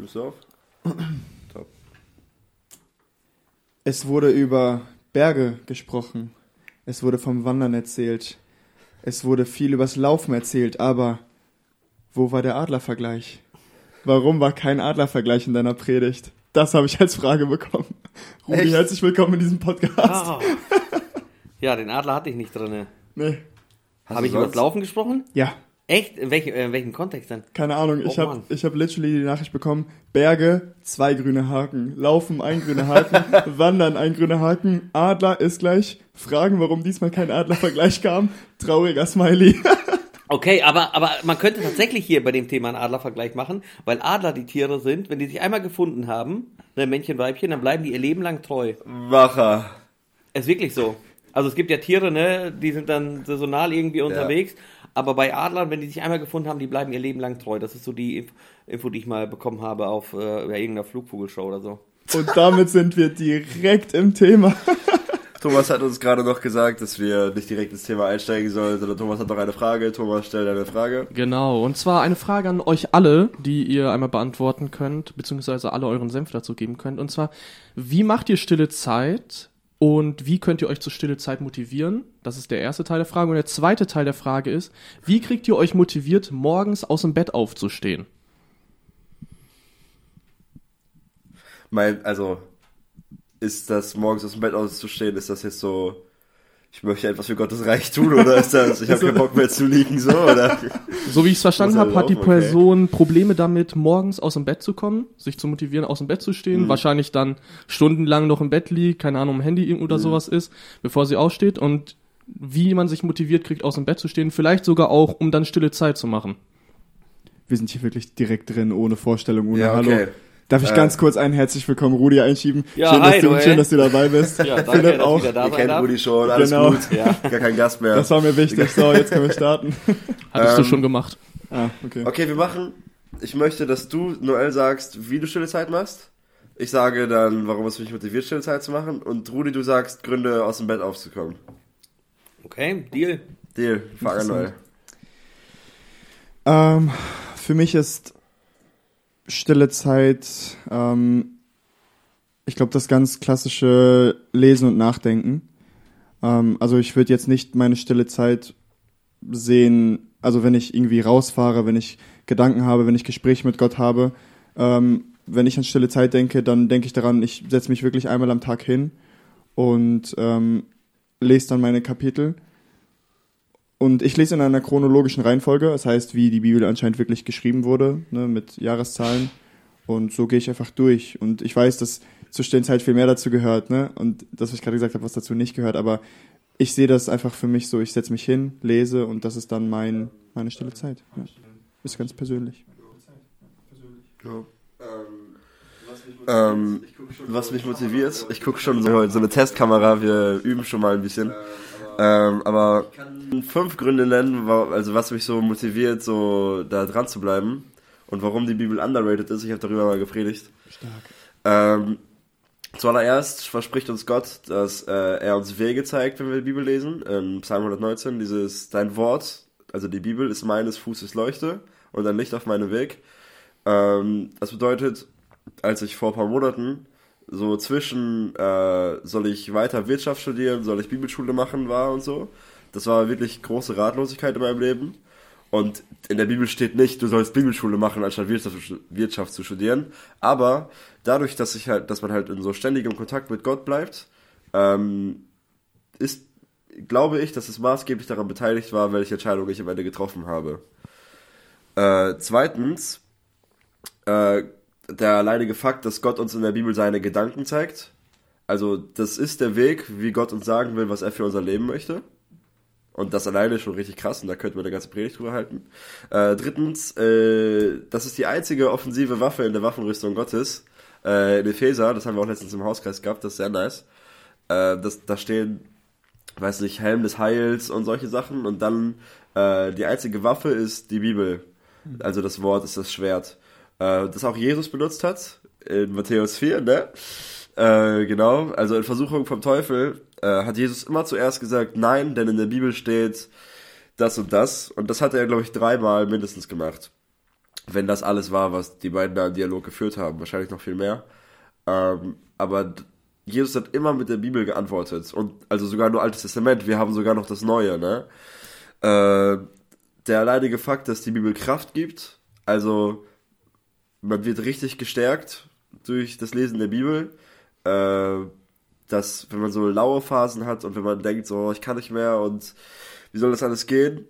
Du auf? Top. Es wurde über Berge gesprochen. Es wurde vom Wandern erzählt. Es wurde viel übers Laufen erzählt, aber wo war der Adlervergleich? Warum war kein Adlervergleich in deiner Predigt? Das habe ich als Frage bekommen. Rudi, Echt? herzlich willkommen in diesem Podcast. Ah. Ja, den Adler hatte ich nicht drin. Nee. Habe ich über das Laufen gesprochen? Ja, Echt? In, welchem äh, in welchem Kontext denn? keine Ahnung. Ich Oh, habe hab literally die Nachricht bekommen. Berge, zwei grüne Haken. Laufen, ein grüner Haken. Wandern, ein grüner Haken. Adler ist gleich. Fragen, warum diesmal kein Adlervergleich kam. Trauriger Smiley. Okay, aber, aber man könnte tatsächlich hier bei dem Thema einen Adlervergleich machen, weil Adler die Tiere sind, wenn die sich einmal gefunden haben, ne, Männchen, Weibchen, dann bleiben die ihr Leben lang treu. Macher. Ist wirklich so. Also es gibt ja Tiere, ne, die sind dann saisonal irgendwie unterwegs, aber bei Adlern, wenn die sich einmal gefunden haben, die bleiben ihr Leben lang treu. Das ist so die Info, die ich mal bekommen habe auf äh, irgendeiner Flugvogelshow oder so. Und damit sind wir direkt im Thema. Thomas hat uns gerade noch gesagt, dass wir nicht direkt ins Thema einsteigen sollen, sondern Thomas hat noch eine Frage. Thomas, stell deine Frage. Genau, und zwar eine Frage an euch alle, die ihr einmal beantworten könnt, beziehungsweise alle euren Senf dazu geben könnt. Und zwar, wie macht ihr stille Zeit und wie könnt ihr euch zur stille Zeit motivieren? Das ist der erste Teil der Frage. Und der zweite Teil der Frage ist, wie kriegt ihr euch motiviert, morgens aus dem Bett aufzustehen? Mein, also, ist das morgens aus dem Bett auszustehen, ist das jetzt so, ich möchte etwas für Gottes Reich tun, oder ist das, ich habe keinen Bock mehr zu liegen, so, oder? So wie ich es verstanden habe, hat die okay. Person Probleme damit, morgens aus dem Bett zu kommen, sich zu motivieren, aus dem Bett zu Mhm. stehen, wahrscheinlich dann stundenlang noch im Bett liegt, keine Ahnung, am Handy oder Mhm. sowas ist, bevor sie aufsteht und wie man sich motiviert kriegt, aus dem Bett zu stehen, vielleicht sogar auch, um dann stille Zeit zu machen. Wir sind hier wirklich direkt drin, ohne Vorstellung, ohne Ja, Hallo. Darf ich Äh. ganz kurz einen herzlich willkommen Rudi einschieben? Ja, schön, hi, dass du, du, schön, dass du dabei bist. Ja, danke, Philipp dass auch. ich wieder da Ihr kennt. Rudi schon, alles Genau. gut. Ja. Gar kein Gast mehr. Das war mir wichtig. So, jetzt können wir starten. Hattest du Ähm, schon gemacht. Ah, okay. Okay, wir machen, ich möchte, dass du, Noel, sagst, wie du stille Zeit machst. Ich sage dann, warum es mich motiviert, stille Zeit zu machen. Und Rudi, du sagst, Gründe, aus dem Bett aufzukommen. Okay, Deal. Deal, an, Noel. Ähm, für mich ist stille Zeit, ähm, ich glaube, das ganz klassische Lesen und Nachdenken. Ähm, also ich würde jetzt nicht meine stille Zeit sehen, also wenn ich irgendwie rausfahre, wenn ich Gedanken habe, wenn ich Gespräche mit Gott habe. Ähm, wenn ich an stille Zeit denke, dann denke ich daran, ich setze mich wirklich einmal am Tag hin und ähm, lese dann meine Kapitel. Und ich lese in einer chronologischen Reihenfolge, das heißt, wie die Bibel anscheinend wirklich geschrieben wurde, ne, mit Jahreszahlen. Und so gehe ich einfach durch. Und ich weiß, dass zur stillen Zeit viel mehr dazu gehört, ne? Und das, was ich gerade gesagt habe, was dazu nicht gehört. Aber ich sehe das einfach für mich so, ich setze mich hin, lese und das ist dann mein, meine stille Zeit. Ja. Ist ganz persönlich. Ähm, was mich motiviert, ich gucke schon so, so eine Testkamera, wir üben schon mal ein bisschen. Ähm, aber fünf Gründe nennen, also was mich so motiviert, so da dran zu bleiben und warum die Bibel underrated ist. Ich habe darüber mal gepredigt. Stark. Ähm, zuallererst verspricht uns Gott, dass äh, er uns Wege zeigt, wenn wir die Bibel lesen. In Psalm 119, dieses Dein Wort, also die Bibel ist meines Fußes Leuchte und ein Licht auf meinem Weg. Ähm, das bedeutet, als ich vor ein paar Monaten so zwischen äh, soll ich weiter Wirtschaft studieren, soll ich Bibelschule machen war und so, das war wirklich große Ratlosigkeit in meinem Leben. Und in der Bibel steht nicht, du sollst Bibelschule machen, anstatt Wirtschaft, Wirtschaft zu studieren. Aber dadurch, dass ich halt, dass man halt in so ständigem Kontakt mit Gott bleibt, ähm, ist, glaube ich, dass es maßgeblich daran beteiligt war, welche Entscheidung ich am Ende getroffen habe. Äh, zweitens, äh, der alleinige Fakt, dass Gott uns in der Bibel seine Gedanken zeigt. Also, das ist der Weg, wie Gott uns sagen will, was er für unser Leben möchte. Und das alleine ist schon richtig krass und da könnten wir eine ganze Predigt drüber halten. Äh, drittens, äh, das ist die einzige offensive Waffe in der Waffenrüstung Gottes. Äh, in Epheser, das haben wir auch letztens im Hauskreis gehabt, das ist sehr nice. Äh, das, da stehen, weiß nicht, Helm des Heils und solche Sachen. Und dann äh, die einzige Waffe ist die Bibel. Also das Wort ist das Schwert. Äh, das auch Jesus benutzt hat, in Matthäus 4, ne? Äh, genau, also in Versuchung vom Teufel äh, hat Jesus immer zuerst gesagt, nein, denn in der Bibel steht das und das. Und das hat er, glaube ich, dreimal mindestens gemacht. wenn das alles war, was die beiden da im Dialog geführt haben. Wahrscheinlich noch viel mehr. Ähm, aber Jesus hat immer mit der Bibel geantwortet. Und also sogar nur Altes Testament. Wir haben sogar noch das Neue, ne? Äh, der alleinige Fakt, dass die Bibel Kraft gibt, also man wird richtig gestärkt durch das Lesen der Bibel. Äh, dass, wenn man so laue Phasen hat und wenn man denkt, so, ich kann nicht mehr und wie soll das alles gehen?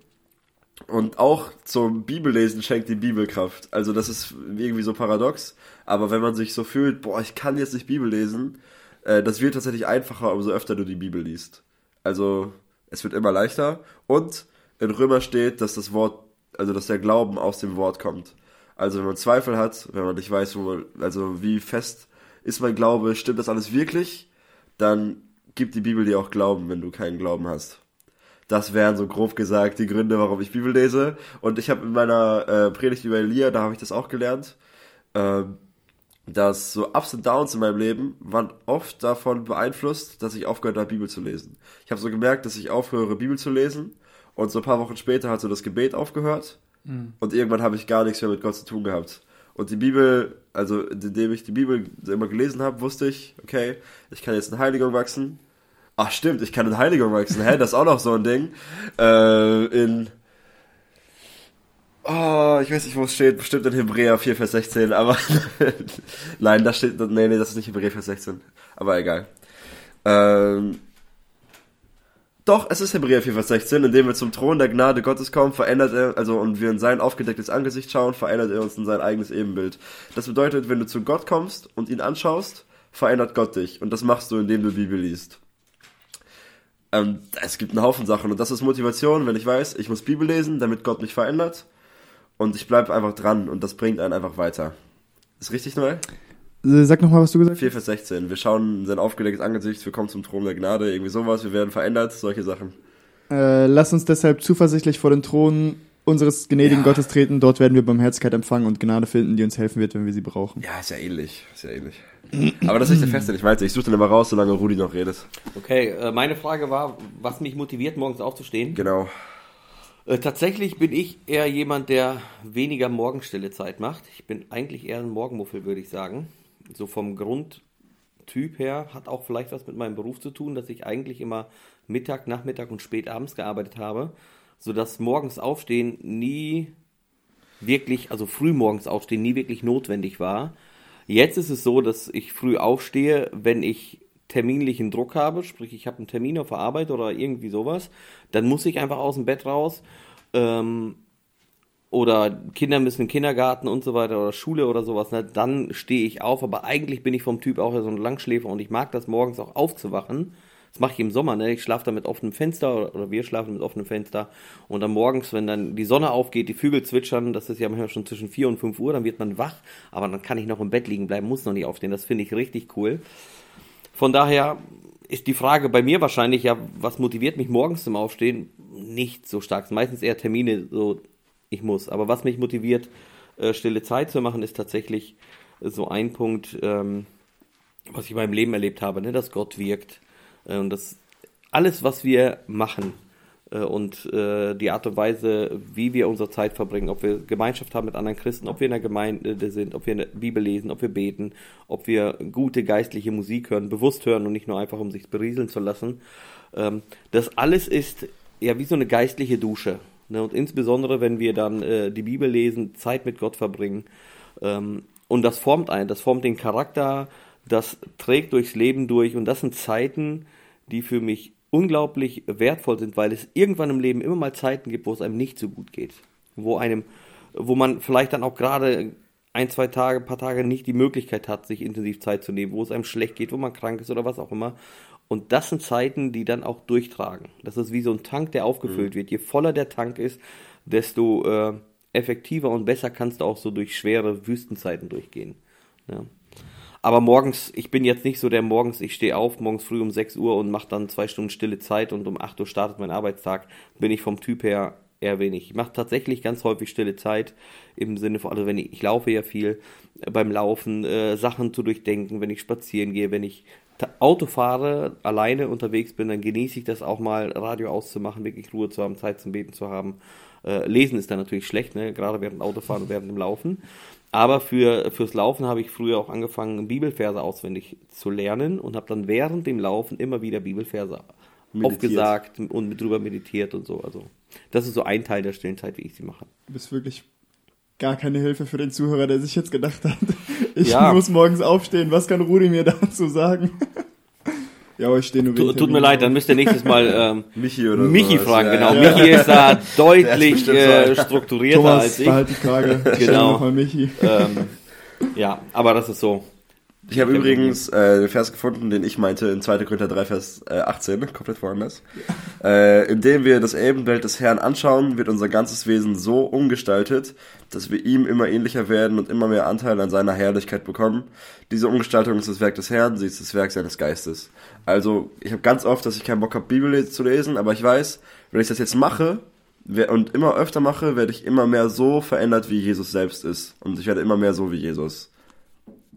Und auch zum Bibellesen schenkt die Bibel Kraft. Also das ist irgendwie so paradox. Aber wenn man sich so fühlt, boah, ich kann jetzt nicht Bibel lesen, äh, das wird tatsächlich einfacher, umso öfter du die Bibel liest. Also es wird immer leichter. Und in Römer steht, dass das Wort, also dass der Glauben aus dem Wort kommt. Also wenn man Zweifel hat, wenn man nicht weiß, wo man, also wie fest ist mein Glaube, stimmt das alles wirklich, dann gibt die Bibel dir auch Glauben, wenn du keinen Glauben hast. Das wären so grob gesagt die Gründe, warum ich Bibel lese. Und ich habe in meiner äh, Predigt über Elia, da habe ich das auch gelernt, äh, dass so Ups und Downs in meinem Leben waren oft davon beeinflusst, dass ich aufgehört habe, Bibel zu lesen. Ich habe so gemerkt, dass ich aufhöre, Bibel zu lesen. Und so ein paar Wochen später hat so das Gebet aufgehört. Mhm. Und irgendwann habe ich gar nichts mehr mit Gott zu tun gehabt. Und die Bibel, also indem ich die Bibel immer gelesen habe, wusste ich, okay, ich kann jetzt in Heiligung wachsen. Ach stimmt, ich kann in Heiligung wachsen. Hä, das ist auch noch so ein Ding. Äh, in Oh, ich weiß nicht, wo es steht. Bestimmt in Hebräer 4, Vers 16, aber nein, da steht, nee, nee, das ist nicht Hebräer 4, 16. Aber egal. Ähm, doch, es ist Hebräer 4, Vers 16, indem wir zum Thron der Gnade Gottes kommen, verändert er, also und wir in sein aufgedecktes Angesicht schauen, verändert er uns in sein eigenes Ebenbild. Das bedeutet, wenn du zu Gott kommst und ihn anschaust, verändert Gott dich. Und das machst du, indem du Bibel liest. Ähm, es gibt einen Haufen Sachen und das ist Motivation, wenn ich weiß, ich muss Bibel lesen, damit Gott mich verändert. Und ich bleibe einfach dran und das bringt einen einfach weiter. Ist richtig, Noel? Äh, sag nochmal, was du gesagt hast. 4 Vers 16. Wir schauen in sein aufgelegtes Angesicht, wir kommen zum Thron der Gnade, irgendwie sowas, wir werden verändert, solche Sachen. Äh, lass uns deshalb zuversichtlich vor den Thron unseres gnädigen ja. Gottes treten. Dort werden wir Barmherzigkeit empfangen und Gnade finden, die uns helfen wird, wenn wir sie brauchen. Ja, ist ja ähnlich. Ist ja ähnlich. Aber das ist nicht der Feste. Ich weiß, ich suche den immer raus, solange Rudi noch redet. Okay, äh, meine Frage war, was mich motiviert, morgens aufzustehen. Genau. Äh, tatsächlich bin ich eher jemand, der weniger Morgenstille Zeit macht. Ich bin eigentlich eher ein Morgenmuffel, würde ich sagen so vom Grundtyp her, hat auch vielleicht was mit meinem Beruf zu tun, dass ich eigentlich immer Mittag, Nachmittag und spät abends gearbeitet habe, sodass morgens aufstehen nie wirklich, also früh morgens aufstehen nie wirklich notwendig war. Jetzt ist es so, dass ich früh aufstehe, wenn ich terminlichen Druck habe, sprich ich habe einen Termin auf der Arbeit oder irgendwie sowas, dann muss ich einfach aus dem Bett raus. Ähm, oder Kinder müssen in den Kindergarten und so weiter oder Schule oder sowas, ne, dann stehe ich auf. Aber eigentlich bin ich vom Typ auch so ein Langschläfer und ich mag das morgens auch aufzuwachen. Das mache ich im Sommer, ne? Ich schlafe da mit offenem Fenster oder, oder, wir schlafen mit offenem Fenster. Und dann morgens, wenn dann die Sonne aufgeht, die Vögel zwitschern, das ist ja manchmal schon zwischen 4 und 5 Uhr, dann wird man wach, aber dann kann ich noch im Bett liegen bleiben, muss noch nicht aufstehen. Das finde ich richtig cool. Von daher ist die Frage bei mir wahrscheinlich ja, was motiviert mich morgens zum Aufstehen? Nicht so stark. Meistens eher Termine, so ich muss. Aber was mich motiviert, äh, stille Zeit zu machen, ist tatsächlich so ein Punkt, ähm, was ich in meinem Leben erlebt habe, ne, dass Gott wirkt äh, und dass alles, was wir machen äh, und die Art und Weise, wie wir unsere Zeit verbringen, ob wir Gemeinschaft haben mit anderen Christen, ob wir in der Gemeinde sind, ob wir eine Bibel lesen, ob wir beten, ob wir gute geistliche Musik hören, bewusst hören und nicht nur einfach, um sich berieseln zu lassen, ähm, das alles ist ja wie so eine geistliche Dusche. Ne? Und insbesondere, wenn wir dann äh, die Bibel lesen, Zeit mit Gott verbringen. Ähm, und das formt einen, das formt den Charakter, das trägt durchs Leben durch. Und das sind Zeiten, die für mich unglaublich wertvoll sind, weil es irgendwann im Leben immer mal Zeiten gibt, wo es einem nicht so gut geht. Wo einem, wo man vielleicht dann auch gerade ein, zwei Tage, paar Tage nicht die Möglichkeit hat, sich intensiv Zeit zu nehmen, wo es einem schlecht geht, wo man krank ist oder was auch immer. Und das sind Zeiten, die dann auch durchtragen. Das ist wie so ein Tank, der aufgefüllt mhm. wird. Je voller der Tank ist, desto äh, effektiver und besser kannst du auch so durch schwere Wüstenzeiten durchgehen. Ja. Aber morgens, ich bin jetzt nicht so der morgens, ich stehe auf morgens früh um 6 Uhr und mache dann zwei Stunden stille Zeit und um 8 Uhr startet mein Arbeitstag, bin ich vom Typ her eher wenig. Ich mache tatsächlich ganz häufig stille Zeit im Sinne von, also wenn ich, ich laufe ja viel, äh, beim Laufen äh, Sachen zu durchdenken, wenn ich spazieren gehe, wenn ich Auto fahre, alleine unterwegs bin, dann genieße ich das auch mal, Radio auszumachen, wirklich Ruhe zu haben, Zeit zum Beten zu haben. Äh, lesen ist dann natürlich schlecht, ne? gerade während Autofahren und während dem Laufen. Aber für, fürs Laufen habe ich früher auch angefangen, Bibelverse auswendig zu lernen und habe dann während dem Laufen immer wieder Bibelverse Meditiert. aufgesagt und mit drüber meditiert und so. Also das ist so ein Teil der stillen Zeit, wie ich sie mache. Du bist wirklich gar keine Hilfe für den Zuhörer, der sich jetzt gedacht hat, ich Ja. muss morgens aufstehen. Was kann Rudi mir dazu sagen? ja, aber ich stehe nur wegen tut mir leid, dann müsst ihr nächstes Mal ähm, Michi oder Michi sowas. fragen, Ja, genau. ja. Michi ist da deutlich äh, strukturierter Thomas, als ich. behalt die Frage. Genau. mal Michi. Ähm, ja, aber das ist so. Ich habe übrigens äh, den Vers gefunden, den ich meinte in 2. Korinther 3, Vers äh, 18, komplett woanders. Äh, indem wir das Ebenbild des Herrn anschauen, wird unser ganzes Wesen so umgestaltet, dass wir ihm immer ähnlicher werden und immer mehr Anteil an seiner Herrlichkeit bekommen. Diese Umgestaltung ist das Werk des Herrn, sie ist das Werk seines Geistes. Also, ich habe ganz oft, dass ich keinen Bock habe, Bibel zu lesen, aber ich weiß, wenn ich das jetzt mache und immer öfter mache, werde ich immer mehr so verändert, wie Jesus selbst ist. Und ich werde immer mehr so wie Jesus.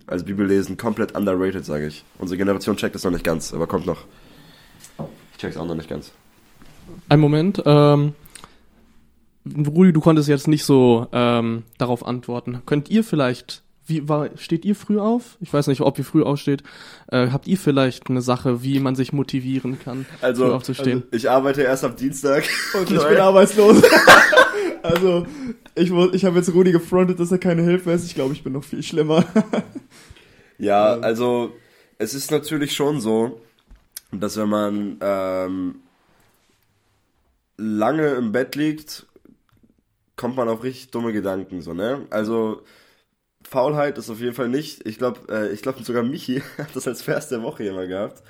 Also Bibellesen komplett underrated, sage ich. Unsere Generation checkt das noch nicht ganz, aber kommt noch. Ich check's auch noch nicht ganz. Ein Moment. Ähm, Rudi, du konntest jetzt nicht so ähm, darauf antworten. Könnt ihr vielleicht, wie war, steht ihr früh auf? Ich weiß nicht, ob ihr früh aufsteht. Äh, habt ihr vielleicht eine Sache, wie man sich motivieren kann, früh Also, aufzustehen? ich arbeite erst am Dienstag. Und ich bin arbeitslos. also, ich, ich habe jetzt Rudi gefrontet, dass er keine Hilfe ist. Ich glaube, ich bin noch viel schlimmer. Ja, also es ist natürlich schon so, dass wenn man ähm, lange im Bett liegt, kommt man auf richtig dumme Gedanken, so, ne? Also Faulheit ist auf jeden Fall nicht. Ich glaube, äh, ich glaube sogar Michi hat das als Vers der Woche immer gehabt.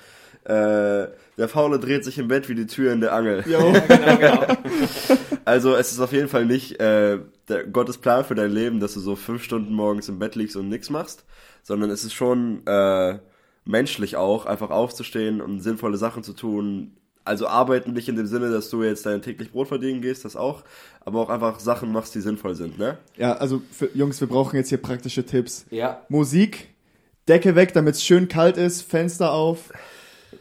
Äh, der Faule dreht sich im Bett wie die Tür in der Angel. Jo. Also es ist auf jeden Fall nicht äh, der Gottes Plan für dein Leben, dass du so fünf Stunden morgens im Bett liegst und nichts machst, sondern es ist schon äh, menschlich auch, einfach aufzustehen und sinnvolle Sachen zu tun. Also arbeiten nicht in dem Sinne, dass du jetzt dein täglich Brot verdienen gehst, das auch, aber auch einfach Sachen machst, die sinnvoll sind, ne? Ja, also für, Jungs, wir brauchen jetzt hier praktische Tipps. Ja. Musik, Decke weg, damit es schön kalt ist, Fenster auf,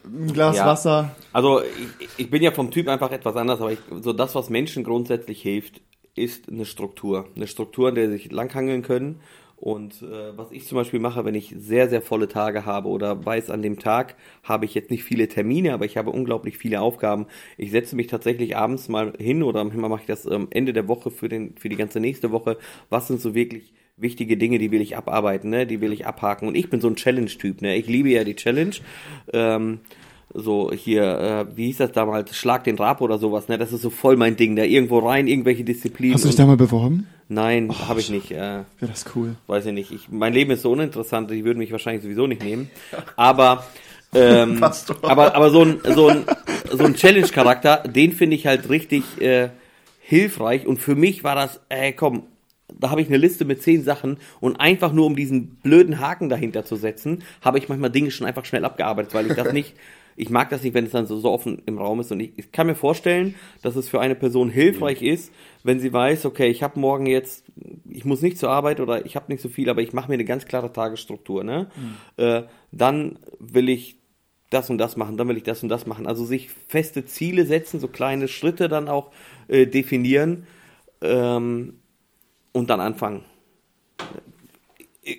ein Glas Ja. Wasser. Also ich, ich bin ja vom Typ einfach etwas anders, aber ich, so das, was Menschen grundsätzlich hilft, ist eine Struktur. Eine Struktur, an der sie sich langhangeln können. Und äh, was ich zum Beispiel mache, wenn ich sehr, sehr volle Tage habe oder weiß, an dem Tag habe ich jetzt nicht viele Termine, aber ich habe unglaublich viele Aufgaben. Ich setze mich tatsächlich abends mal hin oder manchmal mache ich das am Ende der Woche für, den, für die ganze nächste Woche. Was sind so wirklich wichtige Dinge, die will ich abarbeiten, ne? die will ich abhaken. Und ich bin so ein Challenge-Typ. Ne? Ich liebe ja die Challenge. Ähm, so hier, äh, wie hieß das damals, Schlag den Rab oder sowas, ne? Das ist so voll mein Ding, da irgendwo rein, irgendwelche Disziplinen. Hast du dich da mal beworben? Nein, habe ich nicht. Äh, Wäre das cool. weiß ich nicht. Ich, mein Leben ist so uninteressant, die würden mich wahrscheinlich sowieso nicht nehmen. Aber ähm, aber aber so ein so ein so ein Challenge-Charakter, den finde ich halt richtig äh, hilfreich. Und für mich war das, ey, komm, da habe ich eine Liste mit zehn Sachen und einfach nur um diesen blöden Haken dahinter zu setzen, habe ich manchmal Dinge schon einfach schnell abgearbeitet, weil ich das nicht, ich mag das nicht, wenn es dann so, so offen im Raum ist. Und ich, ich kann mir vorstellen, dass es für eine Person hilfreich ist, wenn sie weiß, okay, ich habe morgen jetzt, ich muss nicht zur Arbeit oder ich habe nicht so viel, aber ich mache mir eine ganz klare Tagesstruktur. Ne? Äh, dann will ich das und das machen, dann will ich das und das machen. Also sich feste Ziele setzen, so kleine Schritte dann auch äh, definieren ähm, und dann anfangen.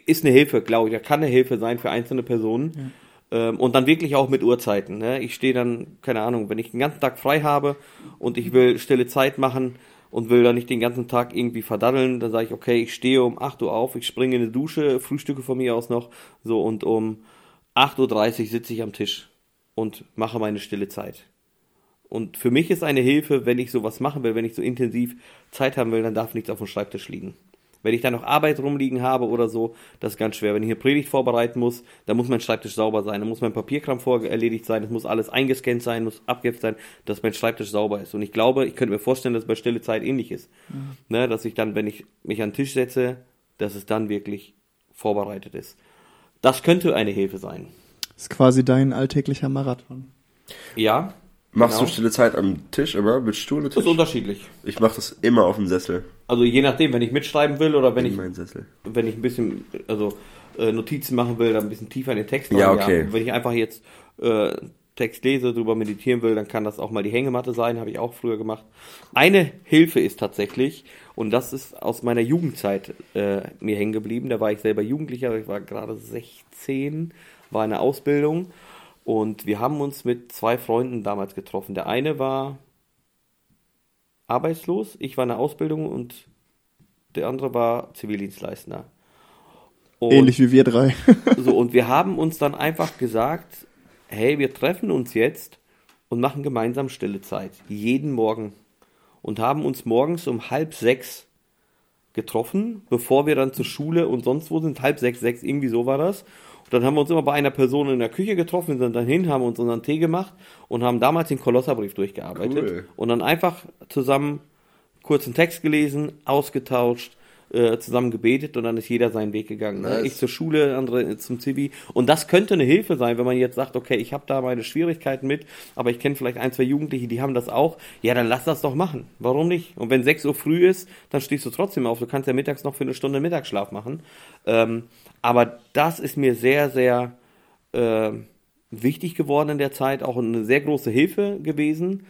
Ist eine Hilfe, glaube ich. Ja, kann eine Hilfe sein für einzelne Personen. Ähm, und dann wirklich auch mit Uhrzeiten. Ne? Ich stehe dann, keine Ahnung, wenn ich den ganzen Tag frei habe und ich will stille Zeit machen und will dann nicht den ganzen Tag irgendwie verdaddeln, dann sage ich, okay, ich stehe um 8 Uhr auf, ich springe in eine Dusche, frühstücke von mir aus noch, so und um 8.30 Uhr sitze ich am Tisch und mache meine stille Zeit. Und für mich ist eine Hilfe, wenn ich sowas machen will, wenn ich so intensiv Zeit haben will, dann darf nichts auf dem Schreibtisch liegen. Wenn ich da noch Arbeit rumliegen habe oder so, das ist ganz schwer. Wenn ich eine Predigt vorbereiten muss, dann muss mein Schreibtisch sauber sein, dann muss mein Papierkram vor erledigt sein, es muss alles eingescannt sein, muss abgeheftet sein, dass mein Schreibtisch sauber ist. Und ich glaube, ich könnte mir vorstellen, dass es bei stille Zeit ähnlich ist. Ne, dass ich dann, wenn ich mich an den Tisch setze, dass es dann wirklich vorbereitet ist. Das könnte eine Hilfe sein. ist quasi dein alltäglicher Marathon. Ja. Machst genau. du stille Zeit am Tisch immer mit Stuhl und Das ist Tisch? unterschiedlich. Ich mache das immer auf dem Sessel. Also je nachdem, wenn ich mitschreiben will oder wenn in ich, wenn ich ein bisschen, also äh, Notizen machen will, dann ein bisschen tiefer in den Text. Ja, okay. Wenn ich einfach jetzt äh, Text lese, drüber meditieren will, dann kann das auch mal die Hängematte sein, habe ich auch früher gemacht. Eine Hilfe ist tatsächlich, und das ist aus meiner Jugendzeit äh, mir hängen geblieben, da war ich selber Jugendlicher, ich war gerade 16, war in der Ausbildung und wir haben uns mit zwei Freunden damals getroffen. Der eine war arbeitslos, ich war in der Ausbildung und der andere war Zivildienstleister. Und Ähnlich wie wir drei. so, und wir haben uns dann einfach gesagt, hey, wir treffen uns jetzt und machen gemeinsam stille Zeit. Jeden Morgen. Und haben uns morgens um halb sechs getroffen, bevor wir dann zur Schule und sonst wo sind. Halb sechs, sechs, irgendwie so war das. Und dann haben wir uns immer bei einer Person in der Küche getroffen, sind dann hin, haben uns unseren Tee gemacht und haben damals den Kolosserbrief durchgearbeitet. Cool. Und dann einfach zusammen kurzen Text gelesen, ausgetauscht, äh, zusammen gebetet und dann ist jeder seinen Weg gegangen. Ne? Nice. Ich zur Schule, andere zum Zivi. Und das könnte eine Hilfe sein, wenn man jetzt sagt, okay, ich habe da meine Schwierigkeiten mit, aber ich kenne vielleicht ein, zwei Jugendliche, die haben das auch. Ja, dann lass das doch machen. Warum nicht? Und wenn 6 Uhr früh ist, dann stehst du trotzdem auf. Du kannst ja mittags noch für eine Stunde Mittagsschlaf machen. Ähm, aber das ist mir sehr, sehr äh, wichtig geworden in der Zeit, auch eine sehr große Hilfe gewesen.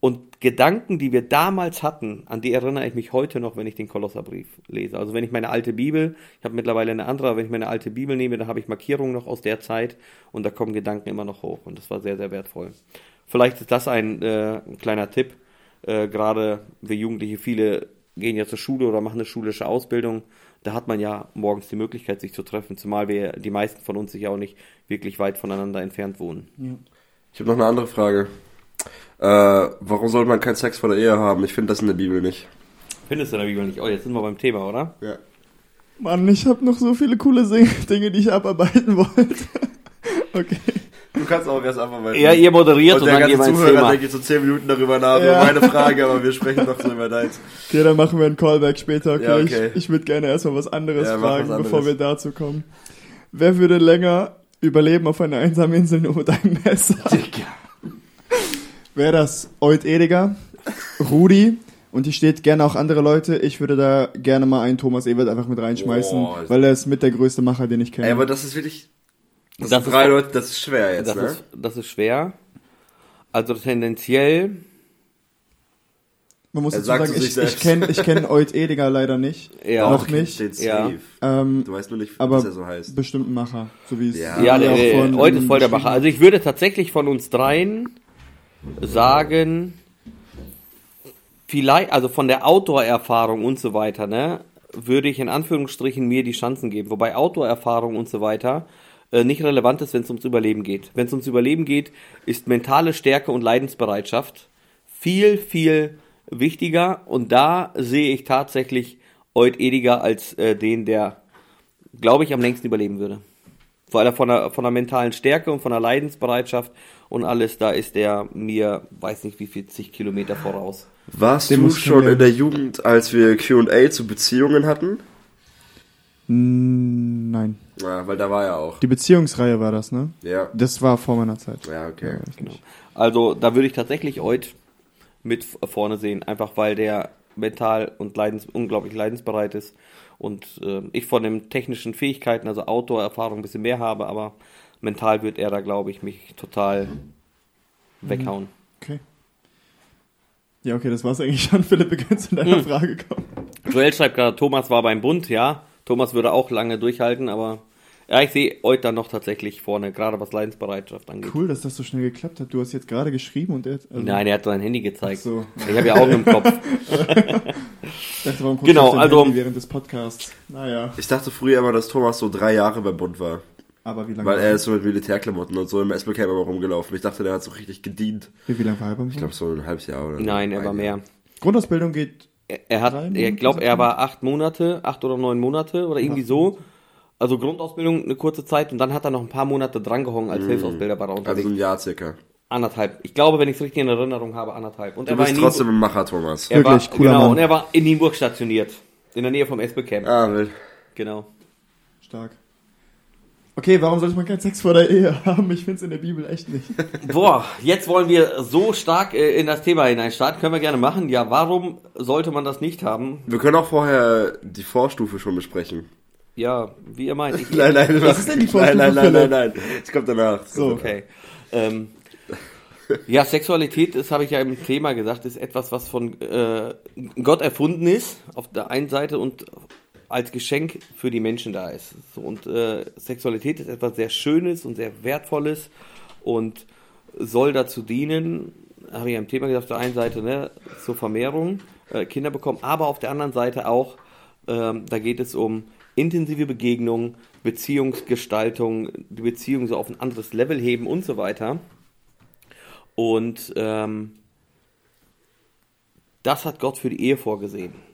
Und Gedanken, die wir damals hatten, an die erinnere ich mich heute noch, wenn ich den Kolosserbrief lese. Also wenn ich meine alte Bibel, ich habe mittlerweile eine andere, aber wenn ich meine alte Bibel nehme, da habe ich Markierungen noch aus der Zeit und da kommen Gedanken immer noch hoch und das war sehr, sehr wertvoll. Vielleicht ist das ein, äh, ein kleiner Tipp. Äh, Gerade wir Jugendliche, viele gehen ja zur Schule oder machen eine schulische Ausbildung. Da hat man ja morgens die Möglichkeit, sich zu treffen, zumal wir die meisten von uns sich ja auch nicht wirklich weit voneinander entfernt wohnen. Ich habe noch eine andere Frage. Äh, warum sollte man keinen Sex vor der Ehe haben? Ich finde das in der Bibel nicht. Findest du in der Bibel nicht? Oh, jetzt sind wir beim Thema, oder? Ja. Mann, ich habe noch so viele coole Dinge, die ich abarbeiten wollte. okay. Du kannst auch erst einfach weiter. Ja, ihr moderiert und und, der dann ganze Zuhörer Thema. denkt jetzt so 10 Minuten darüber nach, Ja. über meine Frage, aber wir sprechen doch so über deins. Okay, dann machen wir einen Callback später. Okay, Ja, okay. ich, ich würde gerne erstmal was anderes Ja, fragen, was anderes. bevor wir dazu kommen. Wer würde länger überleben auf einer einsamen Insel nur mit einem Messer? Wäre das Old Ediger, Rudi und hier steht gerne auch andere Leute. Ich würde da gerne mal einen Thomas Ewert einfach mit reinschmeißen, Boah. weil er ist mit der größte Macher, den ich kenne. Ey, aber das ist wirklich. Das, Das sind ist drei doch- Leute, das ist schwer jetzt, Das, ne? ist, das ist schwer. Also tendenziell, Man muss dazu sagen, ich, ich selbst. kenne ich kenn Old Ediger leider nicht. Ja. noch Doch, nicht. Steht Ja. Ähm, Du weißt nur nicht, aber was er so heißt. bestimmt ein Macher, so wie es Ja. ja, auch der, vorhin heute ist voll der Macher. Also ich würde tatsächlich von uns dreien sagen, vielleicht, also von der Outdoor-Erfahrung und so weiter, ne, würde ich in Anführungsstrichen mir die Chancen geben. Wobei Outdoor-Erfahrung und so weiter äh, nicht relevant ist, wenn es ums Überleben geht. Wenn es ums Überleben geht, ist mentale Stärke und Leidensbereitschaft viel, viel wichtiger. Und da sehe ich tatsächlich Eut Ediger als äh, den, der, glaube ich, am längsten überleben würde. Weil er von der, von der mentalen Stärke und von der Leidensbereitschaft und alles, da ist er mir, weiß nicht wie viel, zig Kilometer voraus. Warst Den du schon in der Jugend, als wir Q&A zu Beziehungen hatten? Nein. Ja, weil da war er auch. Die Beziehungsreihe war das, ne? Ja. Das war vor meiner Zeit. Ja, okay. Genau. Also da würde ich tatsächlich Eut mit vorne sehen, einfach weil der mental und leidens, unglaublich leidensbereit ist und äh, ich von den technischen Fähigkeiten, also Outdoor-Erfahrung ein bisschen mehr habe, aber mental wird er da, glaube ich, mich total weghauen. Okay. Ja, okay, das war's eigentlich schon. Philipp, wir können zu deiner Frage kommen. Joel schreibt gerade, Thomas war beim Bund, ja. Thomas würde auch lange durchhalten, aber ja, ich sehe Eut dann noch tatsächlich vorne, gerade was Leidensbereitschaft angeht. Cool, dass das so schnell geklappt hat. Du hast jetzt gerade geschrieben und er hat, also, Nein, er hat sein Handy gezeigt. Ach so. Ich habe ja Augen im Kopf. Ich dachte, warum guckst Genau, du also- Handy während des Podcasts? Naja, Ich dachte früher immer, dass Thomas so drei Jahre beim Bund war. Aber wie lange? Weil er ist so mit Militärklamotten und so im SBK immer rumgelaufen. Ich dachte, der hat so richtig gedient. wie, wie lange war er beim Ich glaube, so ein halbes Jahr oder so. Nein, er war mehr. Jahr. Grundausbildung geht. Er, er hat, ich glaube, er war acht Monate, acht oder neun Monate oder irgendwie so. Also Grundausbildung eine kurze Zeit und dann hat er noch ein paar Monate drangehangen als Hilfsausbilder war er unterwegs. Also ein Jahr circa. anderthalb. Ich glaube, wenn ich es richtig in Erinnerung habe, anderthalb. Und Du er war bist in trotzdem ein Macher, Thomas. er war, Wirklich, cooler genau, Mann. und er war in Nienburg stationiert. In der Nähe vom SB Camp. Ah, wild. Genau. Stark. Okay, warum sollte man keinen Sex vor der Ehe haben? Ich find's in der Bibel echt nicht. Boah, jetzt wollen wir so stark äh, in das Thema hineinstarten. Können wir gerne machen. Ja, warum sollte man das nicht haben? Wir können auch vorher die Vorstufe schon besprechen. Ja, wie ihr meint. Ich, Nein, nein, Was ist denn die Nein, nein, nein, Vorstufe, nein, nein. Es kommt danach. Es kommt So. Okay. Ähm, ja, Sexualität, das habe ich ja im Thema gesagt, ist etwas, was von äh, Gott erfunden ist, auf der einen Seite und als Geschenk für die Menschen da ist. So, und äh, Sexualität ist etwas sehr Schönes und sehr Wertvolles und soll dazu dienen, habe ich ja im Thema gesagt, auf der einen Seite ne, zur Vermehrung, äh, Kinder bekommen, aber auf der anderen Seite auch, ähm, da geht es um intensive Begegnung, Beziehungsgestaltung, die Beziehung so auf ein anderes Level heben und so weiter. Und ähm, das hat Gott für die Ehe vorgesehen.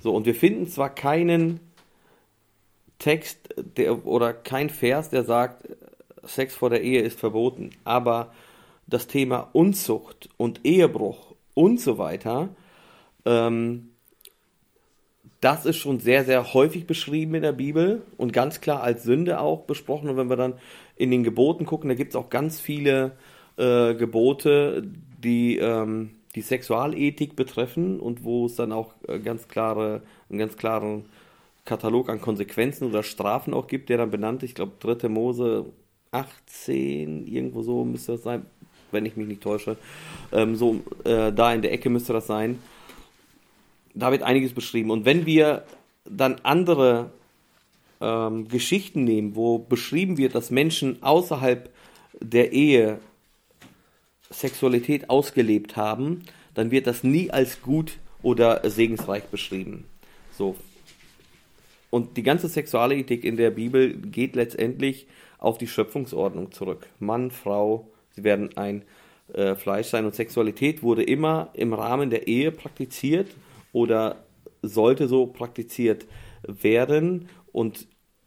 So, und wir finden zwar keinen Text der, oder kein Vers, der sagt, Sex vor der Ehe ist verboten, aber das Thema Unzucht und Ehebruch und so weiter, ähm, das ist schon sehr, sehr häufig beschrieben in der Bibel und ganz klar als Sünde auch besprochen. Und wenn wir dann in den Geboten gucken, da gibt es auch ganz viele äh, Gebote, die ähm, die Sexualethik betreffen und wo es dann auch äh, ganz klare, einen ganz klaren Katalog an Konsequenzen oder Strafen auch gibt, der dann benannt. Ich glaube, 3. Mose 18, irgendwo so müsste das sein, wenn ich mich nicht täusche. Ähm, so äh, da in der Ecke müsste das sein. Da wird einiges beschrieben. Und wenn wir dann andere ähm, Geschichten nehmen, wo beschrieben wird, dass Menschen außerhalb der Ehe Sexualität ausgelebt haben, dann wird das nie als gut oder segensreich beschrieben. So. Und die ganze Sexualethik in der Bibel geht letztendlich auf die Schöpfungsordnung zurück. Mann, Frau, sie werden ein äh, Fleisch sein und Sexualität wurde immer im Rahmen der Ehe praktiziert oder sollte so praktiziert werden und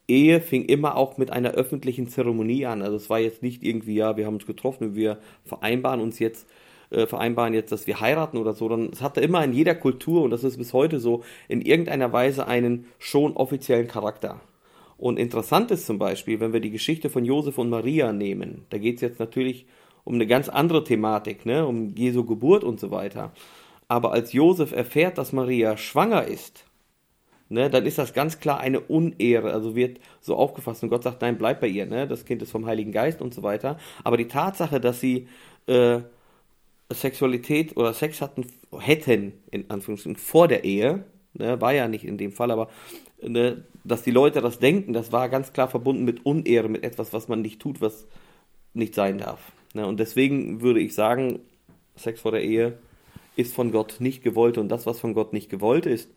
Ehe fing immer auch mit einer öffentlichen Zeremonie an. Also es war jetzt nicht irgendwie, ja, wir haben uns getroffen, wir vereinbaren uns jetzt, äh, vereinbaren jetzt, dass wir heiraten oder so, sondern es hatte immer in jeder Kultur, und das ist bis heute so, in irgendeiner Weise einen schon offiziellen Charakter. Und interessant ist zum Beispiel, wenn wir die Geschichte von Josef und Maria nehmen, da geht es jetzt natürlich um eine ganz andere Thematik, ne, um Jesu Geburt und so weiter. Aber als Josef erfährt, dass Maria schwanger ist, ne, dann ist das ganz klar eine Unehre, also wird so aufgefasst und Gott sagt, nein, bleib bei ihr, ne, das Kind ist vom Heiligen Geist und so weiter. Aber die Tatsache, dass sie äh, Sexualität oder Sex hatten, hätten, in Anführungsstrichen, vor der Ehe, ne, war ja nicht in dem Fall, aber ne, dass die Leute das denken, das war ganz klar verbunden mit Unehre, mit etwas, was man nicht tut, was nicht sein darf. Ne, und deswegen würde ich sagen, Sex vor der Ehe ist von Gott nicht gewollt und das, was von Gott nicht gewollt ist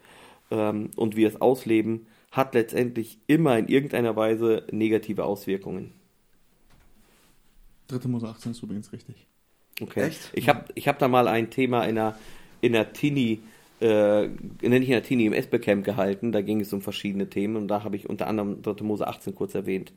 ähm, und wir es ausleben, hat letztendlich immer in irgendeiner Weise negative Auswirkungen. 3. Mose 18 ist übrigens richtig. Okay. Echt? Ich habe ich hab da mal ein Thema in einer, in einer Teenie, äh, nenne ich in einer Teenie im Esbe-Camp gehalten. Da ging es um verschiedene Themen und da habe ich unter anderem 3. Mose 18 kurz erwähnt.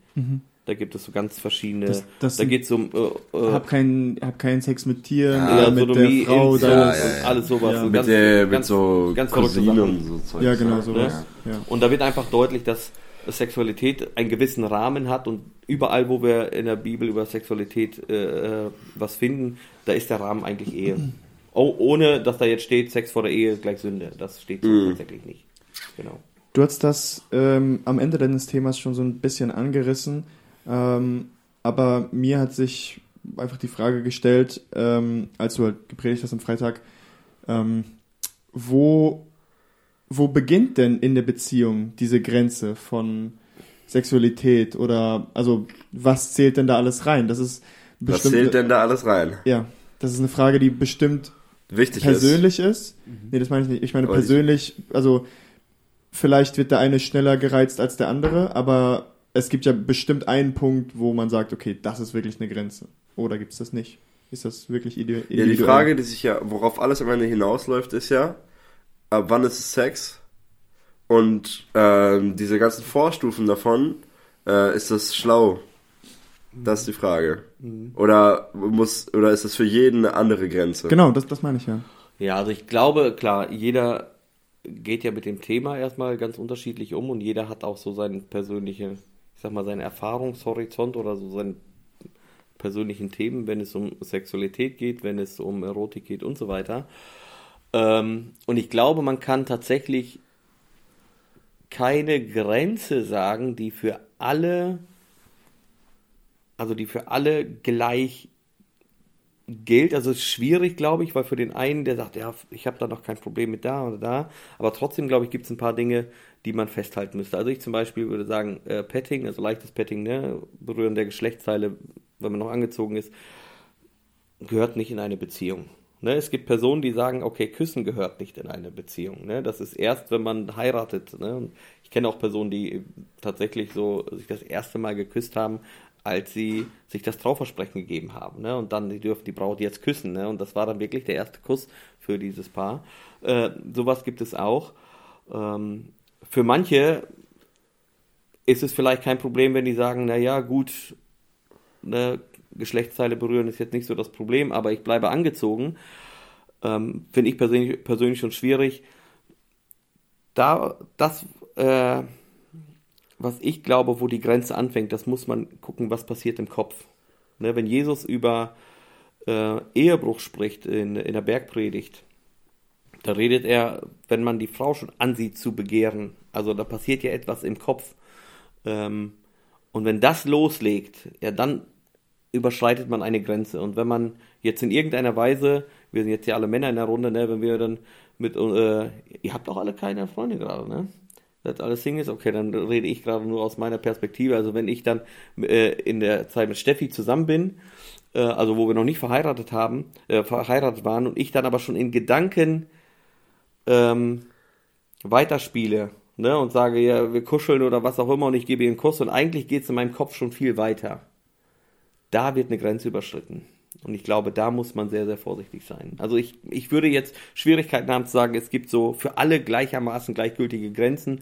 Da gibt es so ganz verschiedene. Das- das da geht es um. Äh, äh, Hab, keinen, hab keinen Sex mit Tieren Ja, oder ja, mit Sodomie, der Frau. Deines- Ja, ja, ja. und alles sowas. Ja. so Mit, ganz, der, mit ganz, so ganz Cousinen und so Zeug. Ja, genau ne? sowas. Ja. Ja. Und da wird einfach deutlich, dass Sexualität einen gewissen Rahmen hat und überall, wo wir in der Bibel über Sexualität äh, äh, was finden, da ist der Rahmen eigentlich Ehe. Oh, ohne, dass da jetzt steht, Sex vor der Ehe ist gleich Sünde. Das steht so Mhm. tatsächlich nicht. Genau. Du hast das ähm, am Ende deines Themas schon so ein bisschen angerissen, ähm, aber mir hat sich einfach die Frage gestellt, ähm, als du halt gepredigt hast am Freitag, ähm, wo, wo beginnt denn in der Beziehung diese Grenze von Sexualität oder also was zählt denn da alles rein? Das ist Was bestimmt zählt denn da alles rein? ja, das ist eine Frage, die bestimmt Wichtig persönlich ist. Nee, das meine ich nicht. Ich meine Aber ich- persönlich, also vielleicht wird der eine schneller gereizt als der andere, aber es gibt ja bestimmt einen Punkt, wo man sagt, okay, das ist wirklich eine Grenze. Oder gibt es das nicht? Ist das wirklich ide Ja, die individuell? Frage, die sich ja, worauf alles am Ende hinausläuft, ist ja, ab wann ist es Sex? Und ähm, diese ganzen Vorstufen davon, äh, ist das schlau? Das ist die Frage. Oder muss, oder ist das für jeden eine andere Grenze? Genau, das, das meine ich ja. Ja, also ich glaube, klar, jeder geht ja mit dem Thema erstmal ganz unterschiedlich um und jeder hat auch so seinen persönlichen, ich sag mal, seinen Erfahrungshorizont oder so seinen persönlichen Themen, wenn es um Sexualität geht, wenn es um Erotik geht und so weiter. Ähm, und ich glaube, man kann tatsächlich keine Grenze sagen, die für alle, also die für alle gleich gilt. Also es ist schwierig, glaube ich, weil für den einen, der sagt, ja, ich habe da noch kein Problem mit da oder da, aber trotzdem, glaube ich, gibt es ein paar Dinge, die man festhalten müsste. Also ich zum Beispiel würde sagen, äh, Petting, also leichtes Petting, ne, Berühren der Geschlechtsteile, wenn man noch angezogen ist, gehört nicht in eine Beziehung. Ne, es gibt Personen, die sagen, okay, Küssen gehört nicht in eine Beziehung. Ne? Das ist erst, wenn man heiratet. Ne? Ich kenne auch Personen, die tatsächlich so sich das erste Mal geküsst haben, als sie sich das Trauversprechen gegeben haben. Ne? Und dann, die dürfen die Braut jetzt küssen. Ne? Und das war dann wirklich der erste Kuss für dieses Paar. Äh, sowas gibt es auch. Ähm, für manche ist es vielleicht kein Problem, wenn die sagen, naja, gut, ne, Geschlechtsteile berühren ist jetzt nicht so das Problem, aber ich bleibe angezogen. Ähm, Finde ich persönlich, persönlich schon schwierig. Da, das, äh, was ich glaube, wo die Grenze anfängt, das muss man gucken, was passiert im Kopf. Ne, wenn Jesus über äh, Ehebruch spricht in, in der Bergpredigt, da redet er, wenn man die Frau schon ansieht, zu begehren. Also da passiert ja etwas im Kopf. Ähm, und wenn das loslegt, ja, dann überschreitet man eine Grenze. Und wenn man jetzt in irgendeiner Weise, wir sind jetzt ja alle Männer in der Runde, ne, wenn wir dann mit, äh, ihr habt doch alle keine Freunde gerade, ne? Das alles Singles, okay, dann rede ich gerade nur aus meiner Perspektive. Also wenn ich dann äh, in der Zeit mit Steffi zusammen bin, äh, also wo wir noch nicht verheiratet haben, äh, verheiratet waren und ich dann aber schon in Gedanken ähm, weiterspiele, ne, und sage, ja, wir kuscheln oder was auch immer und ich gebe ihr einen Kuss und eigentlich geht es in meinem Kopf schon viel weiter. Da wird eine Grenze überschritten. Und ich glaube, da muss man sehr, sehr vorsichtig sein. Also ich, ich würde jetzt Schwierigkeiten haben zu sagen, es gibt so für alle gleichermaßen gleichgültige Grenzen,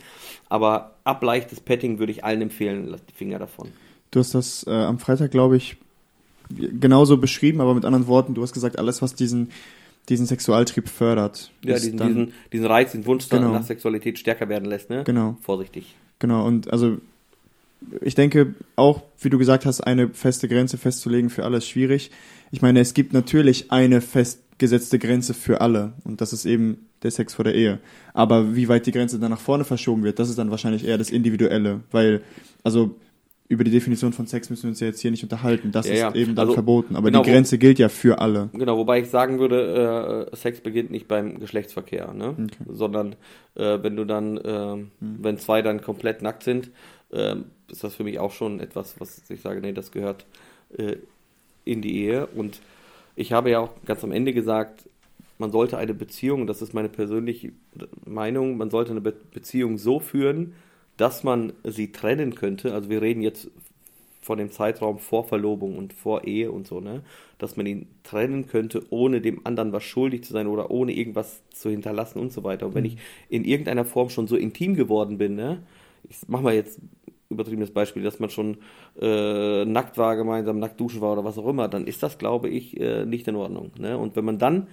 aber ableichtes Petting würde ich allen empfehlen, lasst die Finger davon. Du hast das äh, am Freitag, glaube ich, genauso beschrieben, aber mit anderen Worten, du hast gesagt, alles, was diesen, diesen Sexualtrieb fördert. Ja, diesen, diesen, diesen Reiz, den Wunsch genau. nach Sexualität stärker werden lässt, ne? Genau. Vorsichtig. Genau, und also ich denke auch, wie du gesagt hast, eine feste Grenze festzulegen für alle ist schwierig. Ich meine, es gibt natürlich eine festgesetzte Grenze für alle und das ist eben der Sex vor der Ehe. Aber wie weit die Grenze dann nach vorne verschoben wird, das ist dann wahrscheinlich eher das Individuelle, weil, also über die Definition von Sex müssen wir uns ja jetzt hier nicht unterhalten. Das ja, ist ja. eben dann also, verboten. Aber genau, die Grenze gilt ja für alle. Genau, wobei ich sagen würde, äh, Sex beginnt nicht beim Geschlechtsverkehr, ne? Okay. sondern äh, wenn du dann, äh, hm. wenn zwei dann komplett nackt sind, ähm, ist das für mich auch schon etwas, was ich sage, nee, das gehört äh, in die Ehe. Und ich habe ja auch ganz am Ende gesagt, man sollte eine Beziehung, das ist meine persönliche Meinung, man sollte eine Be Beziehung so führen, dass man sie trennen könnte. Also wir reden jetzt von dem Zeitraum vor Verlobung und vor Ehe und so, ne? Dass man ihn trennen könnte, ohne dem anderen was schuldig zu sein oder ohne irgendwas zu hinterlassen und so weiter. Und wenn mhm. ich in irgendeiner Form schon so intim geworden bin, ne? Ich mach mal jetzt übertriebenes Beispiel, dass man schon äh, nackt war, gemeinsam nackt duschen war oder was auch immer, dann ist das, glaube ich, äh, nicht in Ordnung. Ne? Und wenn man dann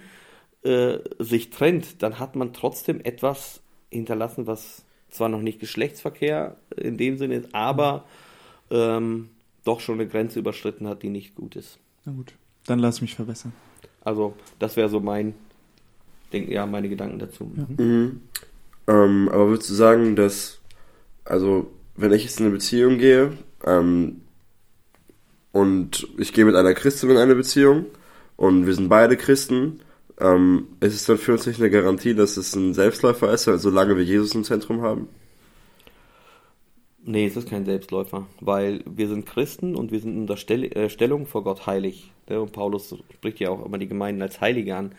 äh, sich trennt, dann hat man trotzdem etwas hinterlassen, was zwar noch nicht Geschlechtsverkehr in dem Sinne ist, aber ähm, doch schon eine Grenze überschritten hat, die nicht gut ist. Na gut, dann lass mich verbessern. Also, das wäre so mein, denk, ja, meine Gedanken dazu. Ja. Mhm. Ähm, aber würdest du sagen, dass, also wenn ich jetzt in eine Beziehung gehe ähm, und ich gehe mit einer Christin in eine Beziehung und wir sind beide Christen, ähm, ist es dann für uns nicht eine Garantie, dass es ein Selbstläufer ist, solange wir Jesus im Zentrum haben? Nee, es ist kein Selbstläufer, weil wir sind Christen und wir sind in der Stell äh, Stellung vor Gott heilig. Und Paulus spricht ja auch immer die Gemeinden als Heilige an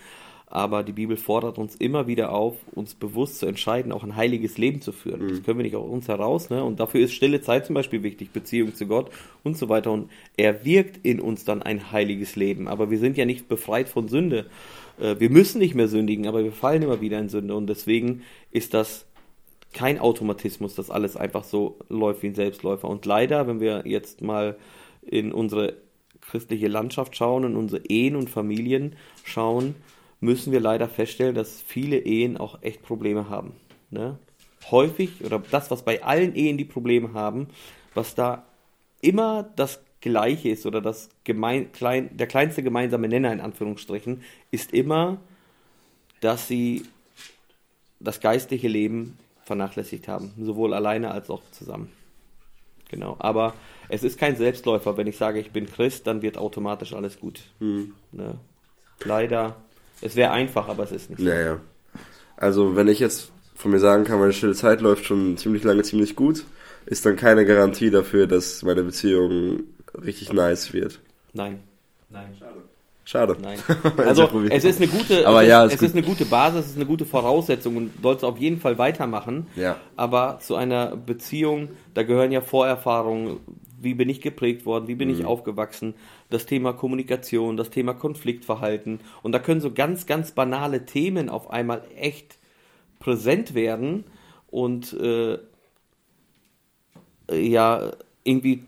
aber die Bibel fordert uns immer wieder auf, uns bewusst zu entscheiden, auch ein heiliges Leben zu führen. Mhm. Das können wir nicht aus uns heraus, ne? Und dafür ist stille Zeit zum Beispiel wichtig, Beziehung zu Gott und so weiter. Und er wirkt in uns dann ein heiliges Leben. Aber wir sind ja nicht befreit von Sünde. Äh, wir müssen nicht mehr sündigen, aber wir fallen immer wieder in Sünde. Und deswegen ist das kein Automatismus, dass alles einfach so läuft wie ein Selbstläufer. Und leider, wenn wir jetzt mal in unsere christliche Landschaft schauen, in unsere Ehen und Familien schauen, müssen wir leider feststellen, dass viele Ehen auch echt Probleme haben. Ne? Häufig, oder das, was bei allen Ehen die Probleme haben, was da immer das Gleiche ist oder das gemein, klein, der kleinste gemeinsame Nenner in Anführungsstrichen, ist immer, dass sie das geistliche Leben vernachlässigt haben, sowohl alleine als auch zusammen. Genau, aber es ist kein Selbstläufer. Wenn ich sage, ich bin Christ, dann wird automatisch alles gut. Hm. Ne? Leider, es wäre einfach, aber es ist nicht. so. Naja. Also, wenn ich jetzt von mir sagen kann, meine stille Zeit läuft schon ziemlich lange ziemlich gut, ist dann keine Garantie dafür, dass meine Beziehung richtig nice wird. Nein. Nein. Schade. Nein. Hätte Also es ist eine gute, Aber es, ja, ist, ist es ist gut. eine gute Basis, es ist eine gute Voraussetzung und sollst auf jeden Fall weitermachen. Ja. Aber zu einer Beziehung, da gehören ja Vorerfahrungen. Wie bin ich geprägt worden? Wie bin Mhm. ich aufgewachsen? Das Thema Kommunikation, das Thema Konfliktverhalten. Und da können so ganz, ganz banale Themen auf einmal echt präsent werden und äh, ja irgendwie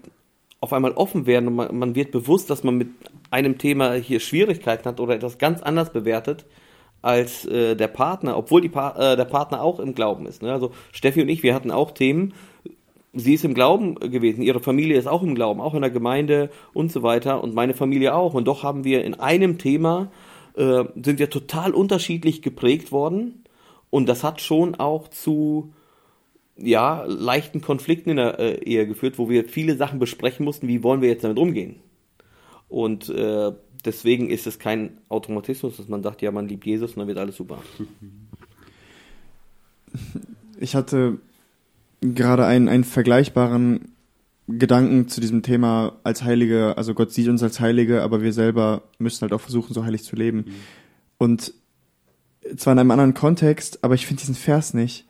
auf einmal offen werden und man, man wird bewusst, dass man mit einem Thema hier Schwierigkeiten hat oder etwas ganz anders bewertet als äh, der Partner, obwohl pa äh, der Partner auch im Glauben ist. Ne? Also Steffi und ich, wir hatten auch Themen. Sie ist im Glauben gewesen, ihre Familie ist auch im Glauben, auch in der Gemeinde und so weiter und meine Familie auch. Und doch haben wir in einem Thema äh, sind wir total unterschiedlich geprägt worden und das hat schon auch zu ja, leichten Konflikten in der äh, Ehe geführt, wo wir viele Sachen besprechen mussten, wie wollen wir jetzt damit umgehen. Und äh, deswegen ist es kein Automatismus, dass man sagt, ja, man liebt Jesus und dann wird alles super. Ich hatte gerade einen, einen vergleichbaren Gedanken zu diesem Thema als Heilige, also Gott sieht uns als Heilige, aber wir selber müssen halt auch versuchen, so heilig zu leben. Und zwar in einem anderen Kontext, aber ich finde diesen Vers nicht.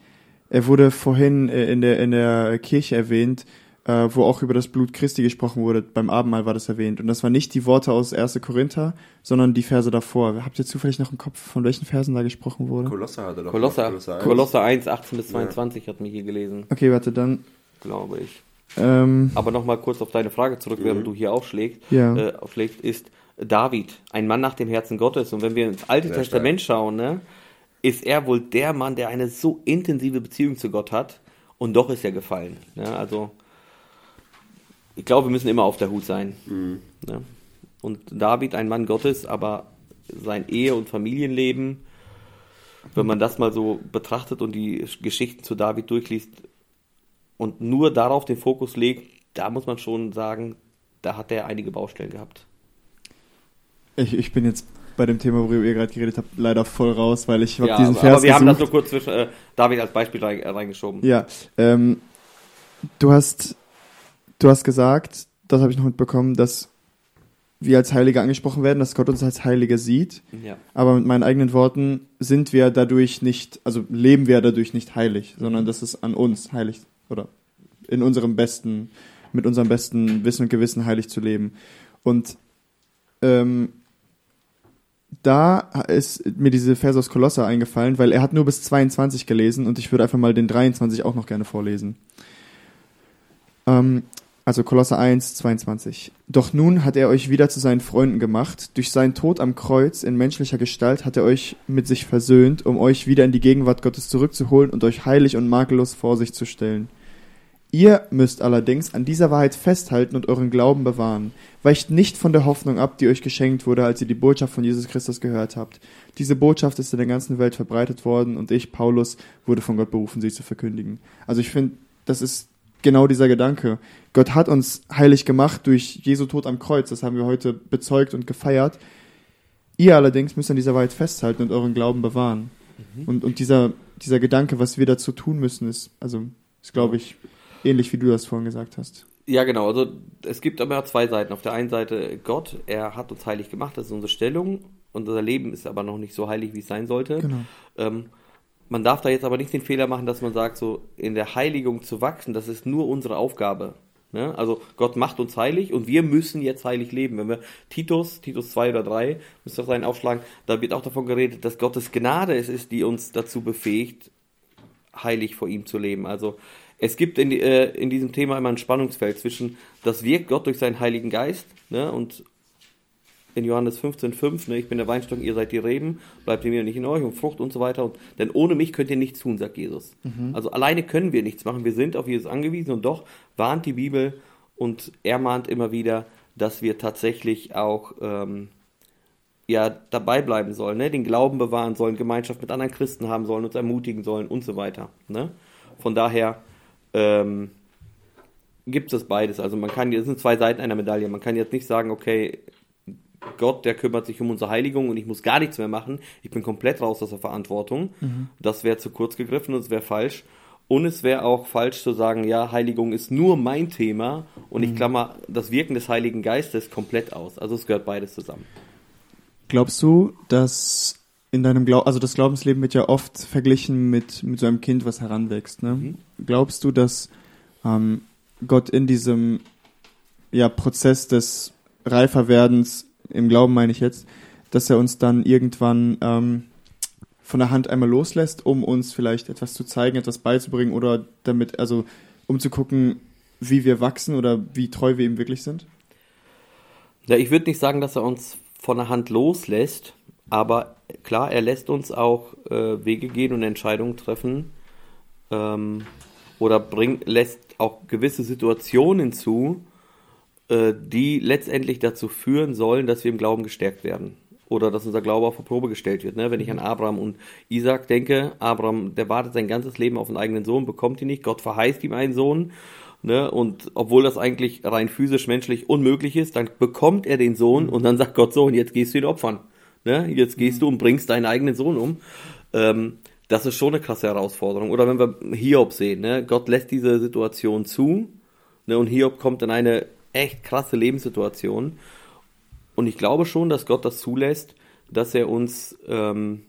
Er wurde vorhin äh, in der, in der Kirche erwähnt, äh, wo auch über das Blut Christi gesprochen wurde. Beim Abendmahl war das erwähnt. Und das waren nicht die Worte aus 1. Korinther, sondern die Verse davor. Habt ihr zufällig noch im Kopf, von welchen Versen da gesprochen wurde? Kolosser hatte doch. Kolosser, Kolosser Kolosser, eins. 1, 18 bis 22 hat mir hier gelesen, Okay, warte, dann. glaube ich. Ähm, Aber nochmal kurz auf deine Frage zurück, während du hier aufschlägst, Ja. äh, aufschlägst, ist David, ein Mann nach dem Herzen Gottes. Und wenn wir ins Alte Sehr Testament schauen, ne, ist er wohl der Mann, der eine so intensive Beziehung zu Gott hat. Und doch ist er gefallen. Ne? Also, ich glaube, wir müssen immer auf der Hut sein. Mhm. Ne? Und David, ein Mann Gottes, aber sein Ehe- und Familienleben, wenn man das mal so betrachtet und die Geschichten zu David durchliest und nur darauf den Fokus legt, da muss man schon sagen, da hat er einige Baustellen gehabt. ich, ich bin jetzt bei dem Thema, worüber ihr gerade geredet habt, leider voll raus, weil ich habe Ja, diesen aber, Vers aber wir haben das gesucht. nur kurz zwischen äh, David als Beispiel rein, reingeschoben. Ja, ähm, du hast, du hast gesagt, das habe ich noch mitbekommen, dass wir als Heilige angesprochen werden, dass Gott uns als Heilige sieht. Ja. Aber mit meinen eigenen Worten sind wir dadurch nicht, also leben wir dadurch nicht heilig, sondern das ist an uns heilig oder in unserem besten, mit unserem besten Wissen und Gewissen heilig zu leben. Und ähm, da ist mir diese Verse aus Kolosser eingefallen, weil er hat nur bis 22 gelesen und ich würde einfach mal den 23 auch noch gerne vorlesen. Ähm, also Kolosser 1, 22. Doch nun hat er euch wieder zu seinen Freunden gemacht. Durch seinen Tod am Kreuz in menschlicher Gestalt hat er euch mit sich versöhnt, um euch wieder in die Gegenwart Gottes zurückzuholen und euch heilig und makellos vor sich zu stellen. Ihr müsst allerdings an dieser Wahrheit festhalten und euren Glauben bewahren. Weicht nicht von der Hoffnung ab, die euch geschenkt wurde, als ihr die Botschaft von Jesus Christus gehört habt. Diese Botschaft ist in der ganzen Welt verbreitet worden und ich, Paulus, wurde von Gott berufen, sie zu verkündigen. Also ich finde, das ist genau dieser Gedanke. Gott hat uns heilig gemacht durch Jesu Tod am Kreuz. Das haben wir heute bezeugt und gefeiert. Ihr allerdings müsst an dieser Wahrheit festhalten und euren Glauben bewahren. Und, und dieser, dieser Gedanke, was wir dazu tun müssen, ist, also, ist, glaube ich, ähnlich wie du das vorhin gesagt hast. Ja, genau. Also es gibt aber zwei Seiten. Auf der einen Seite Gott, er hat uns heilig gemacht, das ist unsere Stellung. Unser Leben ist aber noch nicht so heilig, wie es sein sollte. Genau. Ähm, man darf da jetzt aber nicht den Fehler machen, dass man sagt, so in der Heiligung zu wachsen, das ist nur unsere Aufgabe. Ne? Also Gott macht uns heilig und wir müssen jetzt heilig leben. Wenn wir Titus, Titus 2 oder 3, müsst ihr rein aufschlagen, da wird auch davon geredet, dass Gottes Gnade es ist, die uns dazu befähigt, heilig vor ihm zu leben. Also es gibt in, äh, in diesem Thema immer ein Spannungsfeld zwischen, das wirkt Gott durch seinen Heiligen Geist ne, und in Johannes 15,5, ne, ich bin der Weinstock, ihr seid die Reben, bleibt in mir nicht in euch und Frucht und so weiter. Und, denn ohne mich könnt ihr nichts tun, sagt Jesus. Also alleine können wir nichts machen, wir sind auf Jesus angewiesen und doch warnt die Bibel und er mahnt immer wieder, dass wir tatsächlich auch ähm, ja, dabei bleiben sollen, ne? den Glauben bewahren sollen, Gemeinschaft mit anderen Christen haben sollen, uns ermutigen sollen und so weiter. Ne? Von daher ähm, gibt es beides. Also man kann, das sind zwei Seiten einer Medaille. Man kann jetzt nicht sagen, okay, Gott, der kümmert sich um unsere Heiligung und ich muss gar nichts mehr machen. Ich bin komplett raus aus der Verantwortung. Das wäre zu kurz gegriffen und es wäre falsch. Und es wäre auch falsch zu sagen, ja, Heiligung ist nur mein Thema und ich klammer das Wirken des Heiligen Geistes komplett aus. Also es gehört beides zusammen. Glaubst du, dass in deinem Glauben, also das Glaubensleben wird ja oft verglichen mit, mit so einem Kind, was heranwächst, ne? Glaubst du, dass ähm, Gott in diesem ja, Prozess des Reiferwerdens, im Glauben meine ich jetzt, dass er uns dann irgendwann ähm, von der Hand einmal loslässt, um uns vielleicht etwas zu zeigen, etwas beizubringen oder damit, also um zu gucken, wie wir wachsen oder wie treu wir ihm wirklich sind? Ja, ich würde nicht sagen, dass er uns von der Hand loslässt, aber klar, er lässt uns auch äh, Wege gehen und Entscheidungen treffen ähm, oder bringt, lässt auch gewisse Situationen zu, die letztendlich dazu führen sollen, dass wir im Glauben gestärkt werden oder dass unser Glaube auf die Probe gestellt wird. Ne? Wenn ich an Abraham und Isaac denke, Abraham, der wartet sein ganzes Leben auf einen eigenen Sohn, bekommt ihn nicht, Gott verheißt ihm einen Sohn. Ne? Und obwohl das eigentlich rein physisch, menschlich unmöglich ist, dann bekommt er den Sohn und dann sagt Gott so, und jetzt gehst du ihn opfern. Ne? Jetzt gehst du und bringst deinen eigenen Sohn um. Ähm, das ist schon eine krasse Herausforderung. Oder wenn wir Hiob sehen, ne? Gott lässt diese Situation zu ne? und Hiob kommt in eine echt krasse Lebenssituation. Und ich glaube schon, dass Gott das zulässt, dass er uns, ähm,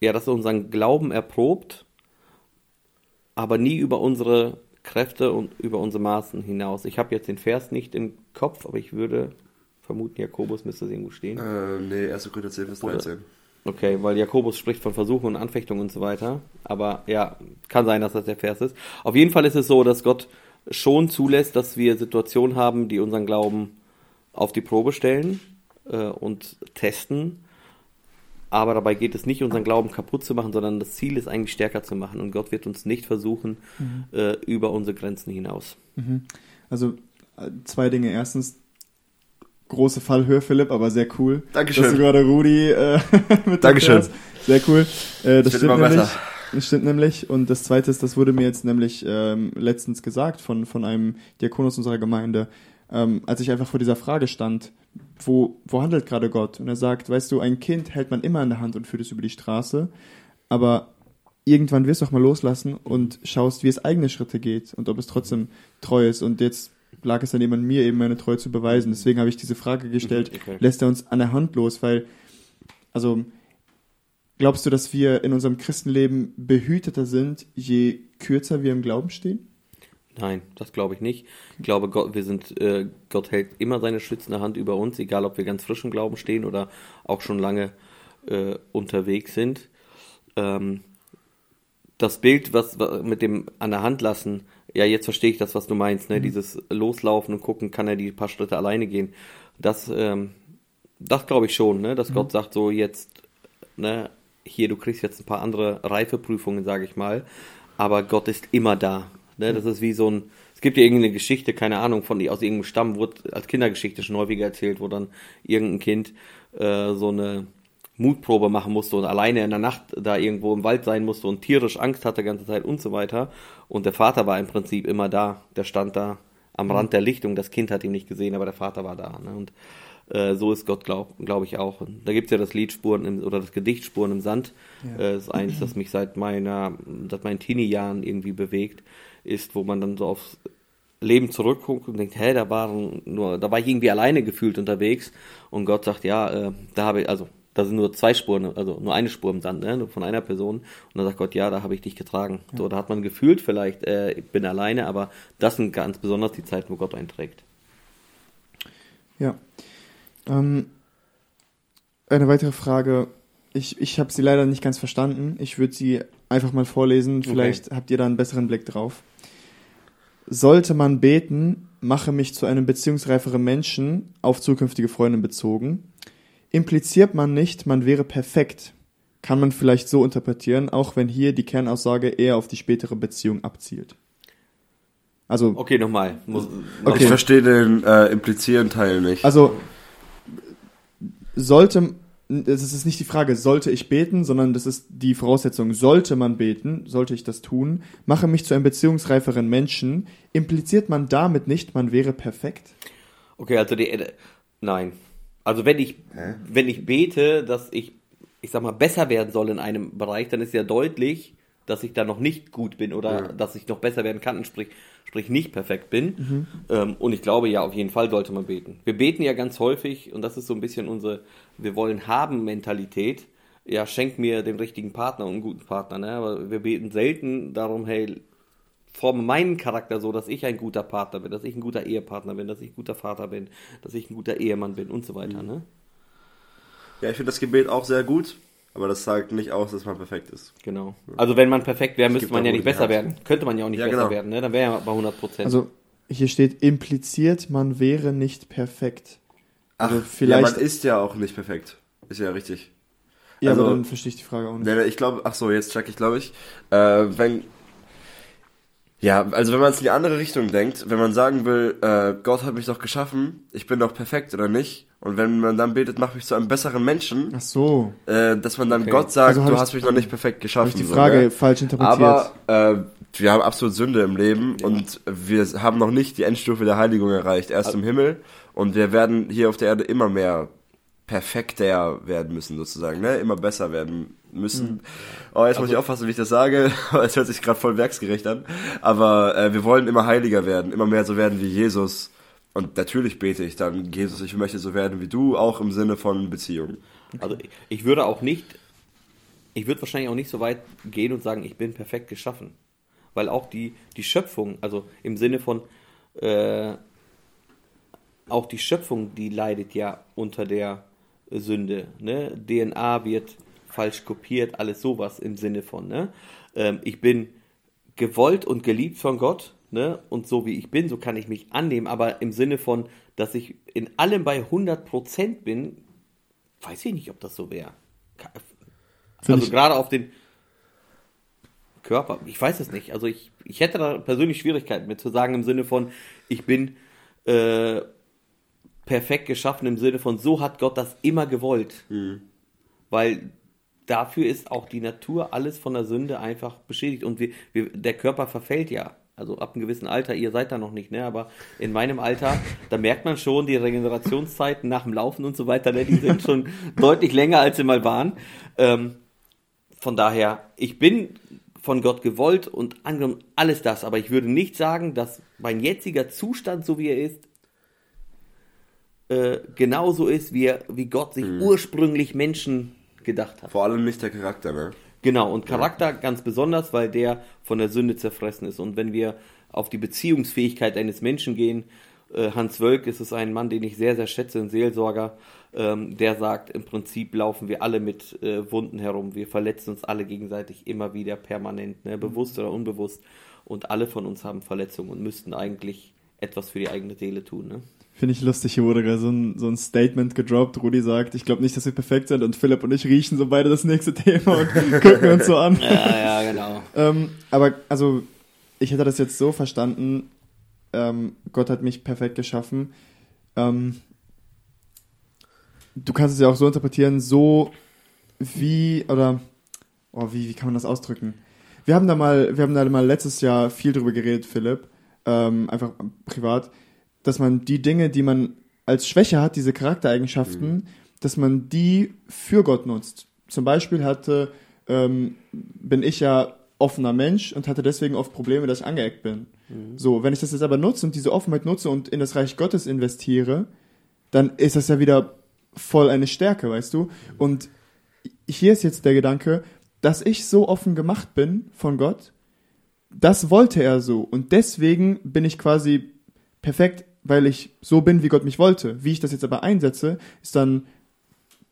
ja, dass er unseren Glauben erprobt, aber nie über unsere Kräfte und über unsere Maßen hinaus. Ich habe jetzt den Vers nicht im Kopf, aber ich würde vermuten, Jakobus müsste es irgendwo stehen. Äh, nee, 1. Korinther 10, Vers Oder- 13. Okay, weil Jakobus spricht von Versuchen und Anfechtungen und so weiter. Aber ja, kann sein, dass das der Vers ist. Auf jeden Fall ist es so, dass Gott schon zulässt, dass wir Situationen haben, die unseren Glauben auf die Probe stellen äh, und testen. Aber dabei geht es nicht, unseren Glauben kaputt zu machen, sondern das Ziel ist eigentlich stärker zu machen. Und Gott wird uns nicht versuchen, äh, über unsere Grenzen hinaus. Also äh, zwei Dinge. Erstens, große Fallhöhe, Philipp, aber sehr cool. Dankeschön. Dass du gerade Rudi äh, mit Dankeschön. Sehr cool. Äh, das wird stimmt immer nämlich. besser. Das stimmt nämlich. Und das zweite ist, das wurde mir jetzt nämlich ähm, letztens gesagt von, von einem Diakonus unserer Gemeinde, ähm, als ich einfach vor dieser Frage stand, wo, wo handelt gerade Gott? Und er sagt, weißt du, ein Kind hält man immer in der Hand und führt es über die Straße, aber irgendwann wirst du auch mal loslassen und schaust, wie es eigene Schritte geht und ob es trotzdem treu ist. Und jetzt lag es dann eben an mir, eben meine Treue zu beweisen. Deswegen habe ich diese Frage gestellt, Mhm, okay. lässt er uns an der Hand los? Weil, also, glaubst du, dass wir in unserem Christenleben behüteter sind, je kürzer wir im Glauben stehen? Nein, das glaube ich nicht. Ich glaube, Gott, wir sind, äh, Gott hält immer seine schützende Hand über uns, egal ob wir ganz frisch im Glauben stehen oder auch schon lange äh, unterwegs sind. Ähm, das Bild, was was mit dem an der Hand lassen, ja, jetzt verstehe ich das, was du meinst, ne? Dieses Loslaufen und gucken, kann er die paar Schritte alleine gehen. Das, ähm, das glaube ich schon, ne? Dass Gott sagt, so jetzt, ne, hier, du kriegst jetzt ein paar andere Reifeprüfungen, sage ich mal, aber Gott ist immer da. Ne? Das ist wie so ein, es gibt ja irgendeine Geschichte, keine Ahnung, von aus irgendeinem Stamm, wurde als Kindergeschichte schon häufiger erzählt, wo dann irgendein Kind äh, so eine Mutprobe machen musste und alleine in der Nacht da irgendwo im Wald sein musste und tierisch Angst hatte die ganze Zeit und so weiter. Und der Vater war im Prinzip immer da. Der stand da am Rand der Lichtung. Das Kind hat ihn nicht gesehen, aber der Vater war da. Ne? Und äh, so ist Gott, glaube glaub ich, auch. Und da gibt's ja das Lied Spuren im, oder das Gedicht Spuren im Sand. Äh, das ist eins, das mich seit meiner, seit meinen Teenie-Jahren irgendwie bewegt, ist, wo man dann so aufs Leben zurückguckt und denkt, hä, da waren nur, da war ich irgendwie alleine gefühlt unterwegs und Gott sagt, ja, äh, da habe ich, also da sind nur zwei Spuren, also nur eine Spur im Sand, ne, von einer Person. Und dann sagt Gott, ja, da habe ich dich getragen. So, da hat man gefühlt vielleicht, äh, ich bin alleine, aber das sind ganz besonders die Zeiten, wo Gott einträgt. Ja. Ähm, eine weitere Frage. Ich, ich habe sie leider nicht ganz verstanden. Ich würde sie einfach mal vorlesen. Vielleicht habt ihr da einen besseren Blick drauf. Sollte man beten, mache mich zu einem beziehungsreiferen Menschen auf zukünftige Freundin bezogen. Impliziert man nicht, man wäre perfekt, kann man vielleicht so interpretieren, auch wenn hier die Kernaussage eher auf die spätere Beziehung abzielt. Also, Okay, nochmal. Okay. Ich verstehe den äh, implizierenden Teil nicht. Also sollte es ist nicht die Frage, sollte ich beten, sondern das ist die Voraussetzung, sollte man beten, sollte ich das tun, mache mich zu einem beziehungsreiferen Menschen, impliziert man damit nicht, man wäre perfekt? Okay, also die, äh, nein. Also wenn ich, Hä? wenn ich bete, dass ich, ich sag mal, besser werden soll in einem Bereich, dann ist ja deutlich, dass ich da noch nicht gut bin oder Ja. dass ich noch besser werden kann, sprich, sprich nicht perfekt bin. Ähm, und ich glaube, ja, auf jeden Fall sollte man beten. Wir beten ja ganz häufig, und das ist so ein bisschen unsere Wir wollen haben Mentalität. Ja, schenk mir den richtigen Partner und einen guten Partner, ne? Aber wir beten selten darum, hey, forme meinen Charakter so, dass ich ein guter Partner bin, dass ich ein guter Ehepartner bin, dass ich ein guter Vater bin, dass ich ein guter Ehemann bin und so weiter, ne? Ja, ich finde das Gebet auch sehr gut, aber das sagt nicht aus, dass man perfekt ist. Genau. Also wenn man perfekt wäre, müsste man ja nicht besser werden. Könnte man ja auch nicht Ja, besser genau. werden, ne? Dann wäre ja bei 100 Prozent. Also hier steht impliziert, man wäre nicht perfekt. Ach, Also ja, vielleicht- man ist ja auch nicht perfekt. Ist ja richtig. Ja, Also- aber dann verstehe ich die Frage auch nicht. Nee, nee, ich glaube, ach so, jetzt check ich, glaube ich. Äh, wenn, ja, also wenn man es in die andere Richtung denkt, wenn man sagen will, äh, Gott hat mich doch geschaffen, ich bin doch perfekt oder nicht, und wenn man dann betet, mach mich zu einem besseren Menschen, Ach so, äh, dass man dann Okay. Gott sagt, Also hab du ich- hast mich noch nicht perfekt geschaffen. habe ich die so, Frage ne? falsch interpretiert. Aber äh, wir haben absolut Sünde im Leben und wir haben noch nicht die Endstufe der Heiligung erreicht, erst im Himmel. Und wir werden hier auf der Erde immer mehr perfekter werden müssen, sozusagen, ne? Immer besser werden müssen. Oh, jetzt muss ich aufpassen, wie ich das sage. Es hört sich gerade voll werksgerecht an. Aber äh, wir wollen immer heiliger werden, immer mehr so werden wie Jesus. Und natürlich bete ich dann, Jesus, ich möchte so werden wie du, auch im Sinne von Beziehung. Also ich- würde auch nicht, ich würde wahrscheinlich auch nicht so weit gehen und sagen, ich bin perfekt geschaffen. Weil auch die, die Schöpfung, also im Sinne von, äh, auch die Schöpfung, die leidet ja unter der Sünde. Ne? DNA wird falsch kopiert, alles sowas im Sinne von. Ne? Ähm, ich bin gewollt und geliebt von Gott, ne? Und so wie ich bin, so kann ich mich annehmen, aber im Sinne von, dass ich in allem bei 100% bin, weiß ich nicht, ob das so wäre. Also gerade auf den Körper, ich weiß es nicht. Also ich, ich hätte da persönlich Schwierigkeiten mit zu sagen im Sinne von, ich bin äh, perfekt geschaffen im Sinne von, so hat Gott das immer gewollt. Weil dafür ist auch die Natur alles von der Sünde einfach beschädigt und wir, wir, der Körper verfällt ja. Also ab einem gewissen Alter, ihr seid da noch nicht, ne? Aber in meinem Alter, da merkt man schon, die Regenerationszeiten nach dem Laufen und so weiter, ne, die sind schon deutlich länger, als sie mal waren. Ähm, von daher, ich bin von Gott gewollt und angenommen alles das, aber ich würde nicht sagen, dass mein jetziger Zustand, so wie er ist, äh, genauso ist, wie, er, wie Gott sich ursprünglich Menschen gedacht hat. Vor allem nicht der Charakter, ne? Genau, und Charakter ganz besonders, weil der von der Sünde zerfressen ist. Und wenn wir auf die Beziehungsfähigkeit eines Menschen gehen, äh, Hans Wölk ist es ein Mann, den ich sehr, sehr schätze, ein Seelsorger, ähm, der sagt, im Prinzip laufen wir alle mit äh, Wunden herum. Wir verletzen uns alle gegenseitig immer wieder permanent, ne, bewusst oder unbewusst. Und alle von uns haben Verletzungen und müssten eigentlich etwas für die eigene Seele tun. Ne? Finde ich lustig, hier wurde gerade so ein, so ein Statement gedroppt. Rudi sagt, ich glaube nicht, dass wir perfekt sind und Philipp und ich riechen so beide das nächste Thema und gucken uns so an. Ja, ja, genau. Ähm, aber also, ich hätte das jetzt so verstanden, ähm, Gott hat mich perfekt geschaffen. Ähm, du kannst es ja auch so interpretieren, so wie, oder, oh, wie, wie kann man das ausdrücken? Wir haben da mal, wir haben da mal letztes Jahr viel drüber geredet, Philipp, ähm, einfach privat, dass man die Dinge, die man als Schwäche hat, diese Charaktereigenschaften, dass man die für Gott nutzt. Zum Beispiel hatte, ähm, bin ich ja offener Mensch und hatte deswegen oft Probleme, dass ich angeeckt bin. So, wenn ich das jetzt aber nutze und diese Offenheit nutze und in das Reich Gottes investiere, dann ist das ja wieder voll eine Stärke, weißt du? Und hier ist jetzt der Gedanke, dass ich so offen gemacht bin von Gott, das wollte er so. Und deswegen bin ich quasi perfekt, weil ich so bin, wie Gott mich wollte. Wie ich das jetzt aber einsetze, ist dann,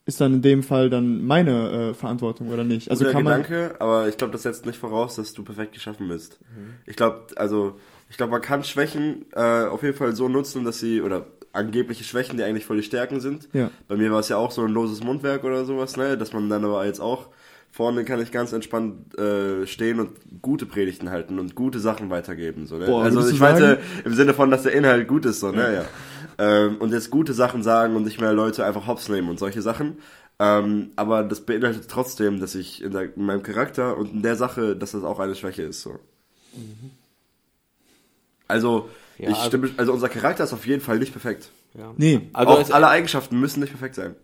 ist dann in dem Fall dann meine äh, Verantwortung oder nicht. Also Guter kann man, Gedanke, aber ich glaube, das setzt nicht voraus, dass du perfekt geschaffen bist. Mhm. Ich glaube, also, ich glaube, man kann Schwächen äh, auf jeden Fall so nutzen, dass sie, oder angebliche Schwächen, die eigentlich voll die Stärken sind. Ja. Bei mir war es ja auch so ein loses Mundwerk oder sowas, ne, dass man dann aber jetzt auch vorne kann ich ganz entspannt äh, stehen und gute Predigten halten und gute Sachen weitergeben. So, ne? Boah, also ich meinte im Sinne von, dass der Inhalt gut ist, so, ne, ja. Ähm, und jetzt gute Sachen sagen und nicht mehr Leute einfach hops nehmen und solche Sachen. Ähm, aber das beinhaltet trotzdem, dass ich in, der, in, meinem Charakter und in der Sache, dass das auch eine Schwäche ist. So. Mhm. Also, ja, ich also, stimme, also unser Charakter ist auf jeden Fall nicht perfekt. Ja. Nee. Also auch alle Eigenschaften müssen nicht perfekt sein.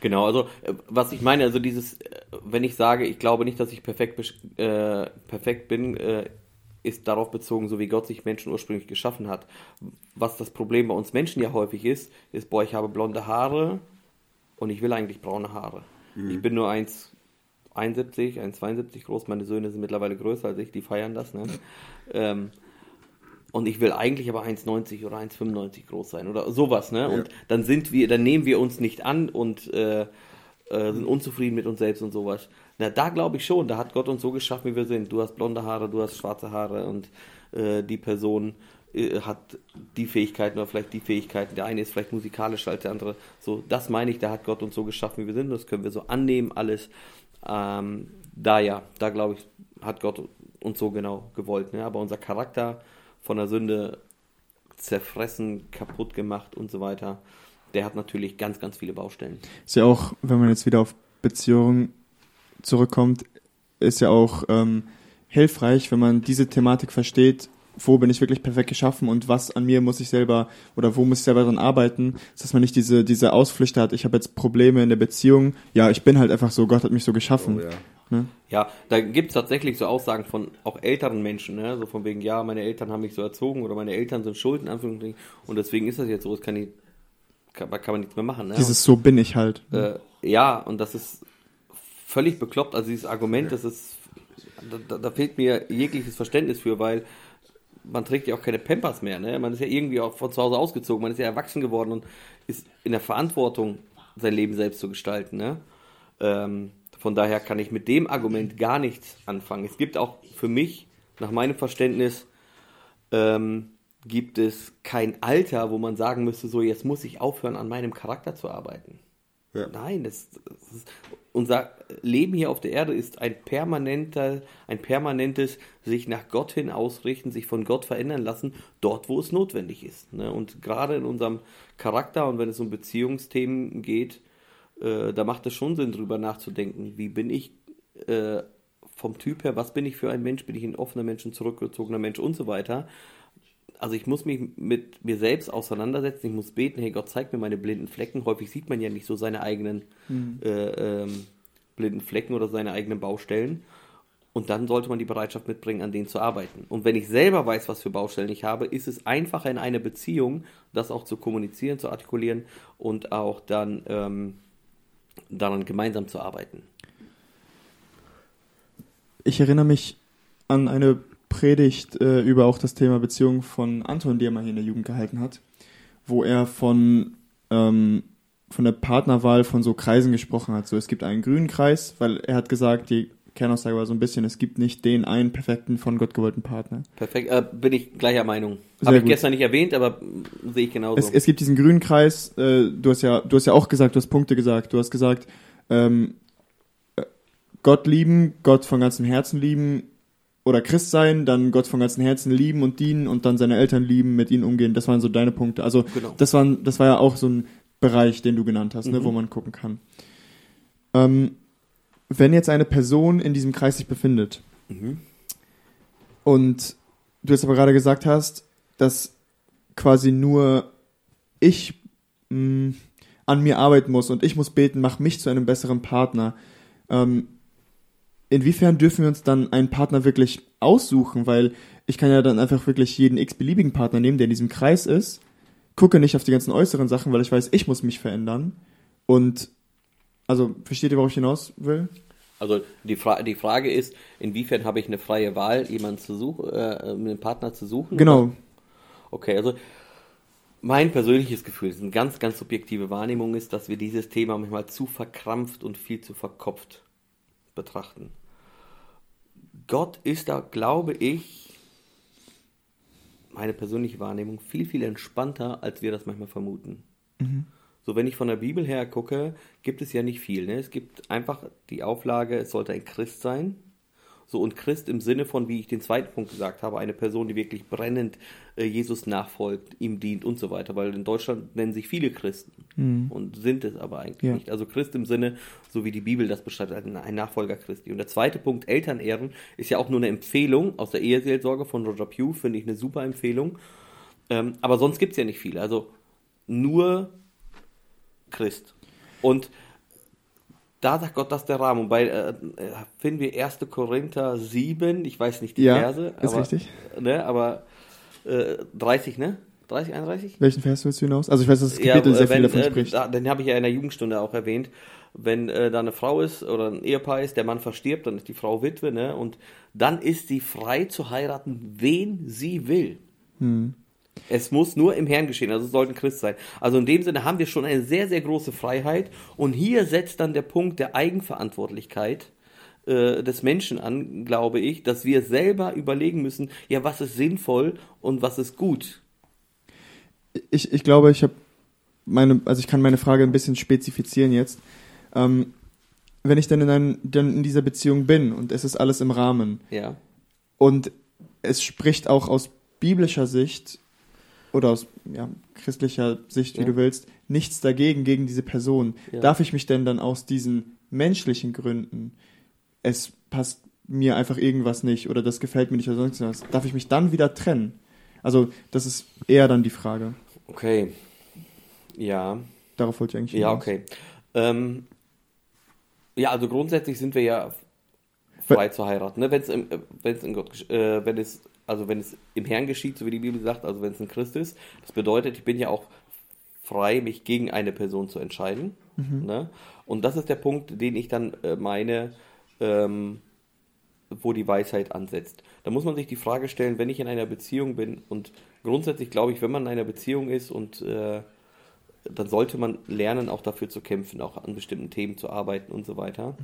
Genau, also äh, was ich meine, also dieses, äh, wenn ich sage, ich glaube nicht, dass ich perfekt, äh, perfekt bin, äh, ist darauf bezogen, so wie Gott sich Menschen ursprünglich geschaffen hat. Was das Problem bei uns Menschen ja häufig ist, ist, boah, ich habe blonde Haare und ich will eigentlich braune Haare. Mhm. Ich bin nur 1,71, 1,72 groß, meine Söhne sind mittlerweile größer als ich, die feiern das, ne? ähm, und ich will eigentlich aber 1,90 oder 1,95 groß sein oder sowas, ne? Ja. Und dann sind wir, dann nehmen wir uns nicht an und äh, äh, sind unzufrieden mit uns selbst und sowas. Na, da glaube ich schon, da hat Gott uns so geschaffen, wie wir sind. Du hast blonde Haare, du hast schwarze Haare und äh, die Person äh, hat die Fähigkeiten oder vielleicht die Fähigkeiten. Der eine ist vielleicht musikalischer als der andere. So, das meine ich, da hat Gott uns so geschaffen, wie wir sind. Das können wir so annehmen, alles. Ähm, da ja, da glaube ich, hat Gott uns so genau gewollt. Ne? Aber unser Charakter von der Sünde zerfressen, kaputt gemacht und so weiter. Der hat natürlich ganz, ganz viele Baustellen. Ist ja auch, wenn man jetzt wieder auf Beziehungen zurückkommt, ist ja auch ähm, hilfreich, wenn man diese Thematik versteht, wo bin ich wirklich perfekt geschaffen und was an mir muss ich selber oder wo muss ich selber dran arbeiten, dass man nicht diese, diese Ausflüchte hat, ich habe jetzt Probleme in der Beziehung, ja, ich bin halt einfach so, Gott hat mich so geschaffen. Oh, ja. Ne? Ja, da gibt es tatsächlich so Aussagen von auch älteren Menschen, ne? so von wegen, ja, meine Eltern haben mich so erzogen oder meine Eltern sind schuld, in Anführungszeichen, und deswegen ist das jetzt so, das kann, ich, kann, kann man nichts mehr machen. Ne? Dieses so bin ich halt. Äh, ja, und das ist völlig bekloppt, also dieses Argument, das ist, da, da fehlt mir jegliches Verständnis für, weil man trägt ja auch keine Pampers mehr, ne? Man ist ja irgendwie auch von zu Hause ausgezogen, man ist ja erwachsen geworden und ist in der Verantwortung, sein Leben selbst zu gestalten, ne? Ähm, von daher kann ich mit dem Argument gar nichts anfangen. Es gibt auch für mich, nach meinem Verständnis, ähm, gibt es kein Alter, wo man sagen müsste, so jetzt muss ich aufhören, an meinem Charakter zu arbeiten. Ja. Nein, das, das ist, unser Leben hier auf der Erde ist ein permanenter, ein permanentes sich nach Gott hin ausrichten, sich von Gott verändern lassen, dort, wo es notwendig ist. Ne? Und gerade in unserem Charakter und wenn es um Beziehungsthemen geht, äh, da macht es schon Sinn, drüber nachzudenken, wie bin ich äh, vom Typ her, was bin ich für ein Mensch, bin ich ein offener Mensch, ein zurückgezogener Mensch und so weiter. Also ich muss mich mit mir selbst auseinandersetzen, ich muss beten, hey Gott, zeig mir meine blinden Flecken. Häufig sieht man ja nicht so seine eigenen mhm. äh, ähm, blinden Flecken oder seine eigenen Baustellen. Und dann sollte man die Bereitschaft mitbringen, an denen zu arbeiten. Und wenn ich selber weiß, was für Baustellen ich habe, ist es einfacher in einer Beziehung, das auch zu kommunizieren, zu artikulieren und auch dann ähm, daran gemeinsam zu arbeiten. Ich erinnere mich an eine Predigt äh, über auch das Thema Beziehung von Anton, die er mal hier in der Jugend gehalten hat, wo er von, ähm, von der Partnerwahl von so Kreisen gesprochen hat. So, es gibt einen grünen Kreis, weil er hat gesagt, die Kernaussage war so ein bisschen, es gibt nicht den einen perfekten, von Gott gewollten Partner. Perfekt, äh, bin ich gleicher Meinung. Habe ich gut. gestern nicht erwähnt, aber sehe ich genauso. Es, es, gibt diesen grünen Kreis, äh, du hast ja, du hast ja auch gesagt, du hast Punkte gesagt, du hast gesagt, ähm, äh, Gott lieben, Gott von ganzem Herzen lieben oder Christ sein, dann Gott von ganzem Herzen lieben und dienen und dann seine Eltern lieben, mit ihnen umgehen. Das waren so deine Punkte. Also genau. das, waren, das war ja auch so ein Bereich, den du genannt hast, ne, mhm. ne, wo man gucken kann. Ähm, wenn jetzt eine Person in diesem Kreis sich befindet mhm. und du jetzt aber gerade gesagt hast, dass quasi nur ich mh, mm, an mir arbeiten muss und ich muss beten, mach mich zu einem besseren Partner. Ähm, inwiefern dürfen wir uns dann einen Partner wirklich aussuchen? Weil ich kann ja dann einfach wirklich jeden x-beliebigen Partner nehmen, der in diesem Kreis ist, gucke nicht auf die ganzen äußeren Sachen, weil ich weiß, ich muss mich verändern und also, versteht ihr, worauf ich hinaus will? Also die, Fra die Frage ist, inwiefern habe ich eine freie Wahl, jemanden zu suchen, äh, einen Partner zu suchen? Genau. Oder? Okay, also mein persönliches Gefühl, das ist eine ganz, ganz subjektive Wahrnehmung ist, dass wir dieses Thema manchmal zu verkrampft und viel zu verkopft betrachten. Gott ist da, glaube ich, meine persönliche Wahrnehmung, viel, viel entspannter, als wir das manchmal vermuten. Mhm. So, wenn ich von der Bibel her gucke, gibt es ja nicht viel. Ne? Es gibt einfach die Auflage, es sollte ein Christ sein So und Christ im Sinne von, wie ich den zweiten Punkt gesagt habe, eine Person, die wirklich brennend äh, Jesus nachfolgt, ihm dient und so weiter. Weil in Deutschland nennen sich viele Christen und sind es aber eigentlich Ja. nicht. Also Christ im Sinne, so wie die Bibel das beschreibt, ein ein Nachfolger Christi. Und der zweite Punkt, Elternehren, ist ja auch nur eine Empfehlung aus der Eheseelsorge von Roger Pugh, finde ich eine super Empfehlung. Ähm, aber sonst gibt es ja nicht viele. Also nur Christ. Und da sagt Gott, das ist der Rahmen. Und bei, äh, äh, finden wir 1. Korinther 7, ich weiß nicht die Ja, Verse, ist aber, richtig. Ne, aber äh, 30, ne? 30, 31? Welchen Vers willst du hinaus? Also ich weiß, dass das Ja, Kapitel äh, sehr viel wenn, davon äh, spricht. da, den habe ich ja in der Jugendstunde auch erwähnt. Wenn äh, da eine Frau ist oder ein Ehepaar ist, der Mann verstirbt, dann ist die Frau Witwe, ne? Und dann ist sie frei zu heiraten, wen sie will. Hm. Es muss nur im Herrn geschehen, also es sollte ein Christ sein. Also in dem Sinne haben wir schon eine sehr, sehr große Freiheit. Und hier setzt dann der Punkt der Eigenverantwortlichkeit äh, des Menschen an, glaube ich, dass wir selber überlegen müssen, ja, was ist sinnvoll und was ist gut. ich, ich glaube, ich habe meine, also ich kann meine Frage ein bisschen spezifizieren jetzt. Ähm, wenn ich dann in, einem, dann in dieser Beziehung bin und es ist alles im Rahmen Ja. und es spricht auch aus biblischer Sicht oder aus ja, christlicher Sicht, wie Ja. du willst, nichts dagegen gegen diese Person. Ja. Darf ich mich denn dann aus diesen menschlichen Gründen, es passt mir einfach irgendwas nicht oder das gefällt mir nicht oder sonst was, darf ich mich dann wieder trennen? Also das ist eher dann die Frage. Okay. Ja. Darauf wollte ich eigentlich Ja, hinaus. okay. Ähm, ja, also grundsätzlich sind wir ja frei zu heiraten. Ne? Wenn es im, äh, wenn's in Gott, äh, wenn es, also wenn es im Herrn geschieht, so wie die Bibel sagt, also wenn es ein Christ ist, das bedeutet, ich bin ja auch frei, mich gegen eine Person zu entscheiden. Ne? Und das ist der Punkt, den ich dann äh, meine, ähm, wo die Weisheit ansetzt. Da muss man sich die Frage stellen, wenn ich in einer Beziehung bin und grundsätzlich glaube ich, wenn man in einer Beziehung ist und äh, dann sollte man lernen, auch dafür zu kämpfen, auch an bestimmten Themen zu arbeiten und so weiter.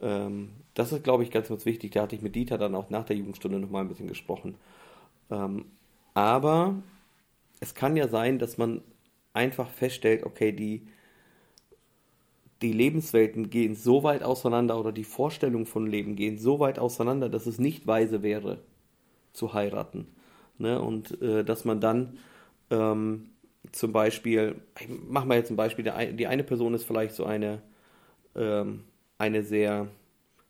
Ähm, das ist, glaube ich, ganz, ganz wichtig. Da hatte ich mit Dieter dann auch nach der Jugendstunde nochmal ein bisschen gesprochen. Ähm, aber es kann ja sein, dass man einfach feststellt, okay, die, die Lebenswelten gehen so weit auseinander oder die Vorstellungen von Leben gehen so weit auseinander, dass es nicht weise wäre, zu heiraten. Ne? Und äh, dass man dann ähm, zum Beispiel, ich mach mal jetzt ein Beispiel, die eine Person ist vielleicht so eine, ähm, eine sehr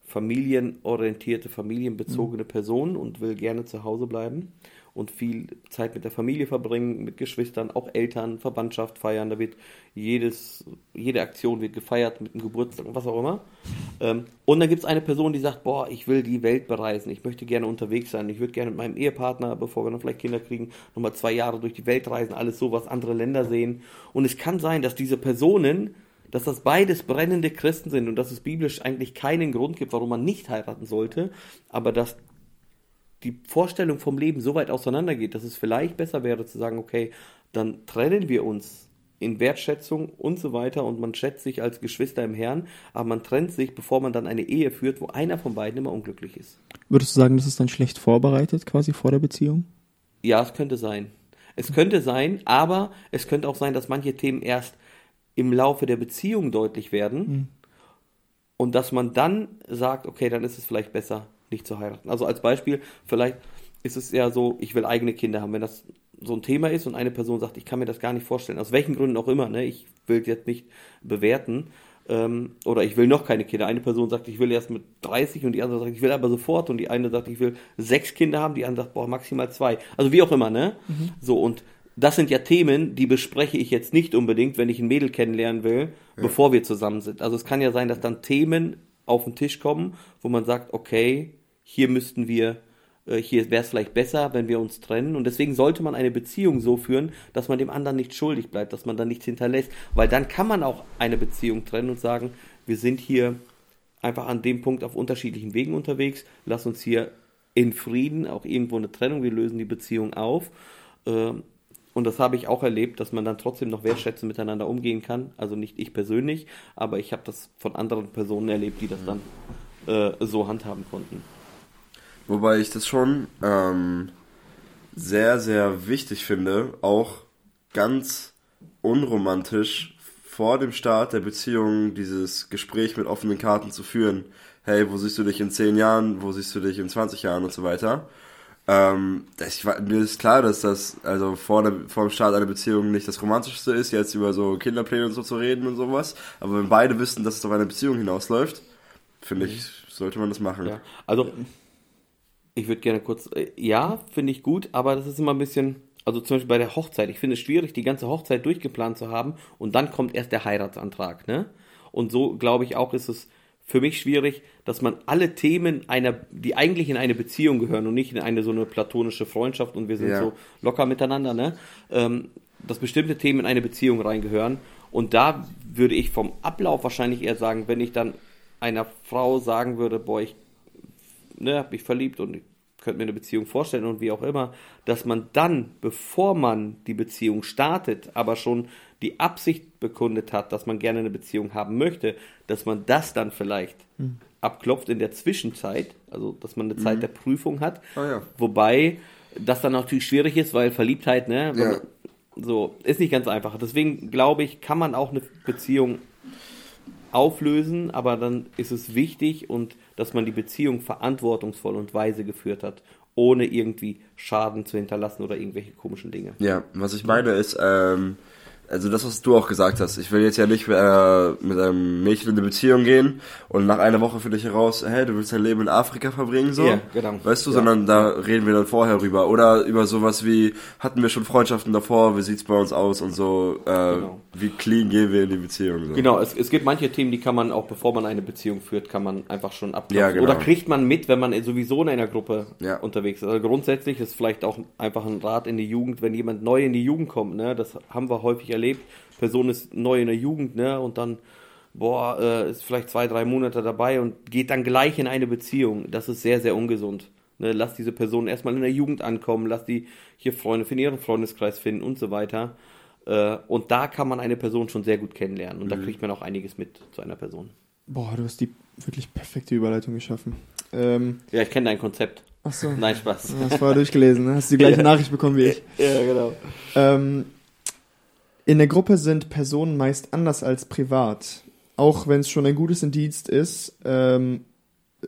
familienorientierte, familienbezogene Person und will gerne zu Hause bleiben und viel Zeit mit der Familie verbringen, mit Geschwistern, auch Eltern, Verwandtschaft feiern. Da wird jedes, jede Aktion wird gefeiert mit einem Geburtstag und was auch immer. Ähm, und dann gibt es eine Person, die sagt, boah, ich will die Welt bereisen, ich möchte gerne unterwegs sein, ich würde gerne mit meinem Ehepartner, bevor wir noch vielleicht Kinder kriegen, nochmal zwei Jahre durch die Welt reisen, alles so, was andere Länder sehen. Und es kann sein, dass diese Personen, dass das beides brennende Christen sind und dass es biblisch eigentlich keinen Grund gibt, warum man nicht heiraten sollte, aber dass die Vorstellung vom Leben so weit auseinandergeht, dass es vielleicht besser wäre zu sagen, okay, dann trennen wir uns in Wertschätzung und so weiter und man schätzt sich als Geschwister im Herrn, aber man trennt sich, bevor man dann eine Ehe führt, wo einer von beiden immer unglücklich ist. Würdest du sagen, das ist dann schlecht vorbereitet quasi vor der Beziehung? Ja, es könnte sein. Es könnte sein, aber es könnte auch sein, dass manche Themen erst im Laufe der Beziehung deutlich werden und dass man dann sagt, okay, dann ist es vielleicht besser, nicht zu heiraten. Also als Beispiel, vielleicht ist es ja so, ich will eigene Kinder haben. Wenn das so ein Thema ist und eine Person sagt, ich kann mir das gar nicht vorstellen, aus welchen Gründen auch immer, ne, ich will jetzt nicht bewerten, ähm, oder ich will noch keine Kinder. Eine Person sagt, ich will erst mit 30 und die andere sagt, ich will aber sofort und die eine sagt, ich will sechs Kinder haben, die andere sagt, boah, maximal zwei. Also wie auch immer, ne? So und das sind ja Themen, die bespreche ich jetzt nicht unbedingt, wenn ich ein Mädel kennenlernen will, bevor wir zusammen sind. Also es kann ja sein, dass dann Themen auf den Tisch kommen, wo man sagt, okay, hier müssten wir, äh, hier wäre es vielleicht besser, wenn wir uns trennen. Und deswegen sollte man eine Beziehung so führen, dass man dem anderen nicht schuldig bleibt, dass man dann nichts hinterlässt. Weil dann kann man auch eine Beziehung trennen und sagen, wir sind hier einfach an dem Punkt auf unterschiedlichen Wegen unterwegs. Lass uns hier in Frieden auch irgendwo eine Trennung, wir lösen die Beziehung auf. Und das habe ich auch erlebt, dass man dann trotzdem noch wertschätzend miteinander umgehen kann. Also nicht ich persönlich, aber ich habe das von anderen Personen erlebt, die das dann äh, so handhaben konnten. Wobei ich das schon ähm, sehr, sehr wichtig finde, auch ganz unromantisch vor dem Start der Beziehung dieses Gespräch mit offenen Karten zu führen. hey, wo siehst du dich in 10 Jahren, wo siehst du dich in 20 Jahren und so weiter. Ähm, das, mir ist klar, dass das, also vor, der, vor dem Start einer Beziehung nicht das Romantischste ist, jetzt über so Kinderpläne und so zu reden und sowas. Aber wenn beide wissen, dass es auf eine Beziehung hinausläuft, finde ich, sollte man das machen. Ja, also ich würde gerne kurz, äh, ja, finde ich gut, aber das ist immer ein bisschen, also zum Beispiel bei der Hochzeit, ich finde es schwierig, die ganze Hochzeit durchgeplant zu haben und dann kommt erst der Heiratsantrag, ne? Und so glaube ich auch, ist es für mich schwierig, dass man alle Themen einer, die eigentlich in eine Beziehung gehören und nicht in eine so eine platonische Freundschaft und wir sind Ja. so locker miteinander, ne? Ähm, dass bestimmte Themen in eine Beziehung reingehören. Und da würde ich vom Ablauf wahrscheinlich eher sagen, wenn ich dann einer Frau sagen würde, boah, ich ne, hab mich verliebt und ich könnte mir eine Beziehung vorstellen und wie auch immer, dass man dann, bevor man die Beziehung startet, aber schon die Absicht bekundet hat, dass man gerne eine Beziehung haben möchte, dass man das dann vielleicht abklopft in der Zwischenzeit, also dass man eine Zeit der Prüfung hat, Ah, ja. wobei das dann natürlich schwierig ist, weil Verliebtheit, ne, Ja. man, so, ist nicht ganz einfach. Deswegen glaube ich, kann man auch eine Beziehung auflösen, aber dann ist es wichtig und dass man die Beziehung verantwortungsvoll und weise geführt hat, ohne irgendwie Schaden zu hinterlassen oder irgendwelche komischen Dinge. Ja, was ich meine ist, ähm, also das, was du auch gesagt hast, ich will jetzt ja nicht mit, einer, mit einem Mädchen in eine Beziehung gehen und nach einer Woche finde ich heraus, hey, du willst dein Leben in Afrika verbringen, so. Ja, genau. Weißt du, Ja. sondern da reden wir dann vorher rüber. Oder über sowas wie, hatten wir schon Freundschaften davor, wie sieht's bei uns aus und so, äh, Genau. wie clean gehen wir in die Beziehung. So. Genau, es, es gibt manche Themen, die kann man auch, bevor man eine Beziehung führt, kann man einfach schon abklopfen. Ja, genau. Oder kriegt man mit, wenn man sowieso in einer Gruppe Ja. unterwegs ist. Also grundsätzlich ist vielleicht auch einfach ein Rat in die Jugend, wenn jemand neu in die Jugend kommt, ne, das haben wir häufig erlebt. Person ist neu in der Jugend, ne, und dann, boah, äh, ist vielleicht zwei, drei Monate dabei und geht dann gleich in eine Beziehung. Das ist sehr, sehr ungesund. Ne, lass diese Person erstmal in der Jugend ankommen, lass die hier Freunde für ihren Freundeskreis finden und so weiter. Äh, und da kann man eine Person schon sehr gut kennenlernen. Und da kriegt man auch einiges mit zu einer Person. Boah, du hast die wirklich perfekte Überleitung geschaffen. Ähm, Ja, ich kenne dein Konzept. achso, Nein, Spaß. hast vorher durchgelesen, ne? hast die gleiche. Nachricht bekommen wie ich. Ja, genau. Ähm, in der Gruppe sind Personen meist anders als privat. Auch wenn es schon ein gutes Indiz ist, ähm,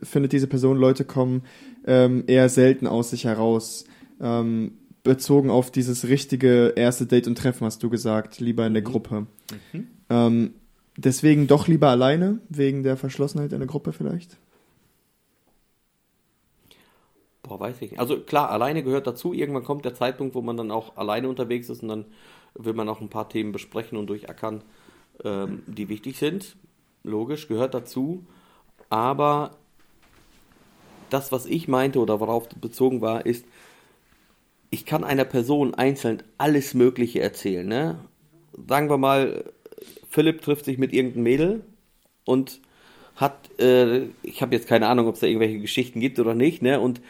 findet diese Person, Leute kommen ähm, eher selten aus sich heraus. Ähm, bezogen auf dieses richtige erste Date und Treffen, hast du gesagt, lieber in der Gruppe. Ähm, deswegen doch lieber alleine, wegen der Verschlossenheit in der Gruppe vielleicht? Boah, weiß ich nicht. Also klar, alleine gehört dazu. Irgendwann kommt der Zeitpunkt, wo man dann auch alleine unterwegs ist und dann will man auch ein paar Themen besprechen und durchackern, ähm, die wichtig sind. Logisch, gehört dazu. Aber das, was ich meinte oder worauf bezogen war, ist, ich kann einer Person einzeln alles Mögliche erzählen. Ne? Sagen wir mal, Philipp trifft sich mit irgendeinem Mädel und hat, äh, ich habe jetzt keine Ahnung, ob es da irgendwelche Geschichten gibt oder nicht, ne? Und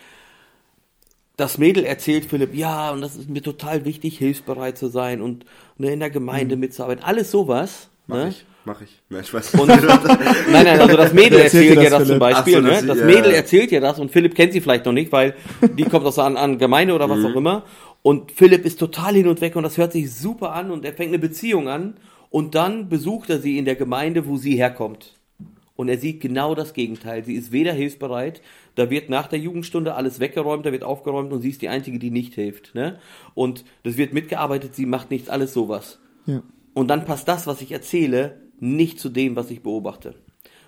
das Mädel erzählt Philipp, ja, und das ist mir total wichtig, hilfsbereit zu sein und ne, in der Gemeinde mitzuarbeiten. Alles sowas. Mach ne? ich, mach ich. Nein, ich weiß Und, nein, nein, also das Mädel erzählt erzählt ja das, das zum? Beispiel, so, ne? sie- Das ja, Mädel ja. erzählt ja das und Philipp kennt sie vielleicht noch nicht, weil die kommt aus an, an Gemeinde oder was Mhm. auch immer. Und Philipp ist total hin und weg und das hört sich super an und er fängt eine Beziehung an und dann besucht er sie in der Gemeinde, wo sie herkommt. Und er sieht genau das Gegenteil. Sie ist weder hilfsbereit, da wird nach der Jugendstunde alles weggeräumt, da wird aufgeräumt und sie ist die Einzige, die nicht hilft. Ne? Und das wird mitgearbeitet, sie macht nichts, alles sowas. Ja. Und dann passt das, was ich erzähle, nicht zu dem, was ich beobachte.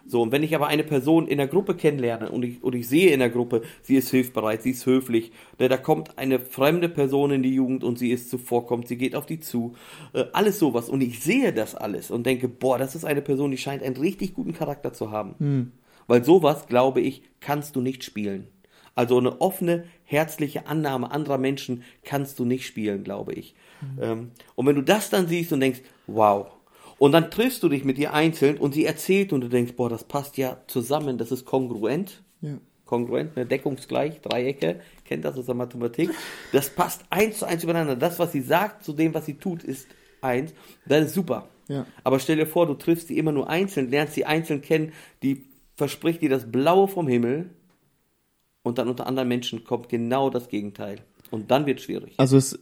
So, und wenn ich aber eine Person in der Gruppe kennenlerne und ich, und ich sehe in der Gruppe, sie ist hilfsbereit, sie ist höflich, ne, da kommt eine fremde Person in die Jugend und sie ist zuvorkommt, sie geht auf die zu, äh, alles sowas. Und ich sehe das alles und denke, boah, das ist eine Person, die scheint einen richtig guten Charakter zu haben. Weil sowas, glaube ich, kannst du nicht spielen. Also eine offene, herzliche Annahme anderer Menschen kannst du nicht spielen, glaube ich. Ähm, und wenn du das dann siehst und denkst, wow, und dann triffst du dich mit ihr einzeln und sie erzählt und du denkst, boah, das passt ja zusammen, das ist kongruent. Ja. Kongruent, ne, deckungsgleich, Dreiecke, kennt das aus der Mathematik. Das passt eins zu eins übereinander. Das, was sie sagt, zu dem, was sie tut, ist eins. Das ist super. Ja. Aber stell dir vor, du triffst sie immer nur einzeln, lernst sie einzeln kennen, die verspricht dir das Blaue vom Himmel und dann unter anderen Menschen kommt genau das Gegenteil. Und dann wird schwierig. Also es,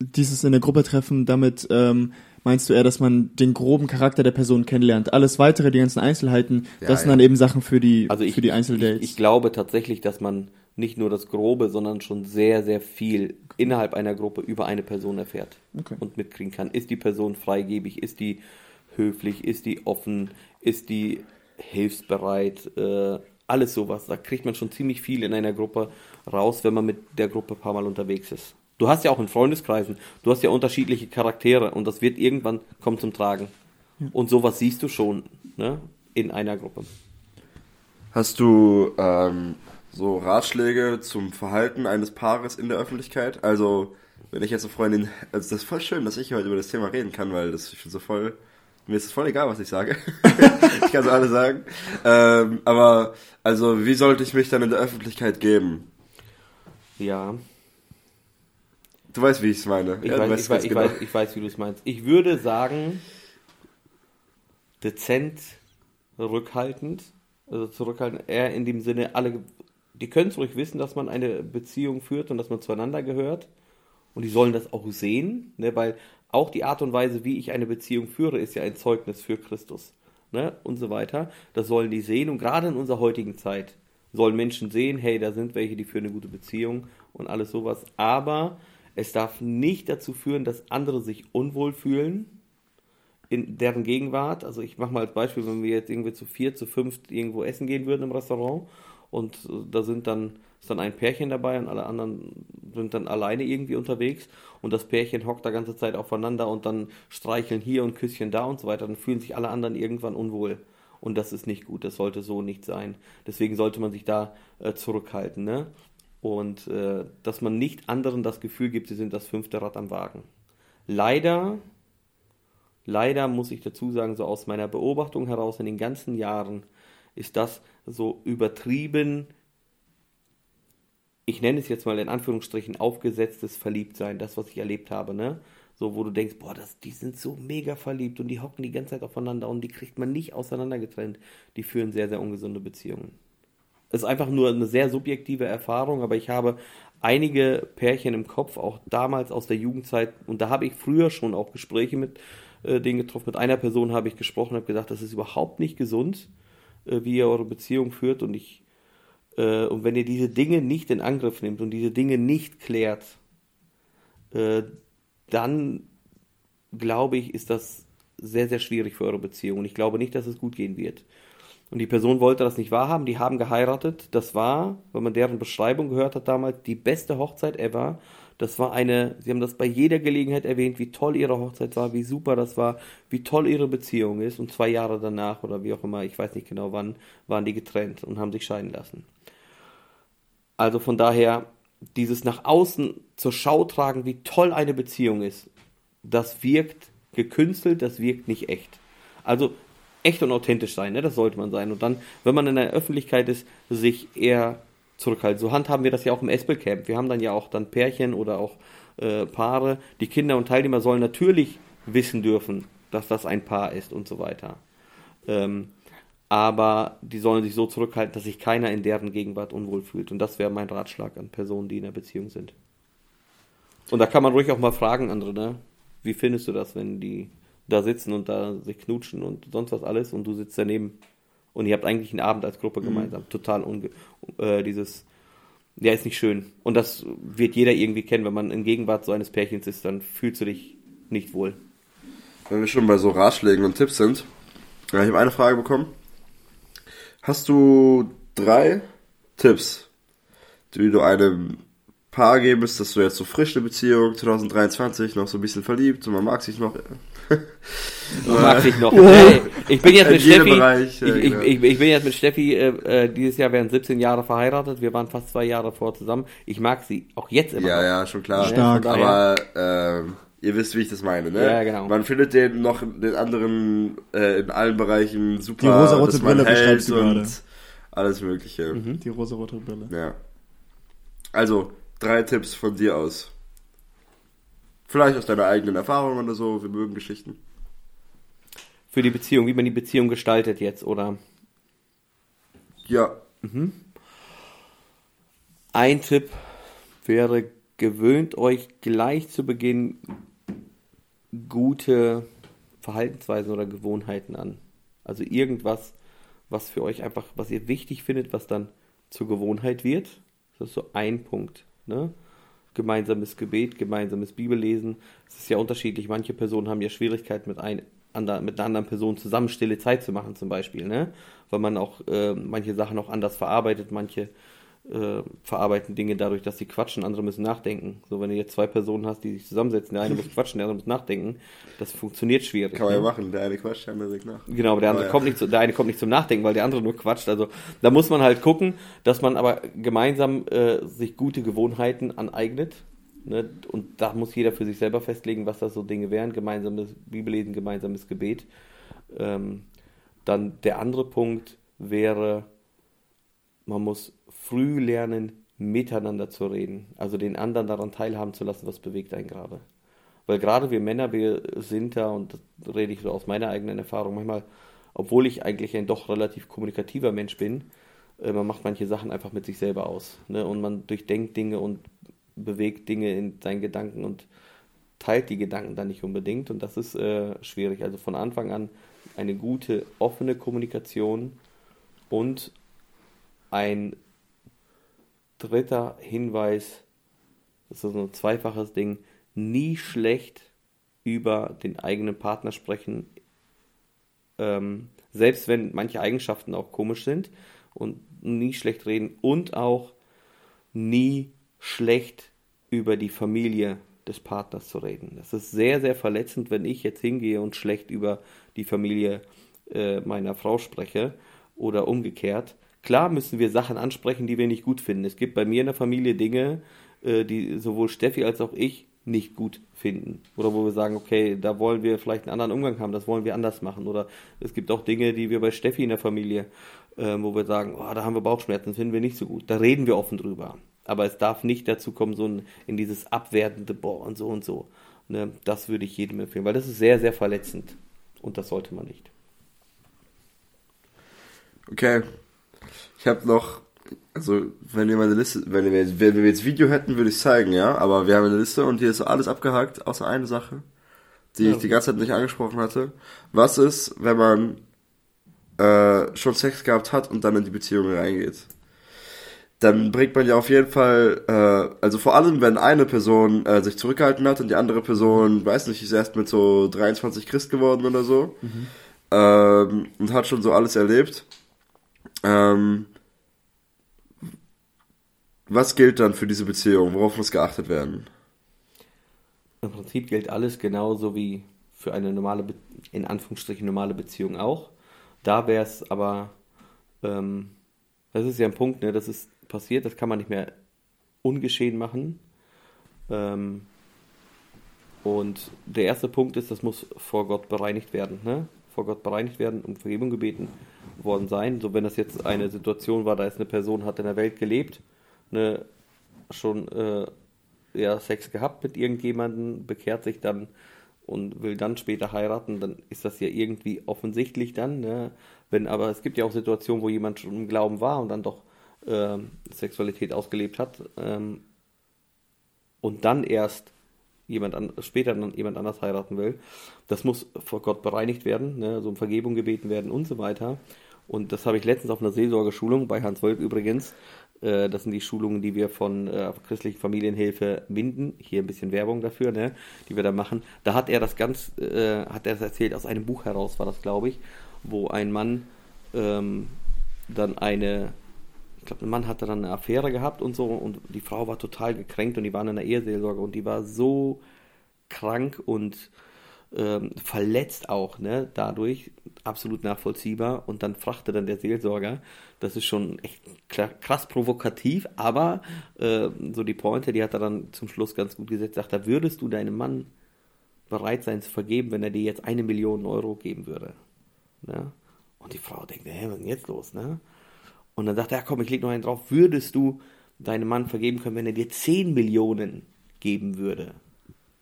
dieses in der Gruppe treffen, damit ähm, meinst du eher, dass man den groben Charakter der Person kennenlernt? Alles weitere, die ganzen Einzelheiten, Ja, das sind ja. dann eben Sachen für die, Also ich, für die ich, Einzeldates. ich glaube tatsächlich, dass man nicht nur das Grobe, sondern schon sehr, sehr viel innerhalb einer Gruppe über eine Person erfährt Okay. und mitkriegen kann. Ist die Person freigebig? Ist die höflich? Ist die offen? Ist die hilfsbereit? Äh, alles sowas. Da kriegt man schon ziemlich viel in einer Gruppe raus, wenn man mit der Gruppe ein paar Mal unterwegs ist. Du hast ja auch in Freundeskreisen, du hast ja unterschiedliche Charaktere und das wird irgendwann kommen zum Tragen. Und sowas siehst du schon ne, in einer Gruppe. Hast du ähm, so Ratschläge zum Verhalten eines Paares in der Öffentlichkeit? Also, wenn ich jetzt eine Freundin, also das ist voll schön, dass ich heute über das Thema reden kann, weil das ich finde so voll, mir ist es voll egal, was ich sage. ich kann es alles sagen. Ähm, aber, also, wie sollte ich mich dann in der Öffentlichkeit geben? Ja, Du weißt, wie ich es meine. ich, ja, weiß, ich, weiß, ich, genau. weiß, ich weiß, wie du es meinst. Ich würde sagen, dezent, rückhaltend, also zurückhaltend, eher in dem Sinne, alle, die können es ruhig wissen, dass man eine Beziehung führt und dass man zueinander gehört. Und die sollen das auch sehen, ne, weil auch die Art und Weise, wie ich eine Beziehung führe, ist ja ein Zeugnis für Christus. Ne, und so weiter. Das sollen die sehen. Und gerade in unserer heutigen Zeit sollen Menschen sehen, hey, da sind welche, die führen eine gute Beziehung und alles sowas. Aber es darf nicht dazu führen, dass andere sich unwohl fühlen in deren Gegenwart. Also ich mache mal als Beispiel, wenn wir jetzt irgendwie zu vier, zu fünf irgendwo essen gehen würden im Restaurant und äh, da sind dann ist dann ein Pärchen dabei und alle anderen sind dann alleine irgendwie unterwegs und das Pärchen hockt da ganze Zeit aufeinander und dann streicheln hier und Küsschen da und so weiter, dann fühlen sich alle anderen irgendwann unwohl. Und das ist nicht gut, das sollte so nicht sein. Deswegen sollte man sich da äh, zurückhalten. Ne? Und äh, dass man nicht anderen das Gefühl gibt, sie sind das fünfte Rad am Wagen. Leider, leider muss ich dazu sagen, so aus meiner Beobachtung heraus in den ganzen Jahren ist das so übertrieben, ich nenne es jetzt mal in Anführungsstrichen aufgesetztes Verliebtsein, das, was ich erlebt habe, ne? So, wo du denkst, boah, das, die sind so mega verliebt und die hocken die ganze Zeit aufeinander und die kriegt man nicht auseinandergetrennt. Die führen sehr, sehr ungesunde Beziehungen. Es ist einfach nur eine sehr subjektive Erfahrung, aber ich habe einige Pärchen im Kopf, auch damals aus der Jugendzeit, und da habe ich früher schon auch Gespräche mit äh, denen getroffen. Mit einer Person habe ich gesprochen, habe gesagt, das ist überhaupt nicht gesund, äh, wie ihr eure Beziehung führt und ich äh, und wenn ihr diese Dinge nicht in Angriff nehmt und diese Dinge nicht klärt, äh, dann glaube ich, ist das sehr, sehr schwierig für eure Beziehung. Und ich glaube nicht, dass es gut gehen wird. Und die Person wollte das nicht wahrhaben, die haben geheiratet. Das war, wenn man deren Beschreibung gehört hat damals, die beste Hochzeit ever. Das war eine, sie haben das bei jeder Gelegenheit erwähnt, wie toll ihre Hochzeit war, wie super das war, wie toll ihre Beziehung ist. Und zwei Jahre danach oder wie auch immer, ich weiß nicht genau wann, waren die getrennt und haben sich scheiden lassen. Also von daher, dieses nach außen zur Schau tragen, wie toll eine Beziehung ist, das wirkt gekünstelt, das wirkt nicht echt. Also echt und authentisch sein, ne? das sollte man sein. Und dann, wenn man in der Öffentlichkeit ist, sich eher zurückhalten. So handhaben wir das ja auch im Espelcamp. Wir haben dann ja auch dann Pärchen oder auch äh, Paare. Die Kinder und Teilnehmer sollen natürlich wissen dürfen, dass das ein Paar ist und so weiter. Ähm, aber die sollen sich so zurückhalten, dass sich keiner in deren Gegenwart unwohl fühlt. Und das wäre mein Ratschlag an Personen, die in einer Beziehung sind. Und da kann man ruhig auch mal fragen, andere, ne? Wie findest du das, wenn die da sitzen und da sich knutschen und sonst was alles und du sitzt daneben und ihr habt eigentlich einen Abend als Gruppe gemeinsam. Total unge äh, dieses, ja, ist nicht schön. Und das wird jeder irgendwie kennen, wenn man in Gegenwart so eines Pärchens ist, dann fühlst du dich nicht wohl. Wenn wir schon bei so Ratschlägen und Tipps sind, ja, ich habe eine Frage bekommen. Hast du drei Tipps, die du einem Paar geben müsst, dass du jetzt so frisch eine Beziehung, 2023, noch so ein bisschen verliebt und man mag sich noch. Man mag sich noch. Hey, ich bin jetzt mit Steffi. Bereich, ich, ich, genau. ich, ich bin jetzt mit Steffi. Äh, äh, dieses Jahr werden 17 Jahre verheiratet. Wir waren fast zwei Jahre vor zusammen. Ich mag sie auch jetzt immer. Ja, noch. ja, schon klar. Stark. Aber ähm, ihr wisst, wie ich das meine, ne? Ja, genau. Man findet den noch den anderen äh, in allen Bereichen super. Die rosarote dass man Brille hält beschreibst du und gerade. Alles Mögliche. Die rosarote Brille. Ja. Also, drei Tipps von dir aus. Vielleicht aus deiner eigenen Erfahrung oder so. Wir mögen Geschichten. Für die Beziehung, wie man die Beziehung gestaltet jetzt, oder? Ja. Ein Tipp wäre, gewöhnt euch gleich zu Beginn gute Verhaltensweisen oder Gewohnheiten an. Also irgendwas, was für euch einfach, was ihr wichtig findet, was dann zur Gewohnheit wird. Das ist so ein Punkt. Ne? Gemeinsames Gebet, gemeinsames Bibellesen. Es ist ja unterschiedlich. Manche Personen haben ja Schwierigkeiten mit, ein, ander, mit einer anderen Person zusammen stille Zeit zu machen, zum Beispiel. Ne? Weil man auch äh, manche Sachen auch anders verarbeitet, manche äh, verarbeiten Dinge dadurch, dass sie quatschen, andere müssen nachdenken. So, wenn du jetzt zwei Personen hast, die sich zusammensetzen, der eine muss quatschen, der andere muss nachdenken, das funktioniert schwierig. Kann man ja ne? machen, der eine quatscht, der andere sagt nach. Genau, aber der andere Aber ja. kommt nicht zu, der eine kommt nicht zum Nachdenken, weil der andere nur quatscht. Also da muss man halt gucken, dass man aber gemeinsam äh, sich gute Gewohnheiten aneignet. Ne? Und da muss jeder für sich selber festlegen, was das so Dinge wären. Gemeinsames Bibellesen, gemeinsames Gebet. Ähm, dann der andere Punkt wäre, man muss früh lernen, miteinander zu reden. Also den anderen daran teilhaben zu lassen, was bewegt einen gerade. Weil gerade wir Männer, wir sind da, und das rede ich so aus meiner eigenen Erfahrung, manchmal, obwohl ich eigentlich ein doch relativ kommunikativer Mensch bin, äh, man macht manche Sachen einfach mit sich selber aus. Ne? Und man durchdenkt Dinge und bewegt Dinge in seinen Gedanken und teilt die Gedanken dann nicht unbedingt. Und das ist äh, schwierig. Also von Anfang an eine gute, offene Kommunikation und ein dritter Hinweis, das ist so ein zweifaches Ding, nie schlecht über den eigenen Partner sprechen, ähm, selbst wenn manche Eigenschaften auch komisch sind und nie schlecht reden und auch nie schlecht über die Familie des Partners zu reden. Das ist sehr, sehr verletzend, wenn ich jetzt hingehe und schlecht über die Familie äh, meiner Frau spreche oder umgekehrt. Klar müssen wir Sachen ansprechen, die wir nicht gut finden. Es gibt bei mir in der Familie Dinge, äh, die sowohl Steffi als auch ich nicht gut finden. Oder wo wir sagen, okay, da wollen wir vielleicht einen anderen Umgang haben, das wollen wir anders machen. Oder es gibt auch Dinge, die wir bei Steffi in der Familie, äh, wo wir sagen, oh, da haben wir Bauchschmerzen, das finden wir nicht so gut. Da reden wir offen drüber. Aber es darf nicht dazu kommen, so ein, in dieses abwertende, boah, und so und so. Ne? Das würde ich jedem empfehlen, weil das ist sehr, sehr verletzend. Und das sollte man nicht. Okay. Ich habe noch, also wenn wir meine Liste, wenn wir, wenn wir jetzt Video hätten, würde ich zeigen, ja. Aber wir haben eine Liste und hier ist alles abgehakt, außer eine Sache, die Ja. ich die ganze Zeit nicht angesprochen hatte. Was ist, wenn man äh, schon Sex gehabt hat und dann in die Beziehung reingeht? Dann bringt man ja auf jeden Fall, äh, also vor allem, wenn eine Person äh, sich zurückgehalten hat und die andere Person, weiß nicht, ist erst mit so 23 Christ geworden oder so ähm, und hat schon so alles erlebt. Ähm, was gilt dann für diese Beziehung? Worauf muss geachtet werden? Im Prinzip gilt alles genauso wie für eine normale, in Anführungsstrichen normale Beziehung auch. Da wäre es aber, ähm, das ist ja ein Punkt, ne, das ist passiert, das kann man nicht mehr ungeschehen machen. Ähm, und der erste Punkt ist, das muss vor Gott bereinigt werden, ne? Vor Gott bereinigt werden, um Vergebung gebeten worden sein. So, wenn das jetzt eine Situation war, da ist eine Person, hat in der Welt gelebt, ne, schon äh, ja, Sex gehabt mit irgendjemandem, bekehrt sich dann und will dann später heiraten, dann ist das ja irgendwie offensichtlich dann. Ne? Wenn aber es gibt ja auch Situationen, wo jemand schon im Glauben war und dann doch ähm, Sexualität ausgelebt hat ähm, und dann erst jemand an, später dann jemand anders heiraten will. Das muss vor Gott bereinigt werden, ne? also um Vergebung gebeten werden und so weiter. Und das habe ich letztens auf einer Seelsorgeschulung bei Hans Wolf übrigens. Äh, das sind die Schulungen, die wir von äh, christlichen Familienhilfe Minden, hier ein bisschen Werbung dafür, ne, die wir da machen. Da hat er das ganz, äh, hat er das erzählt, aus einem Buch heraus war das, glaube ich, wo ein Mann ähm, dann eine, ich glaube, ein Mann hatte dann eine Affäre gehabt und so und die Frau war total gekränkt und die waren in der Eheseelsorge und die war so krank und ähm, verletzt auch, ne, dadurch, absolut nachvollziehbar. Und dann fragte dann der Seelsorger, das ist schon echt krass provokativ, aber äh, so die Pointe, die hat er dann zum Schluss ganz gut gesetzt, sagt er, würdest du deinem Mann bereit sein zu vergeben, wenn er dir jetzt eine Million Euro geben würde? Ne? Und die Frau denkt, hä, was ist denn jetzt los, ne? Und dann sagt er, ja, komm, ich leg noch einen drauf, würdest du deinem Mann vergeben können, wenn er dir 10 Millionen geben würde?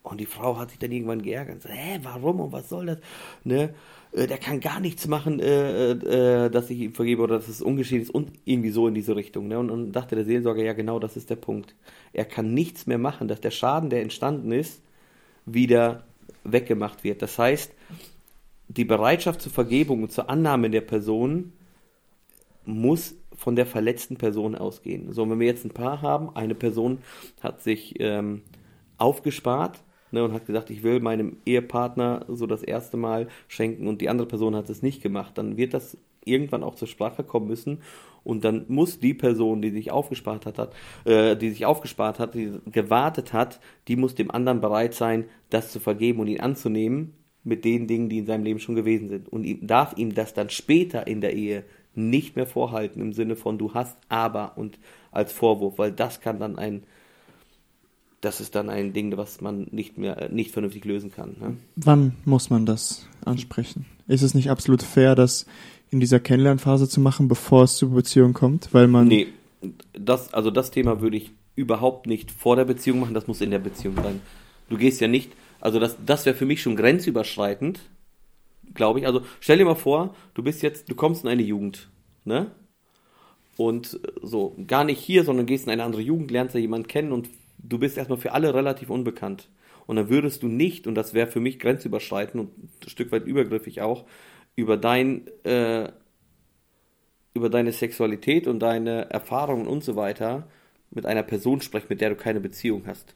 Und die Frau hat sich dann irgendwann geärgert sagt, hä, warum und was soll das? Ne? Äh, Der kann gar nichts machen, äh, äh, dass ich ihm vergebe oder dass es ungeschehen ist und irgendwie so in diese Richtung. Ne? Und dann dachte der Seelsorger, ja genau, das ist der Punkt. Er kann nichts mehr machen, dass der Schaden, der entstanden ist, wieder weggemacht wird. Das heißt, die Bereitschaft zur Vergebung und zur Annahme der Person muss von der verletzten Person ausgehen. So, wenn wir jetzt ein Paar haben, eine Person hat sich ähm, aufgespart ne, und hat gesagt, ich will meinem Ehepartner so das erste Mal schenken und die andere Person hat es nicht gemacht, dann wird das irgendwann auch zur Sprache kommen müssen und dann muss die Person, die sich aufgespart hat, äh, die sich aufgespart hat, die gewartet hat, die muss dem anderen bereit sein, das zu vergeben und ihn anzunehmen mit den Dingen, die in seinem Leben schon gewesen sind und ihm, darf ihm das dann später in der Ehe nicht mehr vorhalten im Sinne von du hast aber und als Vorwurf, weil das kann dann ein das ist dann ein Ding, was man nicht mehr nicht vernünftig lösen kann. Ne? Wann muss man das ansprechen? Ist es nicht absolut fair, das in dieser Kennenlernphase zu machen, bevor es zur Beziehung kommt, weil man Nee, das also das Thema würde ich überhaupt nicht vor der Beziehung machen, das muss in der Beziehung sein. Du gehst ja nicht, also das das wäre für mich schon grenzüberschreitend, glaube ich. Also stell dir mal vor, du bist jetzt, du kommst in eine Jugend, ne? Und so, gar nicht hier, sondern gehst in eine andere Jugend, lernst da jemanden kennen und du bist erstmal für alle relativ unbekannt. Und dann würdest du nicht, und das wäre für mich grenzüberschreitend und ein Stück weit übergriffig auch, über dein, äh, über deine Sexualität und deine Erfahrungen und so weiter mit einer Person sprechen, mit der du keine Beziehung hast.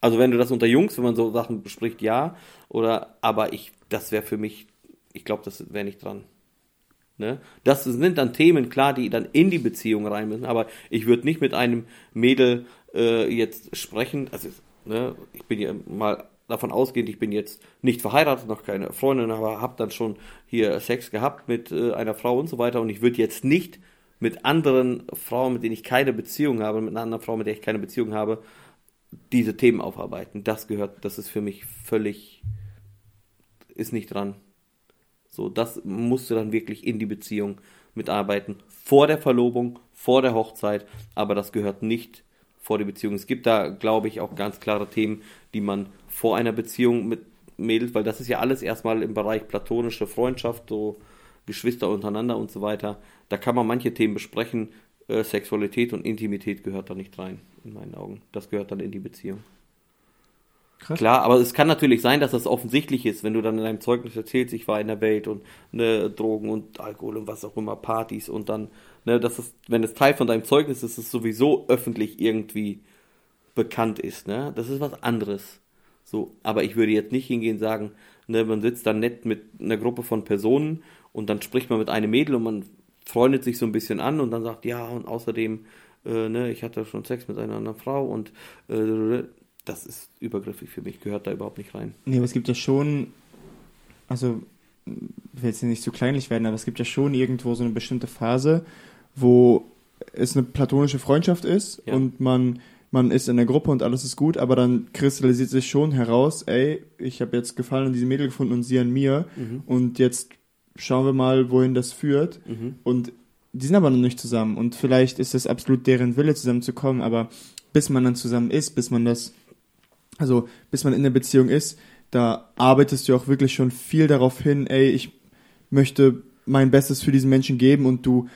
Also wenn du das unter Jungs, wenn man so Sachen bespricht, ja, oder aber ich, das wäre für mich, ich glaube, das wäre nicht dran. Ne? Das sind dann Themen, klar, die dann in die Beziehung rein müssen, aber ich würde nicht mit einem Mädel äh, jetzt sprechen, also ne, ich bin ja mal davon ausgehend, ich bin jetzt nicht verheiratet, noch keine Freundin, aber habe dann schon hier Sex gehabt mit äh, einer Frau und so weiter und ich würde jetzt nicht mit anderen Frauen, mit denen ich keine Beziehung habe, mit einer anderen Frau, mit der ich keine Beziehung habe, diese Themen aufarbeiten. Das gehört, das ist für mich völlig, ist nicht dran. So, das musst du dann wirklich in die Beziehung mitarbeiten. Vor der Verlobung, vor der Hochzeit, aber das gehört nicht vor die Beziehung. Es gibt da, glaube ich, auch ganz klare Themen, die man vor einer Beziehung mit Mädels, weil das ist ja alles erstmal im Bereich platonische Freundschaft, so Geschwister untereinander und so weiter. Da kann man manche Themen besprechen. Äh, Sexualität und Intimität gehört da nicht rein, in meinen Augen. Das gehört dann in die Beziehung. Krass. Klar, aber es kann natürlich sein, dass das offensichtlich ist, wenn du dann in deinem Zeugnis erzählst, ich war in der Welt und ne, Drogen und Alkohol und was auch immer, Partys und dann, ne, das ist, wenn es Teil von deinem Zeugnis ist, ist es sowieso öffentlich irgendwie bekannt ist, ne? Das ist was anderes. So, aber ich würde jetzt nicht hingehen und sagen, ne, man sitzt dann nett mit einer Gruppe von Personen und dann spricht man mit einem Mädel und man freundet sich so ein bisschen an und dann sagt, ja, und außerdem, äh, ne, ich hatte schon Sex mit einer anderen Frau und äh, das ist übergriffig für mich, gehört da überhaupt nicht rein. Nee, aber es gibt ja schon, also ich will jetzt nicht zu kleinlich werden, aber es gibt ja schon irgendwo so eine bestimmte Phase, wo es eine platonische Freundschaft ist Ja. und man, man ist in der Gruppe und alles ist gut, aber dann kristallisiert sich schon heraus, ey, ich habe jetzt Gefallen an diesem Mädel gefunden und sie an mir und jetzt schauen wir mal, wohin das führt. Und die sind aber noch nicht zusammen. Und vielleicht ist es absolut deren Wille zusammenzukommen, aber bis man dann zusammen ist, bis man das also bis man in der Beziehung ist, da arbeitest du auch wirklich schon viel darauf hin, ey, ich möchte mein Bestes für diesen Menschen geben und du,